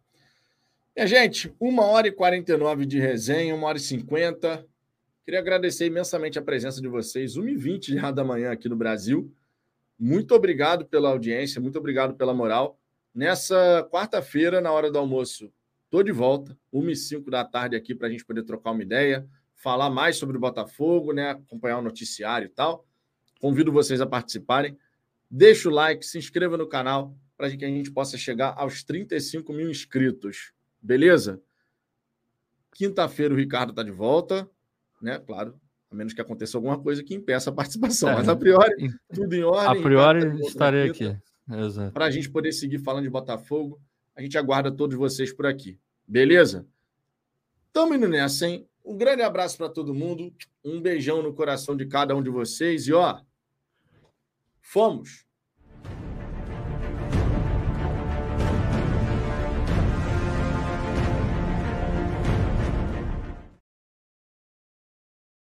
E, gente, uma hora e 49 de resenha, uma hora e 50. Queria agradecer imensamente a presença de vocês. 1h20 já da manhã aqui no Brasil. Muito obrigado pela audiência, muito obrigado pela moral. Nessa quarta-feira, na hora do almoço, estou de volta, 1h05 da tarde aqui para a gente poder trocar uma ideia, falar mais sobre o Botafogo, né? Acompanhar o noticiário e tal. Convido vocês a participarem. Deixa o like, se inscreva no canal para que a gente possa chegar aos 35 mil inscritos. Beleza? Quinta-feira o Ricardo está de volta, né? Claro, A menos que aconteça alguma coisa que impeça a participação. É, Mas a priori, tudo em ordem. A priori, estarei aqui. Para a gente poder seguir falando de Botafogo, a gente aguarda todos vocês por aqui. Beleza? Tamo indo nessa, hein? Um grande abraço para todo mundo. Um beijão no coração de cada um de vocês. E ó, fomos!